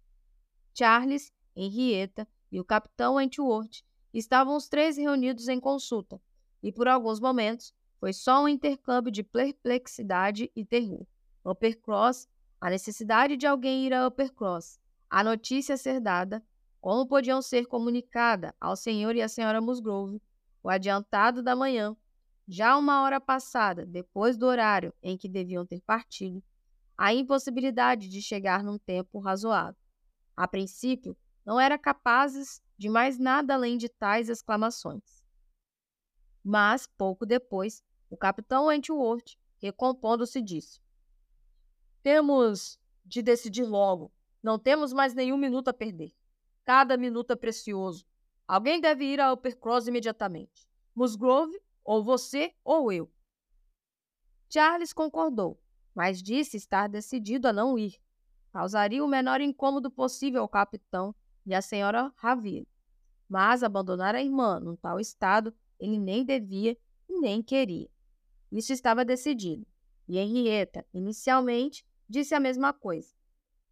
Charles, Henrietta e o capitão Wentworth estavam os três reunidos em consulta, e por alguns momentos foi só um intercâmbio de perplexidade e terror. Uppercross, a necessidade de alguém ir a Uppercross, a notícia ser dada, como podiam ser comunicada ao senhor e à senhora Musgrove, o adiantado da manhã, já uma hora passada depois do horário em que deviam ter partido, a impossibilidade de chegar num tempo razoável. A princípio, não eram capazes de mais nada além de tais exclamações. Mas, pouco depois, o capitão Wentworth, recompondo-se, disse: Temos de decidir logo. Não temos mais nenhum minuto a perder. Cada minuto é precioso. Alguém deve ir a Uppercross imediatamente. Musgrove, ou você, ou eu. Charles concordou, mas disse estar decidido a não ir. Causaria o menor incômodo possível ao capitão e à senhora Raville. Mas abandonar a irmã num tal estado ele nem devia e nem queria. Isso estava decidido. E Henrietta, inicialmente, disse a mesma coisa.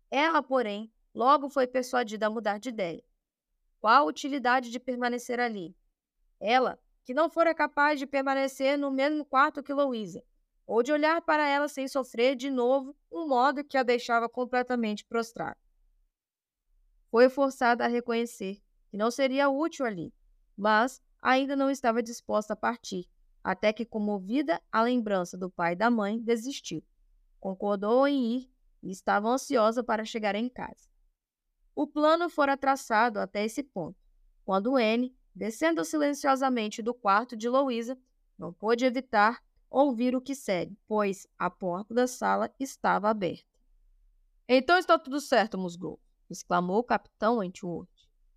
Ela, porém, logo foi persuadida a mudar de ideia. Qual a utilidade de permanecer ali? Ela, que não fora capaz de permanecer no mesmo quarto que Louisa, ou de olhar para ela sem sofrer de novo um modo que a deixava completamente prostrada. Foi forçada a reconhecer que não seria útil ali, mas ainda não estava disposta a partir, até que, comovida à lembrança do pai e da mãe, desistiu. Concordou em ir e estava ansiosa para chegar em casa. O plano fora traçado até esse ponto, quando Anne, descendo silenciosamente do quarto de Louisa, não pôde evitar ouvir o que segue, pois a porta da sala estava aberta. Então está tudo certo, Musgrove, exclamou o capitão Wentworth.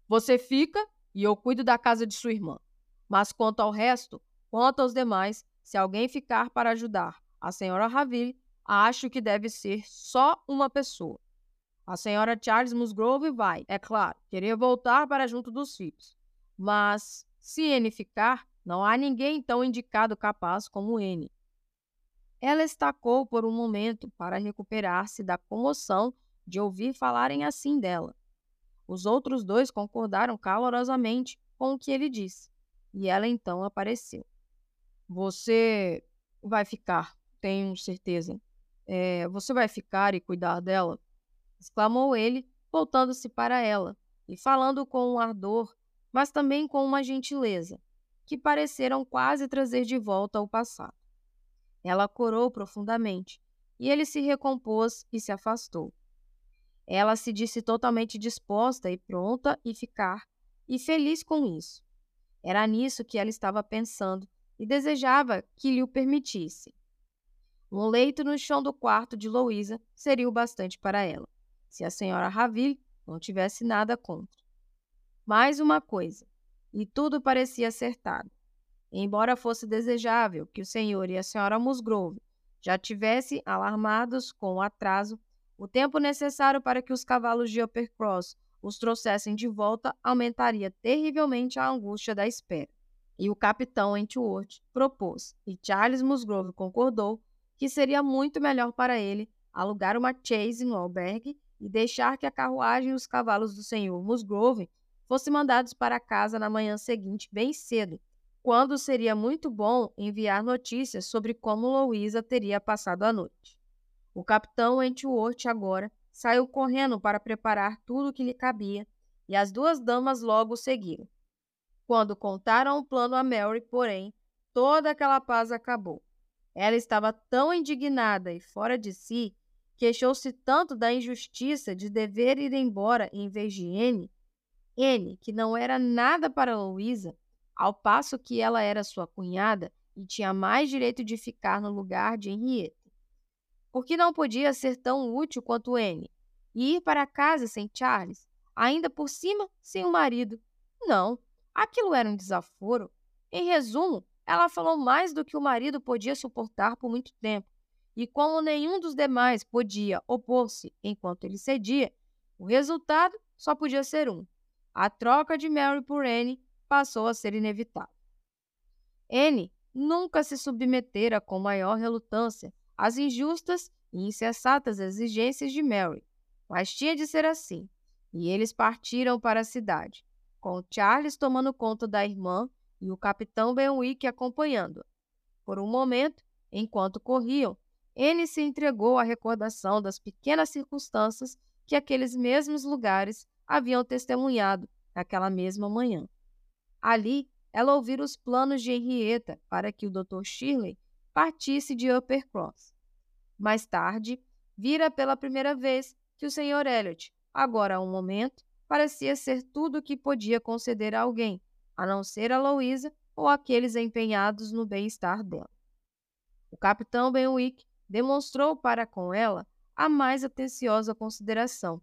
Você fica e eu cuido da casa de sua irmã. Mas quanto ao resto, quanto aos demais, se alguém ficar para ajudar a senhora Raville, acho que deve ser só uma pessoa. A senhora Charles Musgrove vai, é claro, querer voltar para junto dos filhos. Mas, se N ficar, não há ninguém tão indicado capaz como N. Ela estacou por um momento para recuperar-se da comoção de ouvir falarem assim dela. Os outros dois concordaram calorosamente com o que ele disse, e ela então apareceu. Você vai ficar, tenho certeza. É, você vai ficar e cuidar dela? exclamou ele, voltando-se para ela e falando com um ardor, mas também com uma gentileza, que pareceram quase trazer de volta o passado. Ela corou profundamente e ele se recompôs e se afastou. Ela se disse totalmente disposta e pronta e ficar, e feliz com isso. Era nisso que ela estava pensando e desejava que lhe o permitisse. Um leito no chão do quarto de Louisa seria o bastante para ela, se a senhora Raville não tivesse nada contra. Mais uma coisa, e tudo parecia acertado. Embora fosse desejável que o senhor e a senhora Musgrove já tivessem alarmados com o atraso, o tempo necessário para que os cavalos de Uppercross os trouxessem de volta aumentaria terrivelmente a angústia da espera e o capitão Wentworth propôs, e Charles Musgrove concordou, que seria muito melhor para ele alugar uma chaise no albergue e deixar que a carruagem e os cavalos do senhor Musgrove fossem mandados para casa na manhã seguinte, bem cedo, quando seria muito bom enviar notícias sobre como Louisa teria passado a noite. O capitão Wentworth agora saiu correndo para preparar tudo o que lhe cabia, e as duas damas logo seguiram. Quando contaram o plano a Mary, porém, toda aquela paz acabou. Ela estava tão indignada e fora de si, queixou-se tanto da injustiça de dever ir embora em vez de N, N, que não era nada para Louisa, ao passo que ela era sua cunhada e tinha mais direito de ficar no lugar de Henrietta. Porque não podia ser tão útil quanto N e ir para casa sem Charles, ainda por cima sem o marido. Não, aquilo era um desaforo. Em resumo, ela falou mais do que o marido podia suportar por muito tempo, e como nenhum dos demais podia opor-se enquanto ele cedia, o resultado só podia ser um. A troca de Mary por Anne passou a ser inevitável. Anne nunca se submetera com maior relutância às injustas e insensatas exigências de Mary, mas tinha de ser assim, e eles partiram para a cidade, com Charles tomando conta da irmã e o capitão Benwick acompanhando. Por um momento, enquanto corriam, ele se entregou à recordação das pequenas circunstâncias que aqueles mesmos lugares haviam testemunhado naquela mesma manhã. Ali, ela ouvira os planos de Henrietta para que o Dr. Shirley partisse de Uppercross. Mais tarde, vira pela primeira vez que o Sr. Elliot, agora a um momento, parecia ser tudo o que podia conceder a alguém, a não ser a Louisa ou aqueles empenhados no bem-estar dela. O capitão Benwick demonstrou para com ela a mais atenciosa consideração,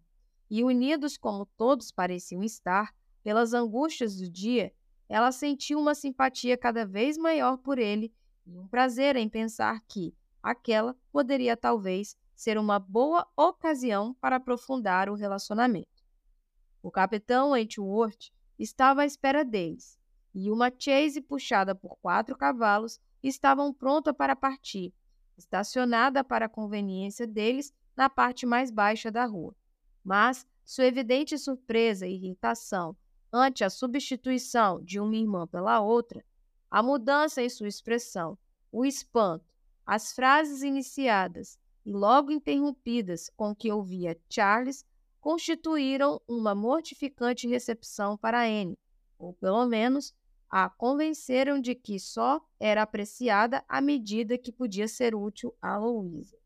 e unidos como todos pareciam estar pelas angústias do dia, ela sentiu uma simpatia cada vez maior por ele e um prazer em pensar que aquela poderia talvez ser uma boa ocasião para aprofundar o relacionamento. O capitão Wentworth estava à espera deles, e uma chaise puxada por quatro cavalos estavam pronta para partir, estacionada para a conveniência deles na parte mais baixa da rua. Mas sua evidente surpresa e irritação ante a substituição de uma irmã pela outra, a mudança em sua expressão, o espanto, as frases iniciadas e logo interrompidas com que ouvia Charles constituíram uma mortificante recepção para Anne, ou pelo menos a convenceram de que só era apreciada à medida que podia ser útil a Louisa.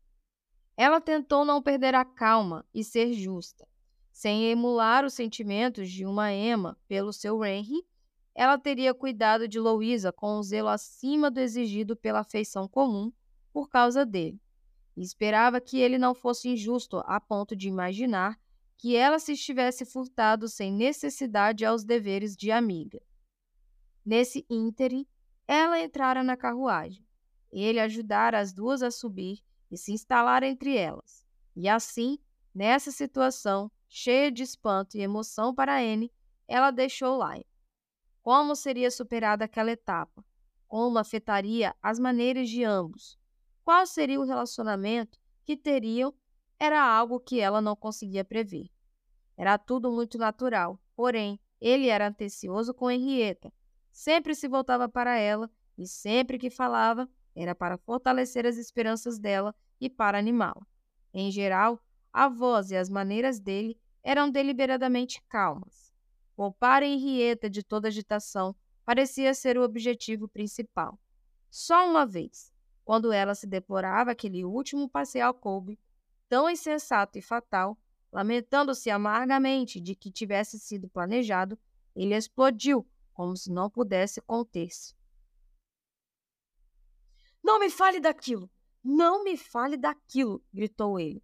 Ela tentou não perder a calma e ser justa. Sem emular os sentimentos de uma Emma pelo seu Henry, ela teria cuidado de Louisa com um zelo acima do exigido pela afeição comum por causa dele. E esperava que ele não fosse injusto a ponto de imaginar que ela se estivesse furtado sem necessidade aos deveres de amiga. Nesse ínterim, ela entrara na carruagem. Ele ajudara as duas a subir e se instalar entre elas. E assim, nessa situação, cheia de espanto e emoção para Anne, ela deixou Lion. Como seria superada aquela etapa? Como afetaria as maneiras de ambos? Qual seria o relacionamento que teriam era algo que ela não conseguia prever. Era tudo muito natural, porém, ele era atencioso com Henrietta. Sempre se voltava para ela e sempre que falava era para fortalecer as esperanças dela e para animá-la. Em geral, a voz e as maneiras dele eram deliberadamente calmas. Poupar Henrietta de toda agitação parecia ser o objetivo principal. Só uma vez, quando ela se deplorava aquele último passeio ao coube, tão insensato e fatal, lamentando-se amargamente de que tivesse sido planejado, ele explodiu como se não pudesse conter-se. Não me fale daquilo! Não me fale daquilo! gritou ele.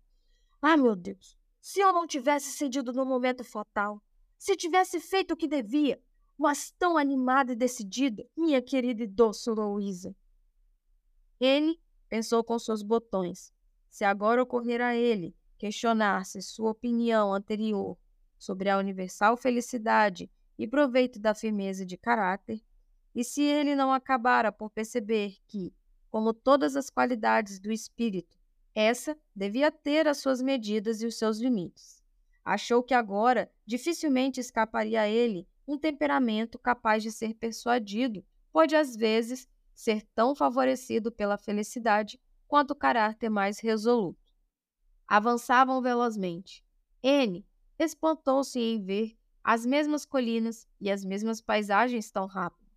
Ah, meu Deus! Se eu não tivesse cedido no momento fatal, se tivesse feito o que devia, mas tão animada e decidida, minha querida e doce Louisa. Ele pensou com seus botões. Se agora ocorrer a ele questionar-se sua opinião anterior sobre a universal felicidade e proveito da firmeza de caráter, e se ele não acabara por perceber que, como todas as qualidades do espírito, essa devia ter as suas medidas e os seus limites. Achou que agora dificilmente escaparia a ele um temperamento capaz de ser persuadido, pode às vezes ser tão favorecido pela felicidade quanto o caráter mais resoluto. Avançavam velozmente. N espantou-se em ver as mesmas colinas e as mesmas paisagens tão rápido.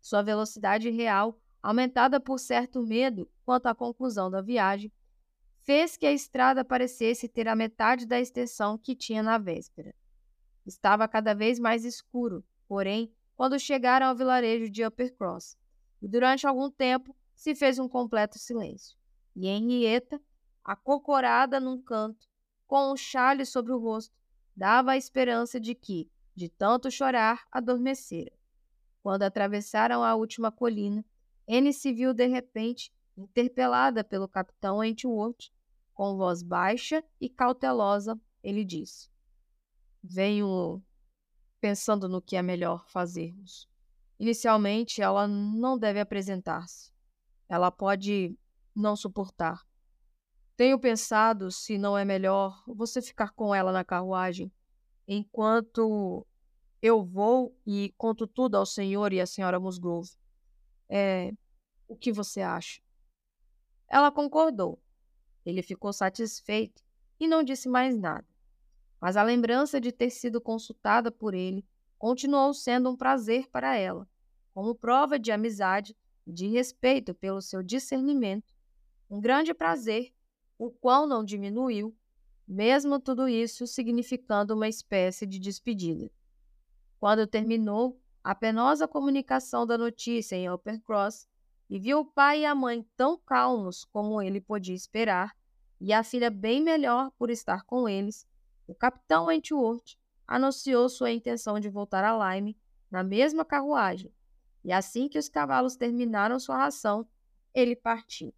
Sua velocidade real, aumentada por certo medo quanto à conclusão da viagem, fez que a estrada parecesse ter a metade da extensão que tinha na véspera. Estava cada vez mais escuro, porém, quando chegaram ao vilarejo de Uppercross, e durante algum tempo se fez um completo silêncio. E Henrietta, acocorada num canto, com um chale sobre o rosto, dava a esperança de que, de tanto chorar, adormecera. Quando atravessaram a última colina, Anne se viu de repente interpelada pelo capitão Wentworth. Com voz baixa e cautelosa, ele disse: Venho pensando no que é melhor fazermos. Inicialmente, ela não deve apresentar-se. Ela pode não suportar. Tenho pensado se não é melhor você ficar com ela na carruagem enquanto eu vou e conto tudo ao senhor e à senhora Musgrove. É, o que você acha? Ela concordou. Ele ficou satisfeito e não disse mais nada. Mas a lembrança de ter sido consultada por ele continuou sendo um prazer para ela, como prova de amizade e de respeito pelo seu discernimento, um grande prazer, o qual não diminuiu, mesmo tudo isso significando uma espécie de despedida. Quando terminou a penosa comunicação da notícia em Uppercross e viu o pai e a mãe tão calmos como ele podia esperar, e a filha bem melhor por estar com eles, o capitão Wentworth anunciou sua intenção de voltar a Lyme na mesma carruagem, e assim que os cavalos terminaram sua ração, ele partiu.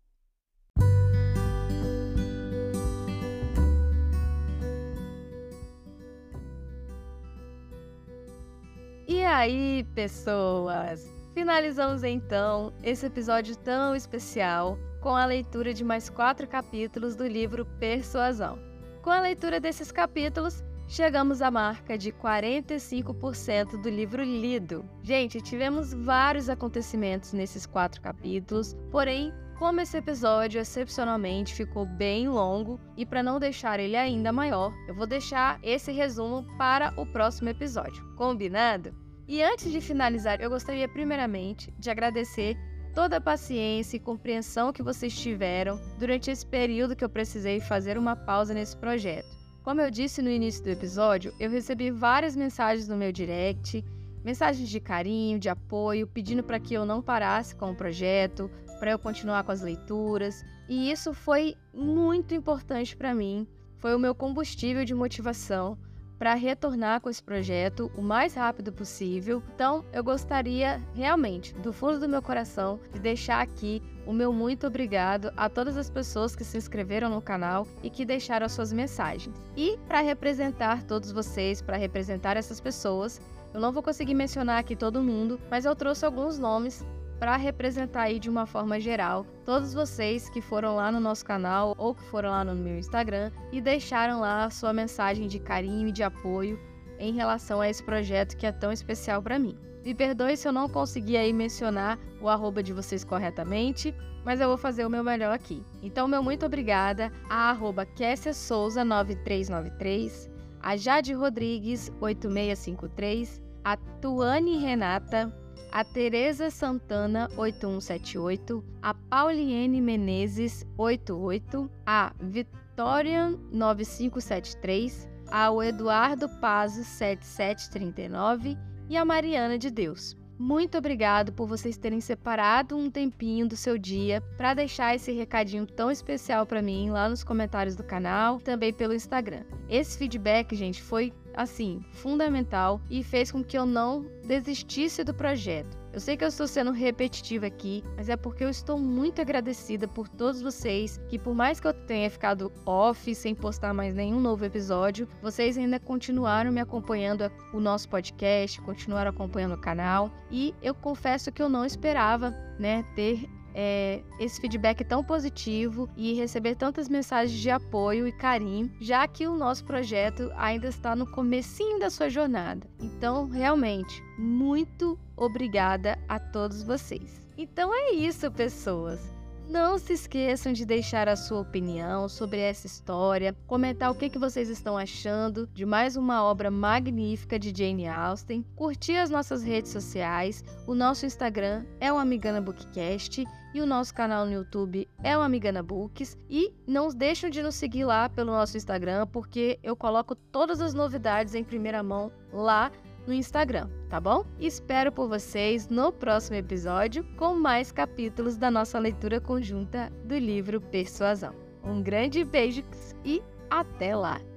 E aí, pessoas? Finalizamos então esse episódio tão especial com a leitura de mais quatro capítulos do livro Persuasão. Com a leitura desses capítulos, chegamos à marca de 45% do livro lido. Gente, tivemos vários acontecimentos nesses quatro capítulos, porém, como esse episódio excepcionalmente ficou bem longo e para não deixar ele ainda maior, eu vou deixar esse resumo para o próximo episódio. Combinado? E antes de finalizar, eu gostaria primeiramente de agradecer toda a paciência e compreensão que vocês tiveram durante esse período que eu precisei fazer uma pausa nesse projeto. Como eu disse no início do episódio, eu recebi várias mensagens no meu direct, mensagens de carinho, de apoio, pedindo para que eu não parasse com o projeto, para eu continuar com as leituras, e isso foi muito importante para mim. Foi o meu combustível de motivação para retornar com esse projeto o mais rápido possível. Então, eu gostaria realmente, do fundo do meu coração, de deixar aqui o meu muito obrigado a todas as pessoas que se inscreveram no canal e que deixaram as suas mensagens. E para representar todos vocês, para representar essas pessoas, eu não vou conseguir mencionar aqui todo mundo, mas eu trouxe alguns nomes para representar aí de uma forma geral todos vocês que foram lá no nosso canal ou que foram lá no meu Instagram e deixaram lá a sua mensagem de carinho e de apoio em relação a esse projeto que é tão especial para mim. Me perdoe se eu não consegui aí mencionar o arroba de vocês corretamente, mas eu vou fazer o meu melhor aqui. Então, meu muito obrigada a arroba Souza 9393, a Jade Rodrigues 8653, a Tuane Renata a Tereza Santana 8178, a Pauliene Menezes 88, a Vitória 9573, ao Eduardo Paz 7739 e a Mariana de Deus. Muito obrigado por vocês terem separado um tempinho do seu dia para deixar esse recadinho tão especial para mim lá nos comentários do canal, também pelo Instagram. Esse feedback, gente, foi assim, fundamental e fez com que eu não desistisse do projeto. Eu sei que eu estou sendo repetitiva aqui, mas é porque eu estou muito agradecida por todos vocês que, por mais que eu tenha ficado off sem postar mais nenhum novo episódio, vocês ainda continuaram me acompanhando o nosso podcast, continuaram acompanhando o canal e eu confesso que eu não esperava, né, ter é, esse feedback tão positivo e receber tantas mensagens de apoio e carinho, já que o nosso projeto ainda está no comecinho da sua jornada. Então, realmente, muito obrigada a todos vocês. Então é isso, pessoas. Não se esqueçam de deixar a sua opinião sobre essa história, comentar o que, vocês estão achando de mais uma obra magnífica de Jane Austen, curtir as nossas redes sociais, o nosso Instagram é o Amigana Bookcast e o nosso canal no YouTube é o Amigana Books. E não deixem de nos seguir lá pelo nosso Instagram, porque eu coloco todas as novidades em primeira mão lá no Instagram, tá bom? Espero por vocês no próximo episódio com mais capítulos da nossa leitura conjunta do livro Persuasão. Um grande beijo e até lá!